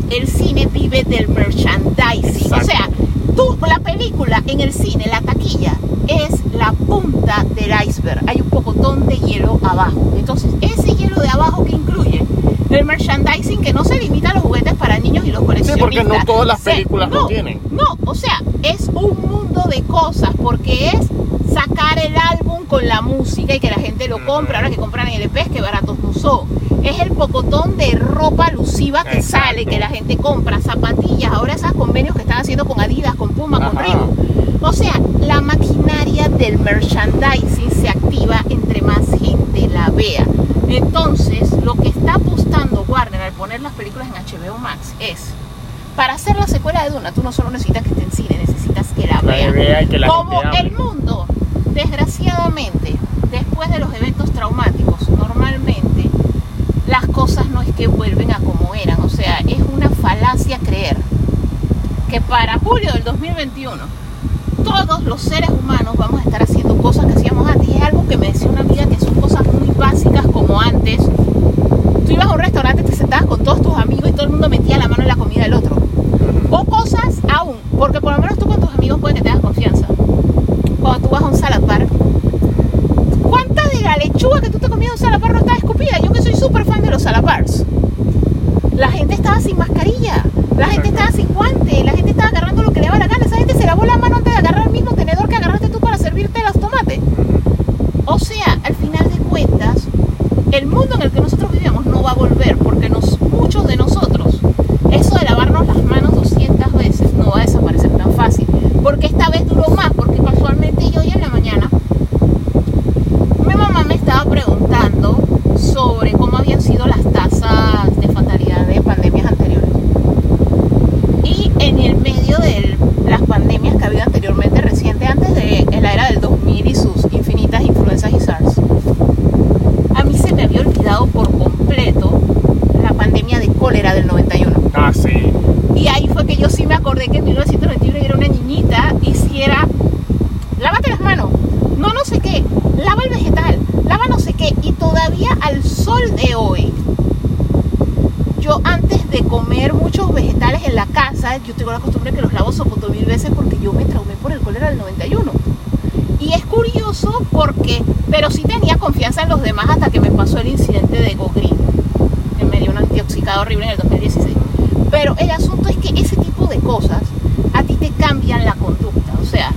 el cine vive del merchandising. O sea, tú, la película en el cine, la taquilla, es la punta del iceberg. Hay un pocotón de hielo abajo. Entonces, ese hielo de abajo que incluye el merchandising que no se limita a los juguetes para niños y los coleccionistas. porque no todas las Se- películas lo no, tienen. No, o sea, es un mundo de cosas porque es sacar el álbum con la música y que la gente lo compre. Ahora que compran LPs, que baratos no son. Es el pocotón de ropa alusiva que Exacto. sale, que la gente compra, zapatillas, ahora esos convenios que están haciendo con Adidas, con Puma, con. Reebok. O sea, la maquinaria del merchandising se activa entre más gente la vea. Entonces, lo que está apostando Warner al poner las películas en HBO Max es, para hacer la secuela de Duna, tú no solo necesitas que esté en cine, necesitas que la La vean. vea y que la Como el mundo, desgraciadamente, después de los eventos traumáticos, normalmente las cosas no es que vuelven a como eran. O sea, es una falacia creer que para julio del 2021 todos los seres humanos vamos a estar haciendo cosas que hacíamos antes. Y es algo que me decía una amiga que son cosas muy básicas como antes. Tú ibas a un restaurante, te sentabas con todos tus amigos y todo el mundo metía la mano en la comida del otro. O cosas aún, porque por lo menos tú con tus amigos puede que tengas confianza. Cuando tú vas a un salad bar, ¿cuánta de la lechuga que tú te comías un salad bar no está escupida? Yo que soy súper fan de los salad bars. La gente estaba sin mascarilla, la gente estaba sin guante, la gente estaba agarrando lo que le daba la gana. Esa gente se lavó la mano antes de agarrar el mismo tenedor que agarraste tú para servirte los tomates. O sea, al final de cuentas, el mundo en el que nosotros vivíamos no va a volver porque nos, muchos de nosotros, eso de lavarnos las manos 200 veces no va a desaparecer tan fácil. Porque esta vez duró más, porque casualmente yo hoy en la mañana, mi mamá me estaba preguntando sobre cómo habían sido las tasas de fatalidad de pandemias anteriores. Y en el medio de las pandemias que ha habido anteriormente, reciente, antes de la era del 2000 y sus infinitas influencias y SARS, a mí se me había olvidado por completo la pandemia de cólera del 91. Ah, sí. Y ahí fue que yo sí me acordé que en 1991 yo era una niñita y si era, lávate las manos, no, no sé qué, lava el vegetal, al sol de hoy, yo antes de comer muchos vegetales en la casa, yo tengo la costumbre que los lavo sopoto mil veces porque yo me traumé por el cólera del 91. Y es curioso porque, pero sí tenía confianza en los demás hasta que me pasó el incidente de Go Green, que me dio un antioxicado horrible en el 2016. Pero el asunto es que ese tipo de cosas a ti te cambian la conducta. O sea,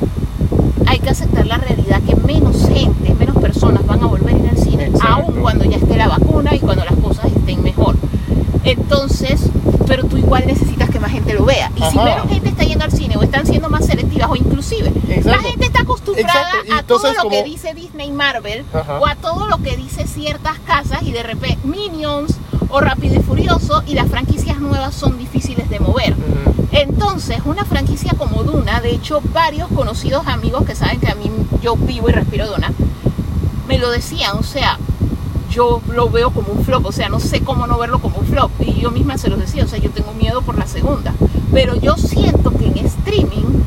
hay que aceptar la realidad que menos gente, menos personas van a volver a ir al cine, Exacto. aun cuando ya esté la vacuna y cuando las cosas estén mejor. Entonces, pero tú igual necesitas que más gente lo vea. Y si Ajá. menos gente está yendo al cine o están siendo más selectivas o inclusive la Exacto. gente está todo lo que dice Disney Marvel Ajá. o a todo lo que dice ciertas casas y de repente Minions o Rápido y Furioso y las franquicias nuevas son difíciles de mover. Entonces, una franquicia como Duna, de hecho, varios conocidos amigos que saben que a mí yo vivo y respiro Duna, me lo decían, o sea, yo lo veo como un flop, o sea, no sé cómo no verlo como un flop. Y yo misma se los decía, o sea, yo tengo miedo por la segunda. Pero yo siento que en streaming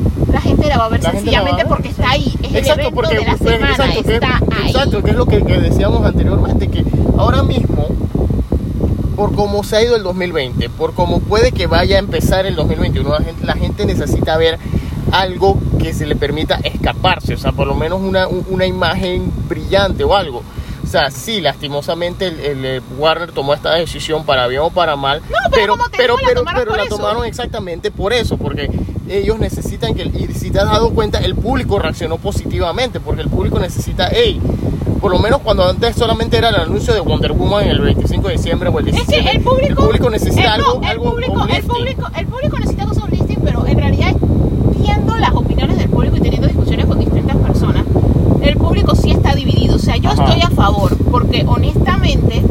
gente la va a ver La va a sencillamente ver, porque está ahí. Es el Exacto, evento porque de la pues, semana, exacto, que, está ahí. exacto, que es lo que, que decíamos anteriormente, que ahora mismo, por cómo se ha ido el 2020, por cómo puede que vaya a empezar el 2021, la gente, la gente necesita ver algo que se le permita escaparse, o sea, por lo menos una, un- una imagen brillante o algo. O sea, sí, lastimosamente el, el, eh, Warner tomó esta decisión para bien o para mal, pero como te pero, digo, la pero, tomaron pero la tomaron exactamente por eso, porque ellos necesitan que, y si te has dado cuenta, el público reaccionó positivamente, porque el público necesita, hey, por lo menos cuando antes solamente era el anuncio de Wonder Woman el 25 de diciembre o el Es 17, que el público, necesita el, algo, el algo público, el público, el público necesita cosas uplifting, pero en realidad viendo las opiniones del público y teniendo discusiones con distintas personas, el público sí está dividido. O sea, yo Ajá. estoy a favor, porque honestamente,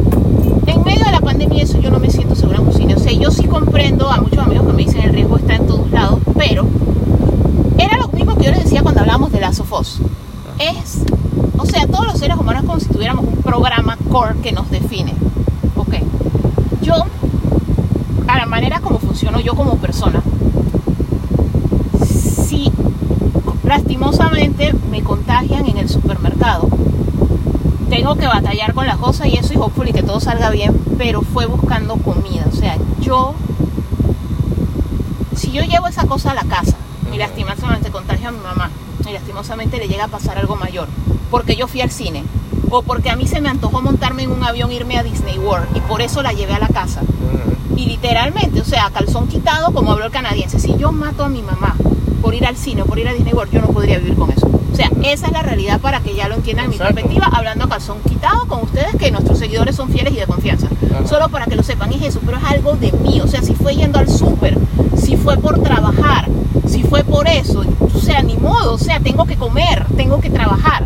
en medio de la pandemia eso yo no me siento segura en un cine. O sea, yo sí comprendo a muchos amigos que me dicen el riesgo está en todos lados, pero era lo mismo que yo les decía cuando hablábamos de Last of Us. Es, o sea, todos los seres humanos como si tuviéramos un programa core que nos define. Ok. Yo, a la manera como funciono yo como persona, si lastimosamente me contagian en el supermercado, tengo que batallar con las cosas y eso y hopefully que todo salga bien, pero fue buscando comida. O sea, yo, si yo llevo esa cosa a la casa y lastimosamente contagio a mi mamá y lastimosamente le llega a pasar algo mayor, porque yo fui al cine o porque a mí se me antojó montarme en un avión e irme a Disney World y por eso la llevé a la casa. Y literalmente, o sea, calzón quitado, como habló el canadiense. Si yo mato a mi mamá por ir al cine o por ir a Disney World, yo no podría vivir con eso. O sea, esa es la realidad para que ya lo entiendan mi Exacto. perspectiva, hablando a calzón quitado con ustedes, que nuestros seguidores son fieles y de confianza. Ajá. Solo para que lo sepan, es eso, pero es algo de mí. O sea, si fue yendo al súper, si fue por trabajar, si fue por eso, o sea, ni modo, o sea, tengo que comer, tengo que trabajar.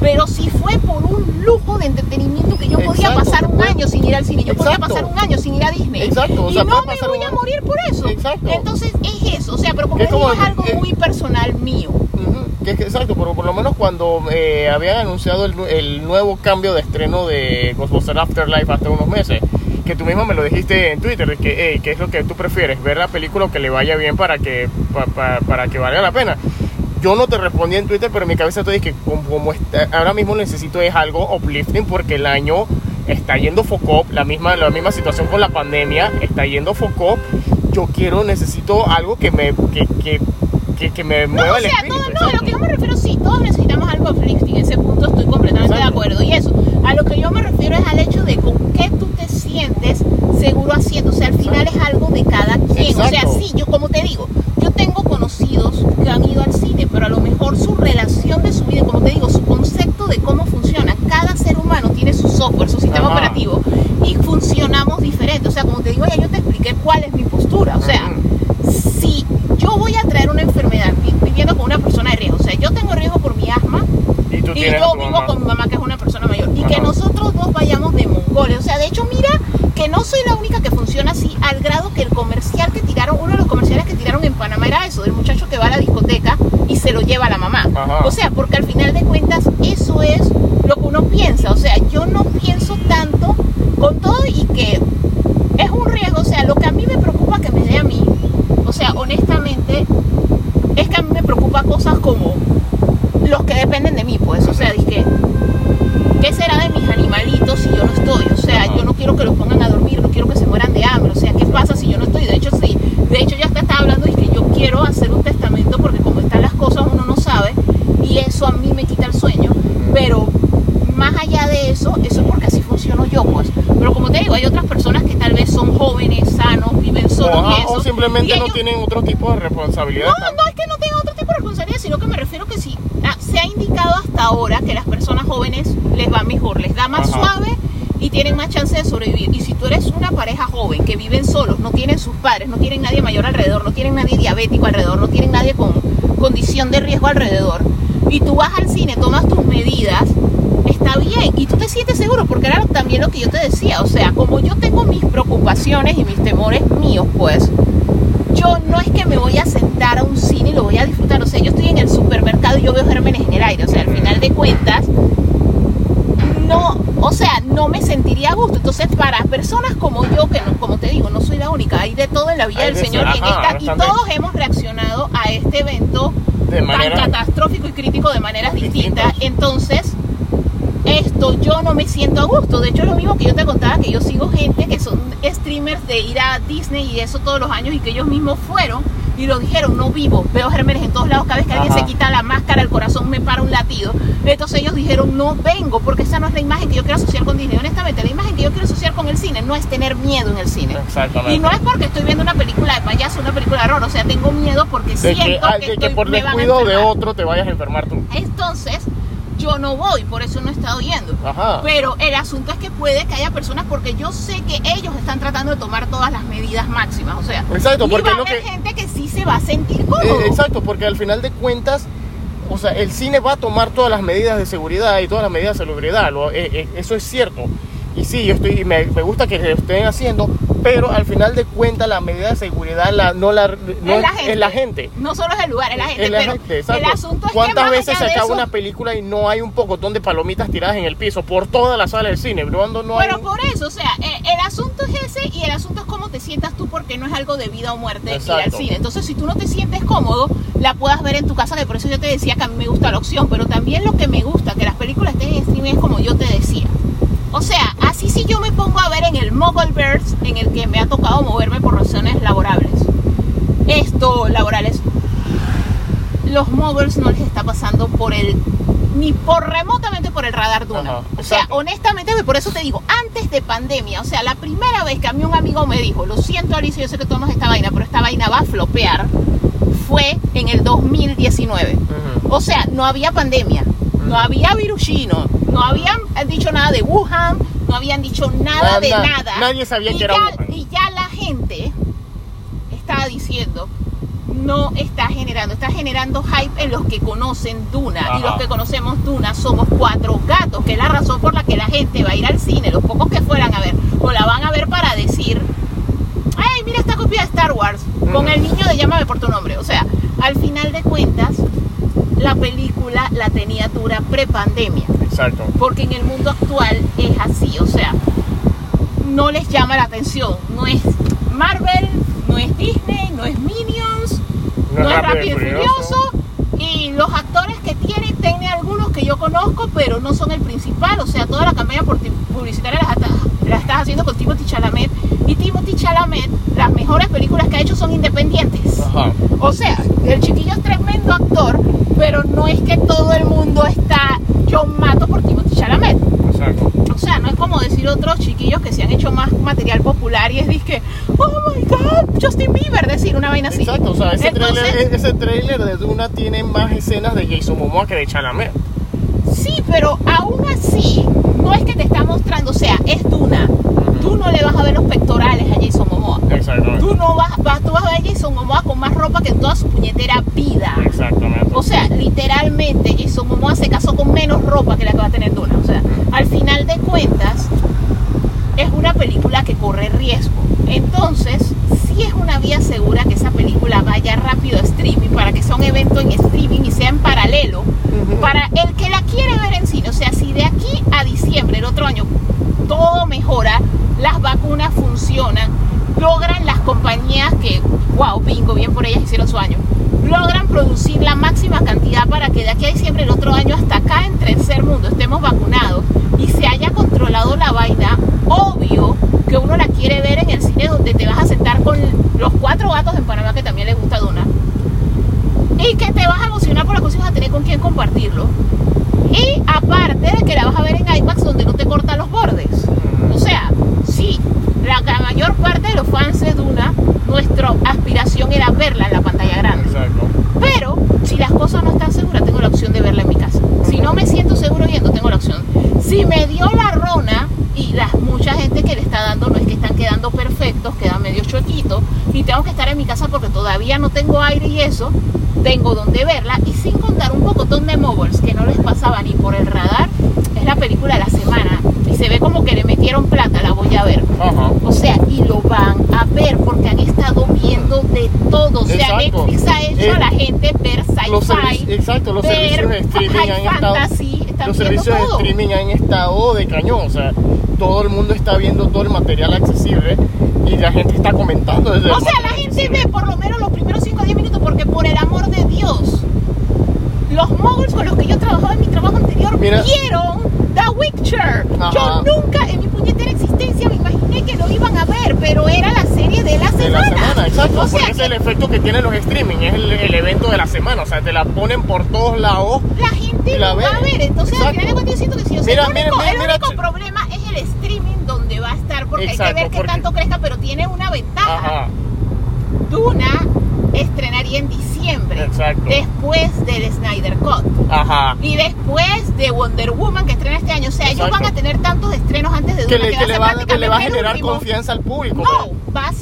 Pero si fue por un lujo de entretenimiento que yo podía Exacto, pasar un puede- año sin ir al cine, yo podía Exacto. pasar un año sin ir a Disney. Exacto, o y sea, no puede me voy un- a morir por eso. Exacto. Entonces es eso, o sea, pero como Es como- es algo eh, muy personal mío. Que que- exacto, pero por lo menos cuando eh, habían anunciado el, el nuevo cambio de estreno de Ghostbusters Afterlife hace unos meses, que tú mismo me lo dijiste en Twitter, de que, hey, ¿qué es lo que tú prefieres? ¿Ver la película o que le vaya bien para que, pa- pa- para que valga la pena? Yo no te respondí en Twitter, pero en mi cabeza te dije que como, como está- ahora mismo necesito es algo uplifting porque el año está yendo focop, la misma, la misma situación con la pandemia, está yendo focop. Yo quiero, necesito algo que me, que, que, que, que me No, mueva o el sea, espíritu. todo, no, a lo que yo me refiero, sí, todos necesitamos algo uplifting, en ese punto estoy completamente de Exacto. acuerdo. Y eso, a lo que yo me refiero es al hecho de con qué tú te sientes seguro haciendo. O sea, al final es algo de cada quien. O sea, sí, yo como te digo, yo tengo conocidos que han ido al cine, pero a lo mejor su relación de su vida, como te digo, su concepto de cómo funciona. Cada ser humano tiene su software, su sistema Ajá. operativo y funcionamos diferente. O sea, como te digo, ya yo te expliqué cuál es mi postura. O sea, si yo voy a traer una enfermedad vi- viviendo con una persona de riesgo, o sea, yo tengo riesgo por mi asma Y tú y tienes yo vivo mamá. con mi mamá que es una persona mayor y que nosotros dos vayamos de Mongolia, o sea, de hecho mira que no soy la única que funciona así al grado que el comercial que tiraron, uno de los comerciales que tiraron en Panamá era eso, del muchacho que va a la discoteca y se lo lleva a la mamá. Ajá. O sea, porque al final de cuentas eso es lo que uno piensa, o sea, yo no pienso tanto con todo y que es un riesgo, o sea, lo que a mí me preocupa que me dé a mí, o sea, honestamente, es que a mí me preocupa cosas como dependen de mí, pues, o sea, dije, ¿qué será de mis animalitos si yo no estoy? O sea, yo no quiero que los pongan a dormir, no quiero que se mueran de hambre, o sea, ¿qué pasa si yo no estoy? De hecho, sí, de hecho ya está, está hablando y que yo quiero hacer un testamento porque como están las cosas uno no sabe y eso a mí me quita el sueño, pero más allá de eso, eso es porque así funciono yo, pues. Pero como te digo, hay otras personas que tal vez son jóvenes, sanos, viven solos Ajá, y eso. O simplemente y ellos... no tienen otro tipo de responsabilidad. No, no es que no tengan otro tipo de responsabilidad, sino que me refiero que si hasta ahora que las personas jóvenes les va mejor, les da más Ajá. suave y tienen más chance de sobrevivir. Y si tú eres una pareja joven que viven solos, no tienen sus padres, no tienen nadie mayor alrededor, no tienen nadie diabético alrededor, no tienen nadie con condición de riesgo alrededor, y tú vas al cine, tomas tus medidas, está bien y tú te sientes seguro porque era también lo que yo te decía, o sea, como yo tengo mis preocupaciones y mis temores míos, pues yo no es que me voy a sentar a un cine y lo voy a disfrutar, o sea, yo estoy en el supermercado y yo veo en el aire, o sea, al final de cuentas no, o sea, no me sentiría a gusto. Entonces, para personas como yo, que no, como te digo, no soy la única, hay de todo en la vida Hay del de- Señor y, en ajá, esta- y todos hemos reaccionado a este evento De manera- tan catastrófico y crítico de maneras distintas. Distintas. Entonces, esto yo no me siento a gusto. De hecho, lo mismo que yo te contaba, que yo sigo gente que son streamers de ir a Disney y eso todos los años y que ellos mismos fueron y lo dijeron, no vivo, veo gérmenes en todos lados, cada vez que alguien se quita la máscara, el corazón me para un latido. Entonces ellos dijeron, no vengo, porque esa no es la imagen que yo quiero asociar con Disney. Honestamente, la imagen que yo quiero asociar con el cine no es tener miedo en el cine. Exactamente. Y no es porque estoy viendo una película de payaso, una película de horror, o sea, tengo miedo porque de siento que, que, de que estoy- por descuido de otro te vayas a enfermar tú. Entonces, yo no voy, por eso no he estado yendo. Ajá. Pero el asunto es que puede que haya personas, porque yo sé que ellos están tratando de tomar todas las medidas máximas. O sea, Exacto, porque va a haber que- gente que sí se va a sentir cómodo. Eh, exacto, porque al final de cuentas, o sea, el cine va a tomar todas las medidas de seguridad y todas las medidas de salubridad, lo- eh, eh, eso es cierto. Y sí, yo estoy, me, me gusta que lo estén haciendo, pero al final de cuentas la medida de seguridad la, no la, no es, la gente. es la gente. No solo es el lugar, es la gente. Es la pero gente, el asunto es ¿Cuántas veces se acaba eso- una película y no hay un pocotón de palomitas tiradas en el piso por toda la sala del cine? No hay Pero por eso, o sea, eh, el asunto es ese y el asunto es cómo te sientas tú porque no es algo de vida o muerte ir al cine. Entonces, si tú no te sientes cómodo, la puedas ver en tu casa, que por eso yo te decía que a mí me gusta la opción, pero también lo que me gusta, que las películas estén en streaming es como yo te decía. O sea, así si yo me pongo a ver en el Moggleverse, en el que me ha tocado moverme por razones laborables, esto, laborales, los Muggles no les está pasando por el ni por remotamente por el radar Duna. Ajá, o sea, honestamente, por eso te digo, antes de pandemia, o sea, la primera vez que a mí un amigo me dijo, lo siento Alicia, yo sé que tomas esta vaina, pero esta vaina va a flopear, fue en el 2019. Ujú. O sea, no había pandemia, no había virus chino, no habían dicho nada de Wuhan, no habían dicho nada de Nada, nada. nadie sabía y que era ya, Wuhan. Y ya la gente estaba diciendo, no está generando, está generando hype en los que conocen Duna. Y los que conocemos Duna somos cuatro gatos, que es la razón por la que la gente va a ir al cine, los pocos que fueran a ver, o la van a ver para decir, ay, mira esta copia de Star Wars, con el niño de llámame por tu nombre. O sea, al final de cuentas, la película la tenía dura pre-pandemia. Exacto. Porque en el mundo actual es así, o sea, no les llama la atención. No es Marvel, no es Disney, no es Minions, no, es Rápido y Furioso. Y los actores que tiene, tiene algunos que yo conozco, pero no son el principal. O sea, toda la campaña publicitaria la, estás- la estás haciendo con Timothy Chalamet. Y Timothy Chalamet, las mejores películas que ha hecho son independientes. Ajá. O sea, el chiquillo es tremendo actor, pero no es que todo el mundo está yo mato por Timothy Chalamet. Exacto. O sea, no es como decir otros chiquillos que se han hecho más material popular y es disque, oh my god, Justin Bieber, decir una vaina así. Exacto, o sea, ese, Entonces, trailer, ese trailer de Duna tiene más escenas de Jason Momoa que de Chalamet. Sí, pero aún así, no es que te está mostrando, o sea, es Duna. Tú no le vas a ver los pectorales a Jason Momoa. Exactamente. Tú no vas, vas, tú vas a ver a Jason Momoa con más ropa que en toda su puñetera vida. Exactamente. O sea, literalmente Jason Momoa se casó con menos ropa que la que va a tener Duna. O sea, al final de cuentas, es una película que corre riesgo. Entonces, sí es una vía segura que esa película vaya rápido a streaming para que sea un evento en streaming y sea en paralelo. Para el que la quiere ver en cine. O sea, si de aquí a diciembre, el otro año, todo mejora, las vacunas funcionan, logran las compañías que, wow, bingo, bien por ellas hicieron su año, logran producir la máxima cantidad para que de aquí a diciembre el otro año hasta acá en tercer mundo estemos vacunados y se haya controlado la vaina, obvio que uno la quiere ver en el cine donde te vas a sentar con los cuatro gatos en Panamá que también les gusta Duna y que te vas a emocionar por la cosa y vas a tener con quién compartirlo. Y aparte de que la vas a ver en IMAX donde no te cortan los bordes. O sea, sí, la, la mayor parte de los fans de Duna, nuestra aspiración era verla en la pantalla grande. Exacto. Pero si las cosas no están seguras, tengo la opción de verla en mi casa. Si no me siento seguro yendo, tengo la opción. Si me dio la rona y la mucha gente que le está dando no es que están quedando perfectos, quedan medio chuequitos y tengo que estar en mi casa porque todavía no tengo aire y eso, tengo donde verla y sin contar un pocotón de mobiles que no les pasaba ni por el radar, es la película de la semana se ve como que le metieron plata, la voy a ver. Ajá. O sea, y lo van a ver porque han estado viendo de todo. O sea, Exacto. Netflix ha hecho Eh, a la gente ver sci-fi, exacto, los ver servicios de streaming han estado. están Los servicios de streaming han estado de cañón. O sea, todo el mundo está viendo todo el material accesible y la gente está comentando desde O el sea, la gente accesible. ve por lo menos los primeros 5 o 10 minutos porque por el amor de Dios, los moguls con los que yo trabajaba en mi trabajo anterior Mira. vieron Witcher. Yo nunca en mi puñetera existencia me imaginé que lo iban a ver, pero era la serie de la de semana. la semana, exacto, O sea, porque es que el efecto que tienen los streaming, es el, el evento de la semana, o sea, te la ponen por todos lados. la gente la va a ve. ver. Entonces, al final de cuentas, yo siento que sí. O sea, Mira, el mira, único, mira, el único problema es el streaming donde va a estar, porque hay Exacto, que ver qué porque- tanto crezca, pero tiene una ventaja. Ajá, Duna estrenaría en diciembre, Exacto. después del Snyder Cut. ajá. Y después de Wonder Woman que estrena este año. O sea, ellos van a tener tantos estrenos antes de Que Duna le, que va le va, ser que le va a generar último. confianza al público. No, va a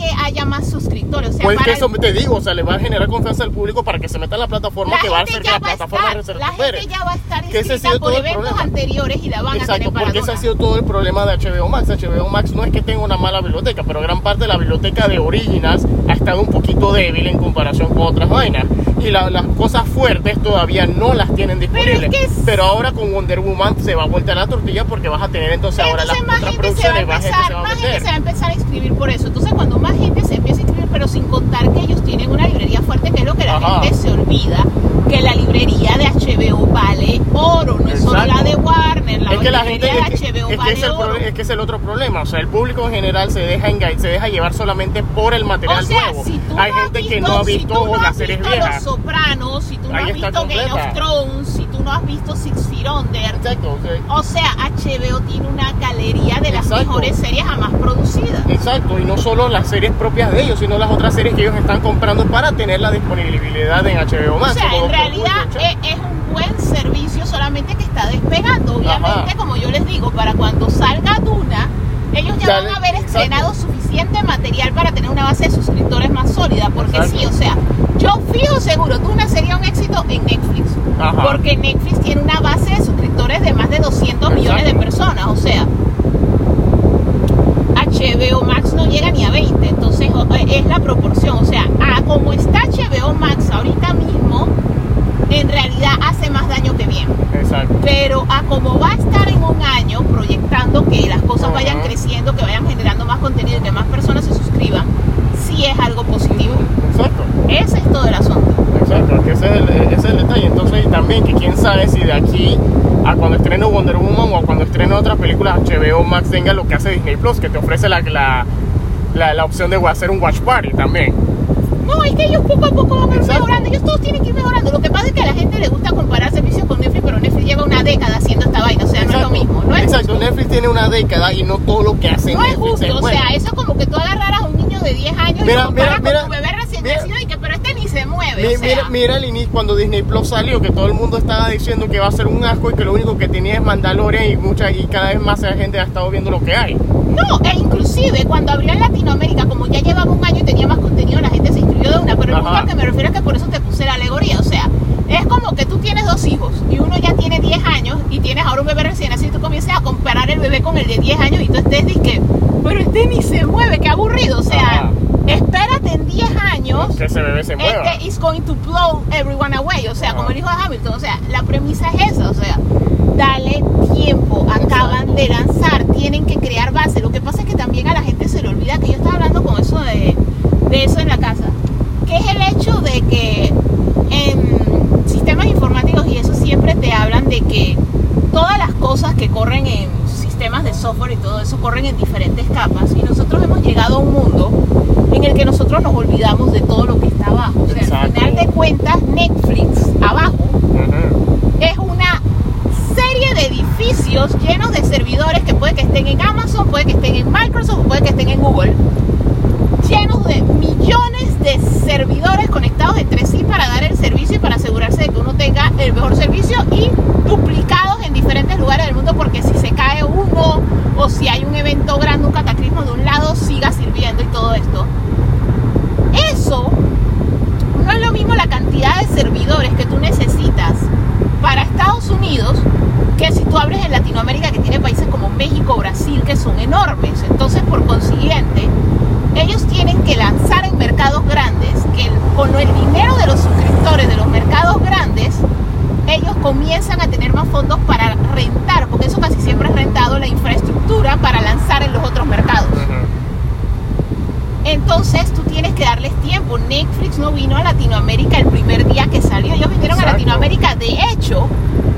que haya más suscriptores. O sea, Pues para que eso te digo, o sea, le va a generar confianza al público para que se meta en la plataforma la que va a hacer que la a plataforma estar- La gente ya va a estar Que ese ha sido por todo el eventos problema. anteriores y la van a Exacto, tener para porque ese ha sido todo el problema de HBO Max. HBO Max no es que tenga una mala biblioteca, pero gran parte de la biblioteca de Originals ha estado un poquito débil en comparación con otras vainas. Y la- las cosas fuertes todavía no las tienen disponibles. es- Pero ahora con Wonder Woman se va a voltear la tortilla porque vas a tener entonces ahora las Entonces más otras producciones más gente se va a más gente se va a empezar a inscribir por eso. Entonces cuando más gente se empieza a inscribir, pero sin contar que ellos tienen una librería fuerte, que es lo que la Ajá. gente se olvida, que la librería de HBO vale oro, no es solo la de Warner, la es que la gente librería es que, de HBO es que vale es el, oro. es que es el otro problema o sea el público en general se deja enga- se deja llevar solamente por el material O sea, nuevo. si tú hay no gente que no ha si visto tú no las has series visto viejas. Los Sopranos, si tú no has visto Game of Thrones, si tú no has visto Six Feet Under, exacto o sea, o sea, HBO tiene una galería de las Exacto. mejores series jamás producidas. exacto y no solo las series propias de ellos sino las otras series que ellos están comprando para tener la disponibilidad en HBO Max O sea, en realidad es, es un buen servicio, solamente que está despegando. Obviamente, Ajá. como yo les digo, para cuando salga Duna, ellos ya, Ya van a haber exacto. estrenado suficiente material para tener una base de suscriptores más sólida. Porque Exacto. sí, o sea, yo fijo seguro, Duna sería un éxito en Netflix. Ajá. Porque Netflix tiene una base de suscriptores de más de 200 millones de personas. O sea, HBO Max no llega ni a 20, entonces eh, es la proporción, o sea, a como está HBO Max ahorita mismo, en realidad hace más daño que bien. exacto Pero a como va a estar en un año, proyectando que las cosas Ajá. vayan creciendo, que vayan generando más contenido y que más personas se suscriban, sí es algo positivo. exacto Ese es todo el asunto. Exacto, que ese es, el, ese es el detalle. Entonces, y también que quién sabe si de aquí a cuando estrene Wonder Woman o cuando estrene otras películas HBO Max tenga lo que hace Disney Plus, que te ofrece la, la, la, la opción de hacer un watch party también. No, es que ellos poco a poco van Exacto. mejorando, ellos todos tienen que ir mejorando. Lo que pasa es que a la gente le gusta comparar servicios con Netflix, pero Netflix lleva una década haciendo esta vaina, o sea, no es lo mismo. No es Exacto, justo. Netflix tiene una década y no todo lo que hace No es Netflix justo, o bueno. sea, eso es como que tú agarraras niño de 10 años Mira, y lo mira, con tu mira, bebé recién mira. nacido y que, pero este ni se mueve, Mi- o sea. mira, mira el inicio cuando Disney Plus salió, que todo el mundo estaba diciendo que va a ser un asco y que lo único que tenía es Mandalorian y mucha y cada vez más gente ha estado viendo lo que hay. No, e inclusive cuando abrió en Latinoamérica, como ya llevaba un año y tenía más contenido, la gente se inscribió de una, pero al que me refiero es que por eso te puse la alegoría, o sea, como que tú tienes dos hijos y uno ya tiene 10 años y tienes ahora un bebé recién nacido y tú comienzas a comparar el bebé con el de 10 años y tú estés que, pero este ni se mueve, qué aburrido, o sea, Ajá. espérate en 10 años Que ese bebé se mueva. este is going to blow everyone away, o sea, Ajá. como el hijo de Hamilton, o sea, la premisa es esa, o sea, dale tiempo, acaban de lanzar, tienen que crear base. Lo que pasa es que también a la gente se le olvida que yo estaba hablando con eso de, de eso en la casa, que es el hecho de que en sistemas informáticos y eso siempre te hablan de que todas las cosas que corren en sistemas de software y todo eso corren en diferentes capas y nosotros hemos llegado a un mundo en el que nosotros nos olvidamos de todo lo que está abajo. O sea, al final de cuentas, Netflix abajo Ujú. es una serie de edificios llenos de servidores que puede que estén en Amazon, puede que estén en Microsoft, puede que estén en Google. llenos de millones de servidores conectados entre sí para dar el servicio y para asegurarse de que uno tenga el mejor servicio y duplicados en diferentes lugares del mundo porque si se cae uno o si hay un evento grande, un cataclismo de un lado, siga sirviendo y todo esto. Eso no es lo mismo la cantidad de servidores que tú necesitas para Estados Unidos que si tú abres en Latinoamérica que tiene países como México, Brasil, que son enormes. Entonces, por consiguiente, ellos tienen que lanzar en mercados grandes, que con el dinero de los suscriptores de los mercados grandes, ellos comienzan a tener más fondos para rentar, porque eso casi siempre es rentado, la infraestructura para lanzar en los otros mercados. Entonces tú tienes que darles tiempo. Netflix no vino a Latinoamérica el primer día que salió. Ellos vinieron a. Latinoamérica, de hecho,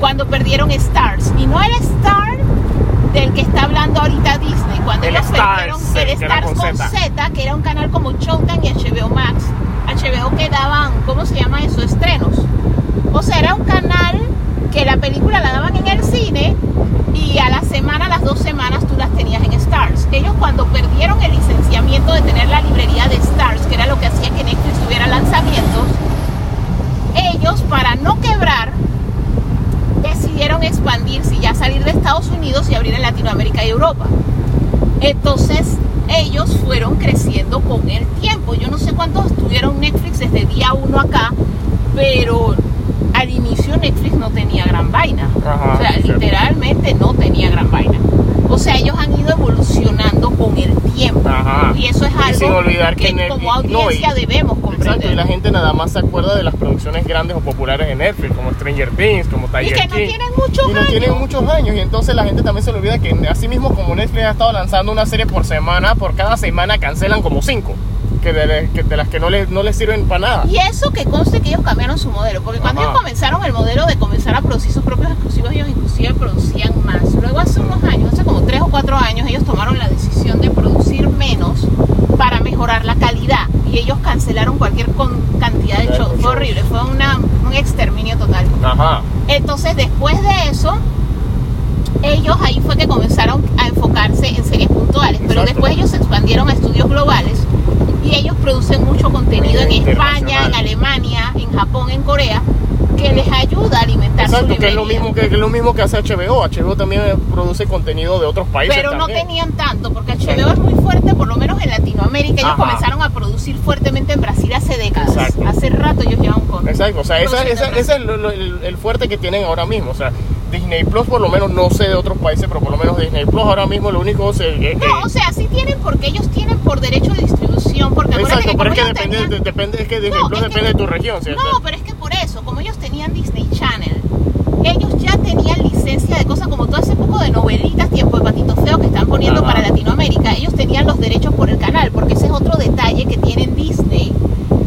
cuando perdieron Stars. Y no el Star del que está hablando ahorita Disney. Cuando El ellos Stars, el Stars con con Z. Z, que era un canal como Showtime y HBO Max. HBO que daban, ¿cómo se llama eso? Estrenos. O sea, era un canal que la película la daban en el cine y a la semana, a las dos semanas tú las tenías en Stars. Ellos cuando perdieron el licenciamiento de tener la librería de Stars, que era lo que hacía que Netflix tuviera lanzamientos, ellos para no quebrar decidieron expandirse y ya salir de Estados Unidos y abrir en Latinoamérica y Europa. Entonces ellos fueron creciendo con el tiempo. Yo no sé cuántos tuvieron Netflix desde día uno acá, pero al inicio Netflix no tenía gran vaina. Ajá, o sea, literalmente no tenía gran vaina. O sea, ellos han ido evolucionando con el tiempo. Ajá. Y eso es Y algo sin olvidar que que, Netflix- como no, y- audiencia debemos comprender. Exacto, y la gente nada más se acuerda de las producciones grandes o populares de Netflix, como Stranger Things, como Tiger que no King. tienen muchos y no años. tienen muchos años. Y entonces la gente también se le olvida que así mismo como Netflix ha estado lanzando una serie por semana, por cada semana cancelan como cinco. Que de, que de las que no les no les sirven para nada. Y eso que conste que ellos cambiaron su modelo, porque cuando Ajá. ellos comenzaron el modelo de comenzar a producir sus propios exclusivos, ellos inclusive producían más. Luego hace unos años, hace como 3 o 4 años, ellos tomaron la decisión de producir menos para mejorar la calidad. Y ellos cancelaron cualquier con- cantidad de shows. Fue horrible, fue una- un exterminio total. Ajá. Entonces, después de eso, ellos ahí fue que comenzaron a enfocarse en series puntuales, pero Exacto. después ellos se expandieron a estudios globales y ellos producen mucho contenido en España, en. Alemania, en Japón, en Corea, que les ayuda a alimentar su Exacto, que es lo mismo que, que es lo mismo que hace HBO. HBO también produce contenido de otros países. Pero no también. tenían tanto, porque HBO es muy fuerte, por lo menos en Latinoamérica. Ellos Ajá. comenzaron a producir fuertemente en Brasil hace décadas. Exacto. Hace rato ellos llevan con. Exacto, o sea, ese es el, el fuerte que tienen ahora mismo. O sea, Disney Plus, por lo menos, no sé de otros países, pero por lo menos Disney Plus ahora mismo lo único se, que- No, o sea, sí tienen porque ellos tienen por derecho de distribución, porque Exacto, que pero es que depende, tenían- de- depende, es que Disney No, Plus que- depende de tu región, ¿cierto? No, pero es que por eso, como ellos tenían Disney Channel, ellos ya tenían licencia de cosas como todo ese poco de novelitas, tiempo de patito feo que están poniendo Ajá. para Latinoamérica. Ellos tenían los derechos por el canal, porque ese es otro detalle que tienen Disney.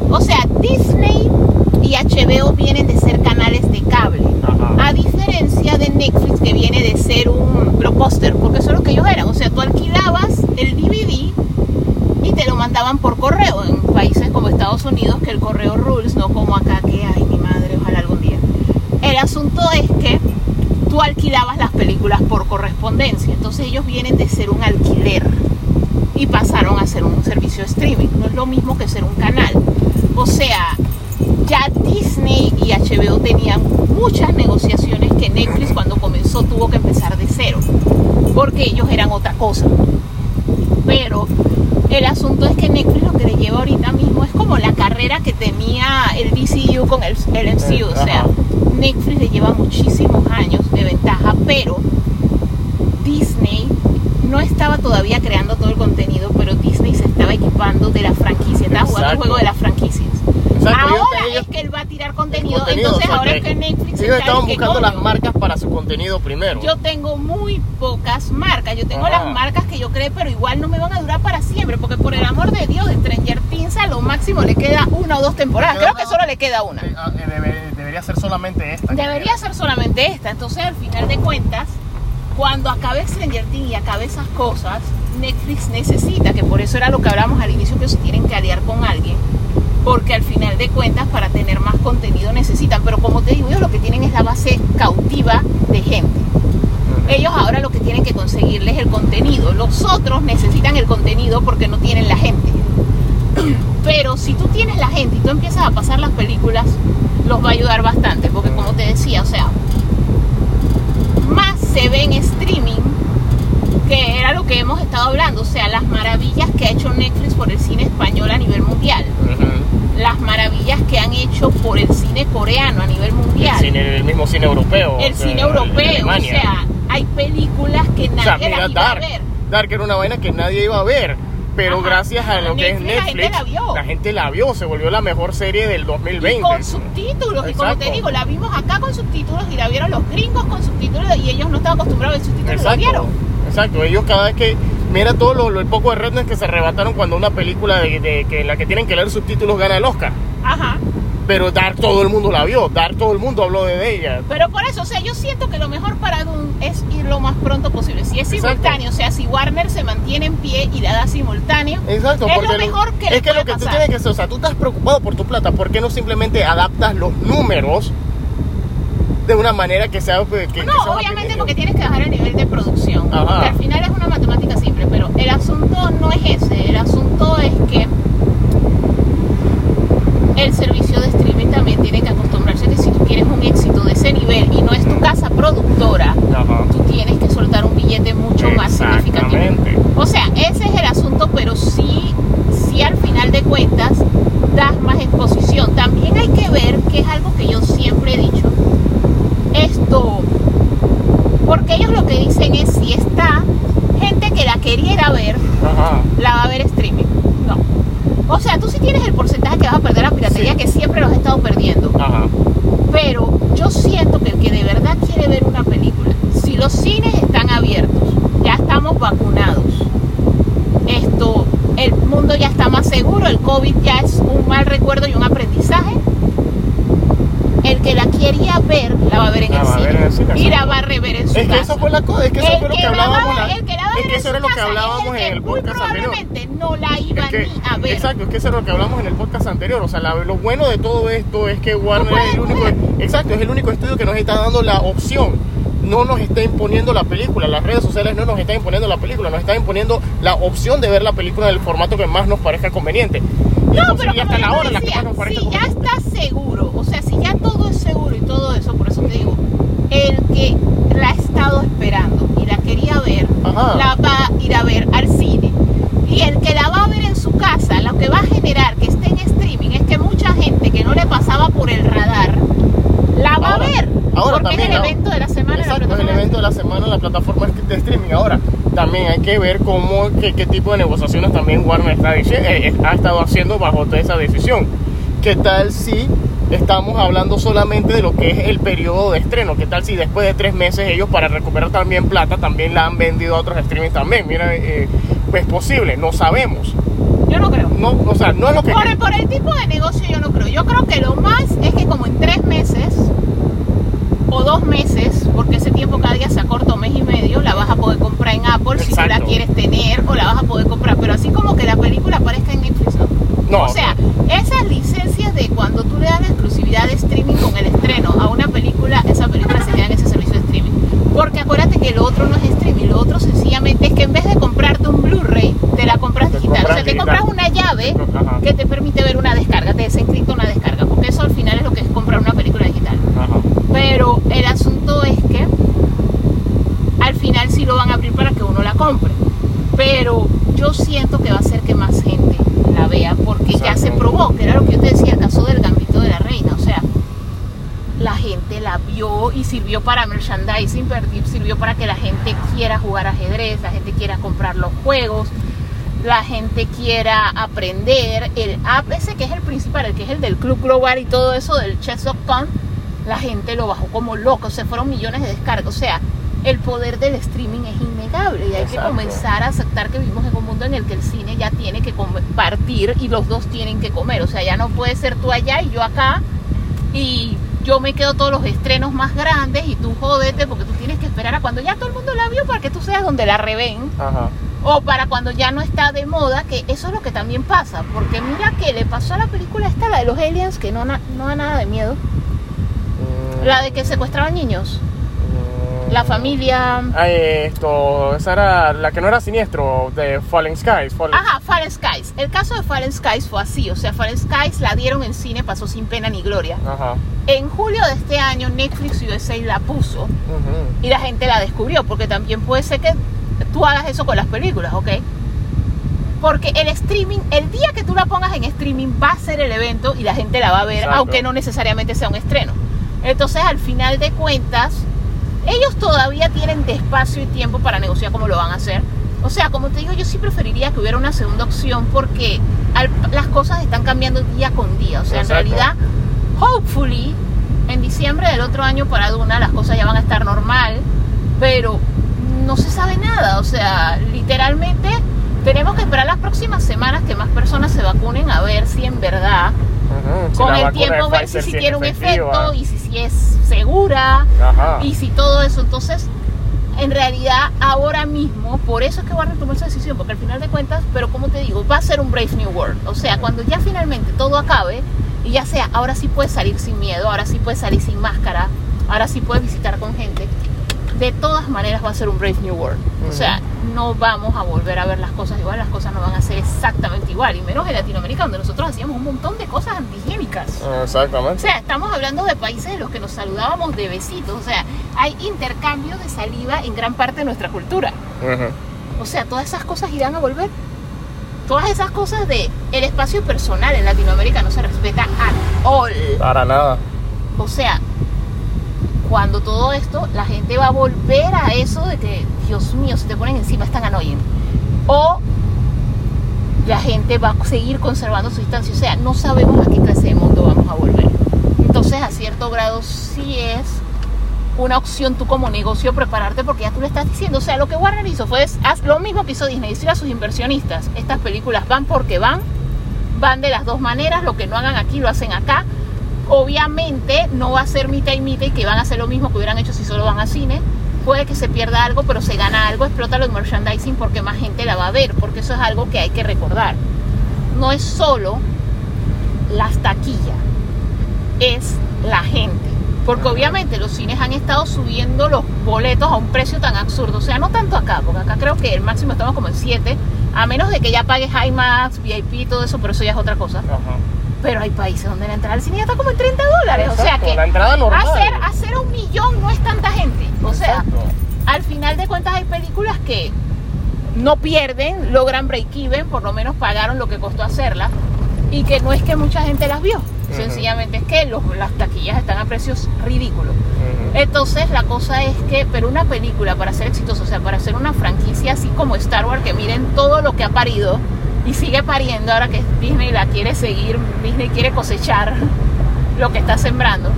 O sea, Disney y HBO vienen de ser canales de cable. Ajá. A diferencia de Netflix, que viene de ser un blockbuster, porque eso es lo que ellos eran. O sea, tú alquilabas el DVD y te lo mandaban por correo en países como Estados Unidos, que el correo rules, no como acá que ay mi madre, ojalá algún día. El asunto es que tú alquilabas las películas por correspondencia, entonces ellos vienen de ser un alquiler y pasaron a ser un servicio de streaming. No es lo mismo que ser un canal. O sea, ya Disney y HBO tenían muchas negociaciones que Netflix cuando comenzó tuvo que empezar de cero, porque ellos eran otra cosa. Pero el asunto es que Netflix lo que le lleva ahorita mismo es como la carrera que tenía el DCU con el, el MCU. O sea. Netflix le lleva muchísimos años de ventaja, pero Disney no estaba todavía creando todo el contenido, pero Disney se estaba equipando de la franquicia, estaba jugando el juego de las franquicias. Exacto, ahora ellos- es que él va tirar contenido, contenido, entonces ahora que es que Netflix Ellos estaban buscando las marcas para su contenido primero. Yo tengo muy pocas marcas. Yo tengo Ajá. las marcas que yo creé, pero igual no me van a durar para siempre. Porque por el amor de Dios, Stranger Things a lo máximo le queda una o dos temporadas. Creo que solo le queda una. Eh, ah, eh, debe- debería ser solamente esta. Debería ser solamente esta. Entonces, al final de cuentas, cuando acabe Stranger Things y acabe esas cosas, Netflix necesita, que por eso era lo que hablamos al inicio, que se tienen que aliar con alguien. Porque al final de cuentas, para tener más contenido necesitan. Pero como te digo, ellos lo que tienen es la base cautiva de gente. Ellos ahora lo que tienen que conseguirles es el contenido. Los otros necesitan el contenido porque no tienen la gente. Pero si tú tienes la gente y tú empiezas a pasar las películas, los va a ayudar bastante. Porque como te decía, o sea, más se ve en streaming que era lo que hemos estado hablando. O sea, las maravillas que ha hecho Netflix por el cine español a nivel mundial. Las maravillas que han hecho por el cine coreano a nivel mundial. El, cine- el mismo cine europeo. El cine europeo, o sea, hay películas que O sea, nadie mira las iba a Dark. ver. Dark era una vaina que nadie iba a ver. Pero Ajá. gracias a lo que es Netflix, la gente la vio. la gente la vio, se volvió la mejor serie del 2020. Y con subtítulos, y como te Exacto. digo, la vimos acá con subtítulos y la vieron los gringos con subtítulos y ellos no estaban acostumbrados a ver subtítulos y la vieron. Exacto. Ellos cada vez que mira todo lo, lo- el poco de redness que se arrebataron cuando una película de, de- que en la que tienen que leer subtítulos gana el Oscar. Ajá. Pero Dark todo el mundo la vio, Dark todo el mundo habló de ella. Pero por eso, o sea, yo siento que lo mejor para Dune es ir lo más pronto posible. Si es Exacto. simultáneo, o sea, si Warner se mantiene en pie y la da simultáneo, Exacto, es lo mejor que le es que puede lo que tú pasar. tienes que hacer, o sea, tú estás preocupado por tu plata, ¿por qué no simplemente adaptas los números de una manera que sea que, que No, sea obviamente porque tienes que bajar el nivel de producción. Ajá. Al final es una matemática simple, pero el asunto no es ese. El asunto es que el servicio de streaming también tiene que acostumbrarse que si tú quieres un éxito de ese nivel y no es tu casa productora, Ajá. tú tienes que soltar un billete mucho más significativo. O sea, ese es el asunto, pero sí, sí al final de cuentas das más exposición. También hay que ver, que es algo que yo siempre he dicho, esto, porque ellos lo que dicen es si está gente que la queriera ver, Ajá. la va a ver streaming. No. O sea, tú sí tienes el porcentaje que vas a perder la piratería, Sí. que siempre los has estado perdiendo. Ajá. Pero yo siento que el que de verdad quiere ver una película, si los cines están abiertos, ya estamos vacunados, esto, el mundo ya está más seguro, el COVID ya es un mal recuerdo y un aprendizaje. El que la quería ver, la va a ver en, La el, cine, ver en el cine, y la va a rever en su Es que casa. eso fue la cosa, es que eso El fue lo que que hablábamos. la- el que la va a es ver que en eso era lo que es hablábamos el que en el podcast anterior. no la iba Es que- ni a ver. Exacto, es que eso es lo que hablamos en el podcast anterior. O sea, la- lo bueno de todo esto es que Warner puedes es el único, ver. exacto, es el único estudio que nos está dando la opción. No nos está imponiendo la película, las redes sociales no nos están imponiendo la película, nos están imponiendo la opción de ver la película en el formato que más nos parezca conveniente. Y No, pero como hasta la hora en la que decía, más nos parezca si ya conveniente. está seguro, o sea, si ya todo es seguro y todo eso, por eso te digo, el que la ha estado esperando y la quería ver, Ajá. la va a ir a ver al cine. Y el que la va a ver en su casa, lo que va a generar que esté en streaming es que mucha gente que no le pasaba por el radar, la va Ahora- a ver. ahora porque también, es el evento de la semana. en la Exacto, es el evento de la semana en la plataforma de streaming. Ahora, también hay que ver cómo, qué, qué tipo de negociaciones también Warner está eh, eh, ha estado haciendo bajo toda esa decisión. ¿Qué tal si estamos hablando solamente de lo que es el periodo de estreno? ¿Qué tal si después de tres meses ellos para recuperar también plata también la han vendido a otros streaming también? Mira, eh, pues posible, no sabemos. Yo no creo. No, o sea, no es lo que... Por el, por el tipo de negocio yo no creo. Yo creo que lo más es que como en tres meses o dos meses, porque ese tiempo cada día se acorta un mes y medio, la vas a poder comprar en Apple si tú la Exacto. quieres tener o la vas a poder comprar. Pero así como que la película aparezca en Netflix, no. No, o sea, esas licencias de cuando tú le das la exclusividad de streaming con el estreno a una película, esa película se queda en ese servicio de streaming. Porque acuérdate que lo otro no es streaming, lo otro sencillamente es que en vez de comprarte un Blu-ray, te la compras Te digital. o compras sea, te digital. compras una llave Ajá. que te permite ver una descarga, te desencripta una descarga, porque eso al final es lo que es comprar una película digital. Ajá. Pero el asunto es que al final sí lo van a abrir para que uno la compre. Pero yo siento que va a hacer que más gente la vea porque ya se probó, que era lo que yo te decía, el caso del gambito de la reina. O sea, la gente la vio y sirvió para merchandising, sirvió para que la gente quiera jugar ajedrez, la gente quiera comprar los juegos, la gente quiera aprender. El app ese que es el principal, el que es el del Club Global y todo eso del chess.com, la gente lo bajó como loco, se fueron millones de descargas. O sea, el poder del streaming es innegable y hay que comenzar a aceptar que vivimos en un mundo en el que el cine ya tiene que compartir y los dos tienen que comer. O sea, ya no puede ser tú allá y yo acá y yo me quedo todos los estrenos más grandes y tú jódete porque tú tienes que esperar a cuando ya todo el mundo la vio para que tú seas donde la reven Ajá. o para cuando ya no está de moda, que eso es lo que también pasa, porque mira que le pasó a la película esta, la de los aliens, que no, no da nada de miedo, Mm, la de que secuestraban niños. La familia. Ah, esto, esa era la que no era siniestro, de Fallen Skies. Fallen- Ajá, Fallen Skies. El caso de Fallen Skies fue así. O sea, Fallen Skies la dieron en cine, pasó sin pena ni gloria. Ajá. En julio de este año, Netflix USA la puso Ujú. y la gente la descubrió. Porque también puede ser que tú hagas eso con las películas, ¿ok? Porque el streaming, el día que tú la pongas en streaming, va a ser el evento y la gente la va a ver, Exacto. aunque no necesariamente sea un estreno. Entonces, al final de cuentas, ellos todavía tienen espacio y tiempo para negociar cómo lo van a hacer. O sea, como te digo, yo sí preferiría que hubiera una segunda opción porque al- las cosas están cambiando día con día. O sea, Exacto. en realidad, hopefully, en diciembre del otro año para Duna las cosas ya van a estar normal, pero no se sabe nada. O sea, literalmente tenemos que esperar las próximas semanas que más personas se vacunen a ver si en verdad. Si con el tiempo ver si, si tiene un efecto y si, si es segura Ajá. y si todo eso. Entonces, en realidad, ahora mismo, por eso es que Warner tomó esa decisión, porque al final de cuentas, pero como te digo, va a ser un Brave New World. O sea, cuando ya finalmente todo acabe y ya sea, ahora sí puedes salir sin miedo, ahora sí puedes salir sin máscara, ahora sí puedes visitar con gente. De todas maneras va a ser un Brave New World. O sea, no vamos a volver a ver las cosas igual, las cosas no van a ser exactamente igual. Y menos en Latinoamérica, donde nosotros hacíamos un montón de cosas antihigiénicas. O Exactamente. sea, estamos hablando de países en los que nos saludábamos de besitos. O sea, hay intercambio de saliva en gran parte de nuestra cultura. O sea, todas esas cosas irán a volver. Todas esas cosas de el espacio personal en Latinoamérica no se respeta at all. Para nada. O sea, cuando todo esto, la gente va a volver a eso de que, Dios mío, si te ponen encima están annoying. O la gente va a seguir conservando su distancia. O sea, no sabemos a qué clase de mundo vamos a volver. Entonces, a cierto grado, sí es una opción tú como negocio prepararte porque ya tú le estás diciendo. O sea, lo que Warner hizo fue haz lo mismo que hizo Disney, decir a sus inversionistas, estas películas van porque van, van de las dos maneras, lo que no hagan aquí lo hacen acá. Obviamente no va a ser mitad y mitad y que van a hacer lo mismo que hubieran hecho si solo van a cine. Puede que se pierda algo, pero se gana algo, explota los merchandising porque más gente la va a ver, porque eso es algo que hay que recordar. No es solo las taquillas, es la gente. Porque obviamente los cines han estado subiendo los boletos a un precio tan absurdo. O sea, no tanto acá, porque acá creo que el máximo estamos como en 7, a menos de que ya pagues IMAX, VIP todo eso, pero eso ya es otra cosa. Ajá. Pero hay países donde la entrada al cine ya está como en 30 dólares. o sea Exacto, que la entrada normal. hacer, hacer un millón no es tanta gente. O sea, Exacto. al final de cuentas hay películas que no pierden, logran break even, por lo menos pagaron lo que costó hacerla. Y que no es que mucha gente las vio. Sencillamente es que los- las taquillas están a precios ridículos. Ujú. Entonces la cosa es que, pero una película para ser exitosa, o sea, para hacer una franquicia así como Star Wars, que miren todo lo que ha parido y sigue pariendo ahora que Disney la quiere seguir, Disney quiere cosechar lo que está sembrando.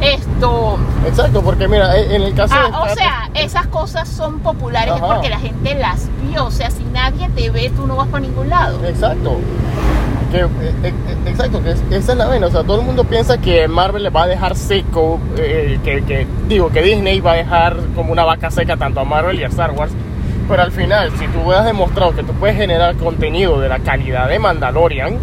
Esto, Exacto, porque mira, eh, en el caso de ah, o Star- sea, esas cosas son populares es Ajá. porque la gente las vio, o sea, si nadie te ve, tú no vas para ningún lado. Exacto. Que, eh, eh, exacto, que es- esa es la vena. O sea, todo el mundo piensa que Marvel le va a dejar seco, eh, que, que- digo, que Disney va a dejar como una vaca seca tanto a Marvel y a Star Wars. Pero al final, si tú has demostrado que tú puedes generar contenido de la calidad de Mandalorian,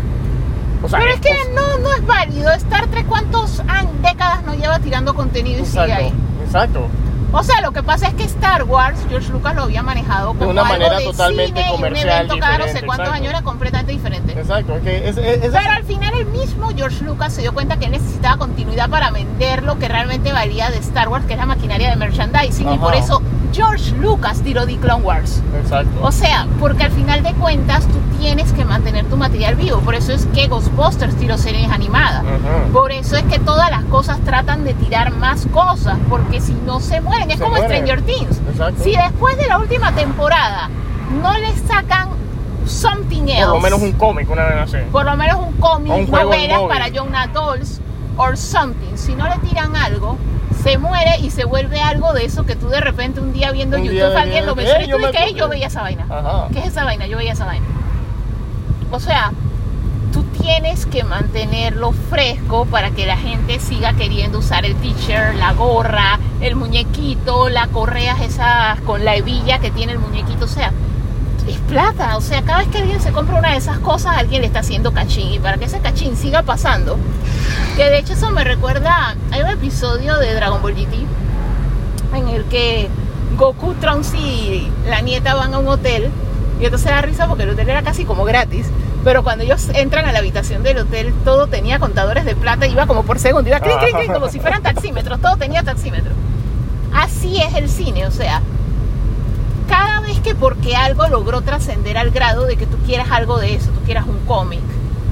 o sea, Pero es que no, no es válido. Star Trek, ¿cuántos décadas nos lleva tirando contenido y sigue ahí? Exacto, exacto. O sea, lo que pasa es que Star Wars, George Lucas lo había manejado como una algo manera de totalmente cine y un comercial, evento cada no sé cuántos exacto. años era completamente diferente. Exacto, que es, es- es- Pero al final el mismo George Lucas se dio cuenta que él necesitaba continuidad para vender lo que realmente valía de Star Wars, que es la maquinaria de merchandising, y Ajá. por eso George Lucas tiró The Clone Wars. exacto. O sea, porque al final de cuentas tú tienes que mantener tu material vivo. Por eso es que Ghostbusters tiró series animadas. Ujú. Por eso es que todas las cosas tratan de tirar más cosas, porque si no se mueren, es Se como mueren. Stranger Things. Exacto. Si después de la última temporada no le sacan something else, Por lo menos un cómic, una vez así. por lo menos un cómic, novelas para young adults, or something, si no le tiran algo, se muere y se vuelve algo de eso que tú de repente un día viendo Un YouTube día alguien lo menciona "Eh, y yo tú dices, "Ey, yo acordé". veía esa vaina. Ajá. ¿Qué es esa vaina? Yo veía esa vaina. O sea, tú tienes que mantenerlo fresco para que la gente siga queriendo usar el t-shirt, la gorra, el muñequito, la correa esa con la hebilla que tiene el muñequito. O sea, es plata. O sea, cada vez que alguien se compra una de esas cosas, alguien le está haciendo cachín. Y para que ese cachín siga pasando, que de hecho eso me recuerda, hay un episodio de Dragon Ball GT en el que Goku, Trunks y la nieta van a un hotel y entonces da risa porque el hotel era casi como gratis. Pero cuando ellos entran a la habitación del hotel, todo tenía contadores de plata, iba como por segundo, iba clink, clink, clink, como si fueran taxímetros, todo tenía taxímetro. Así es el cine, o sea, cada vez que porque algo logró trascender al grado de que tú quieras algo de eso, tú quieras un cómic,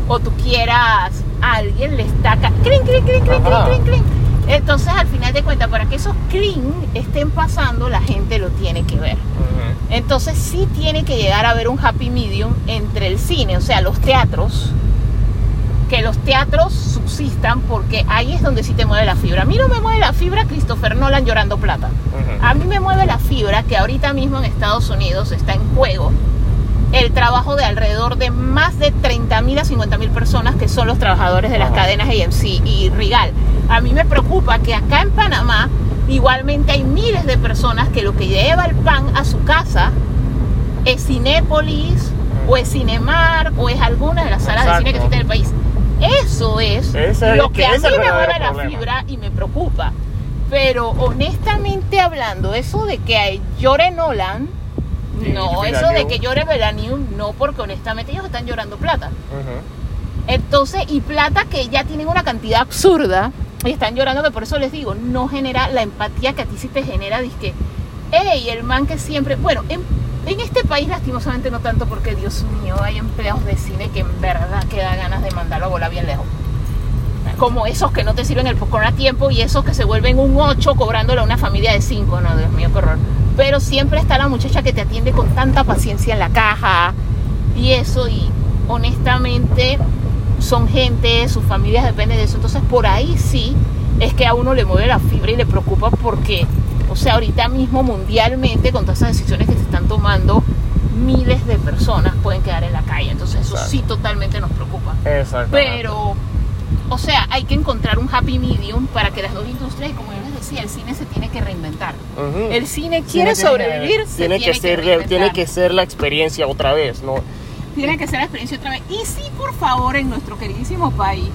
o tú quieras a alguien le está ca- clink, clink, clink, clink, clink, clink. Entonces, al final de cuentas, para que esos clink estén pasando, la gente lo tiene que ver. Ujú. Entonces sí tiene que llegar a haber un happy medium entre el cine, o sea, los teatros, que los teatros subsistan porque ahí es donde sí te mueve la fibra. A mí no me mueve la fibra Christopher Nolan llorando plata. Ujú. A mí me mueve la fibra que ahorita mismo en Estados Unidos está en juego el trabajo de alrededor de más de 30 mil a 50 mil personas que son los trabajadores de las Ajá. cadenas AMC y Rigal. A mí me preocupa que acá en Panamá igualmente hay miles de personas que lo que lleva el pan a su casa es Cinépolis o es Cinemar o es alguna de las salas de cine que Exacto. existen en el país. Eso es lo el- que a mí me mueve la fibra y me preocupa. Pero honestamente hablando, eso de que llore Nolan, no, eso de que llore Villeneuve, no, porque honestamente ellos están llorando plata. Entonces, y plata que ya tienen una cantidad absurda y están llorando, que por eso les digo, no genera la empatía que a ti sí te genera, que hey, el man que siempre, bueno, en, en este país lastimosamente no tanto porque Dios mío, hay empleados de cine que en verdad que da ganas de mandarlo a volar bien lejos. Como esos que no te sirven el popcorn a tiempo y esos que se vuelven un 8 cobrándole a una familia de 5, no, Dios mío, qué horror. Pero siempre está la muchacha que te atiende con tanta paciencia en la caja y eso y honestamente son gente, sus familias dependen de eso. Entonces por ahí sí es que a uno le mueve la fibra y le preocupa porque, o sea, ahorita mismo mundialmente con todas esas decisiones que se están tomando, miles de personas pueden quedar en la calle. Entonces eso Exacto. sí totalmente nos preocupa. Exacto. Pero, o sea, hay que encontrar un happy medium para que las dos industrias, y como yo les decía, el cine se tiene que reinventar. El cine Cine quiere tiene- sobrevivir, se tiene, que ser tiene que ser la experiencia otra vez, ¿no? Tiene que ser la experiencia otra vez. Y sí, por favor, en nuestro queridísimo país,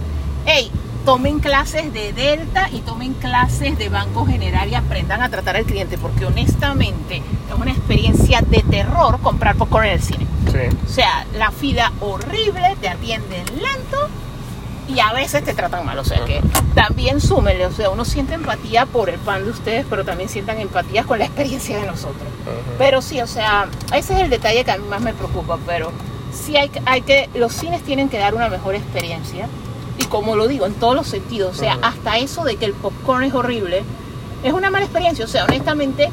hey, tomen clases de Delta y tomen clases de Banco General y aprendan a tratar al cliente, porque honestamente es una experiencia de terror comprar popcorn en el cine. Sí. O sea, la fila horrible, te atienden lento y a veces te tratan mal. O sea que también súmenle, o sea, uno siente empatía por el pan de ustedes, pero también sientan empatía con la experiencia de nosotros. Pero sí, o sea, ese es el detalle que a mí más me preocupa, pero sí hay, hay que, los cines tienen que dar una mejor experiencia. Y como lo digo, en todos los sentidos, o sea, hasta eso de que el popcorn es horrible, es una mala experiencia. O sea, honestamente,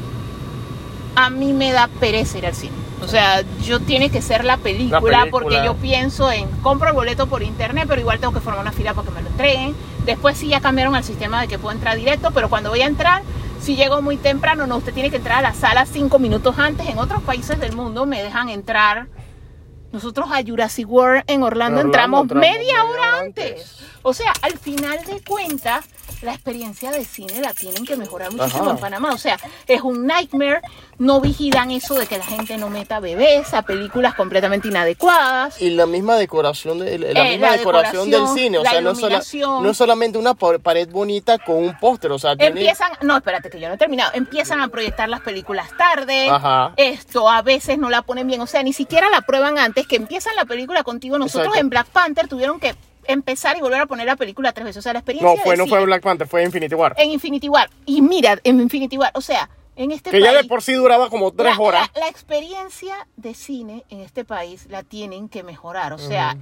a mí me da pereza ir al cine. O sea, yo tiene que ser la película, película. porque yo pienso en compro el boleto por internet, pero igual tengo que formar una fila para que me lo entreguen. Después sí ya cambiaron al sistema de que puedo entrar directo, pero cuando voy a entrar, si llego muy temprano, no, usted tiene que entrar a la sala cinco minutos antes. En otros países del mundo me dejan entrar. Nosotros a Jurassic World en Orlando, En Orlando entramos entramos media media hora hora antes. O sea, al final de cuentas, la experiencia de cine la tienen que mejorar muchísimo Ajá. en Panamá. O sea, es un nightmare. No vigilan eso de que la gente no meta bebés a películas completamente inadecuadas. Y la misma decoración, de, la Eh, misma la decoración, del cine, o sea, no es, sola- no es solamente una pa- pared bonita con un póster, o sea, tiene- Empiezan, no, espérate que yo no he terminado. Empiezan a proyectar las películas tarde. Ajá. Esto a veces no la ponen bien, o sea, ni siquiera la prueban antes que empiezan la película contigo. Nosotros Exacto. en Black Panther tuvieron que empezar y volver a poner la película tres veces. O sea, la experiencia no fue, de no fue Black Panther, fue Infinity War. en Infinity War. Y mira, en Infinity War, o sea, en este que ya de país- por sí duraba como tres la, horas. La, la experiencia de cine en este país la tienen que mejorar. O sea,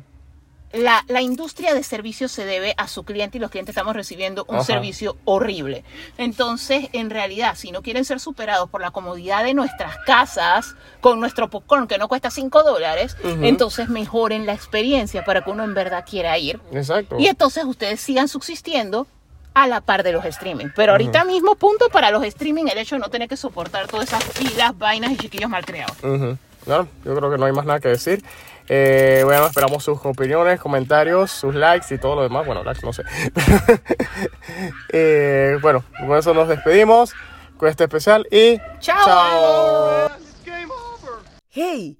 la, la industria de servicios se debe a su cliente y los clientes estamos recibiendo un Ajá. servicio horrible. Entonces, en realidad, si no quieren ser superados por la comodidad de nuestras casas, con nuestro popcorn que no cuesta 5 dólares, entonces mejoren la experiencia para que uno en verdad quiera ir. Exacto. Y entonces ustedes sigan subsistiendo a la par de los streaming. Pero ahorita mismo, punto para los streaming, el hecho de no tener que soportar todas esas filas, vainas y chiquillos malcriados. Ujú. Bueno, yo creo que no hay más nada que decir. Eh, bueno, esperamos sus opiniones, comentarios, sus likes y todo lo demás. Bueno, likes no sé. Eh, bueno, con eso nos despedimos con este especial y ¡Chao! chao. ¡Hey!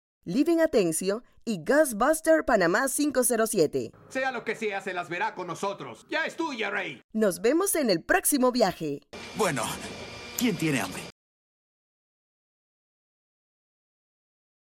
Living Atencio y Ghostbuster Panamá 507. Sea lo que sea, se las verá con nosotros. Ya es tuya, Rey. Nos vemos en el próximo viaje. Bueno, ¿quién tiene hambre?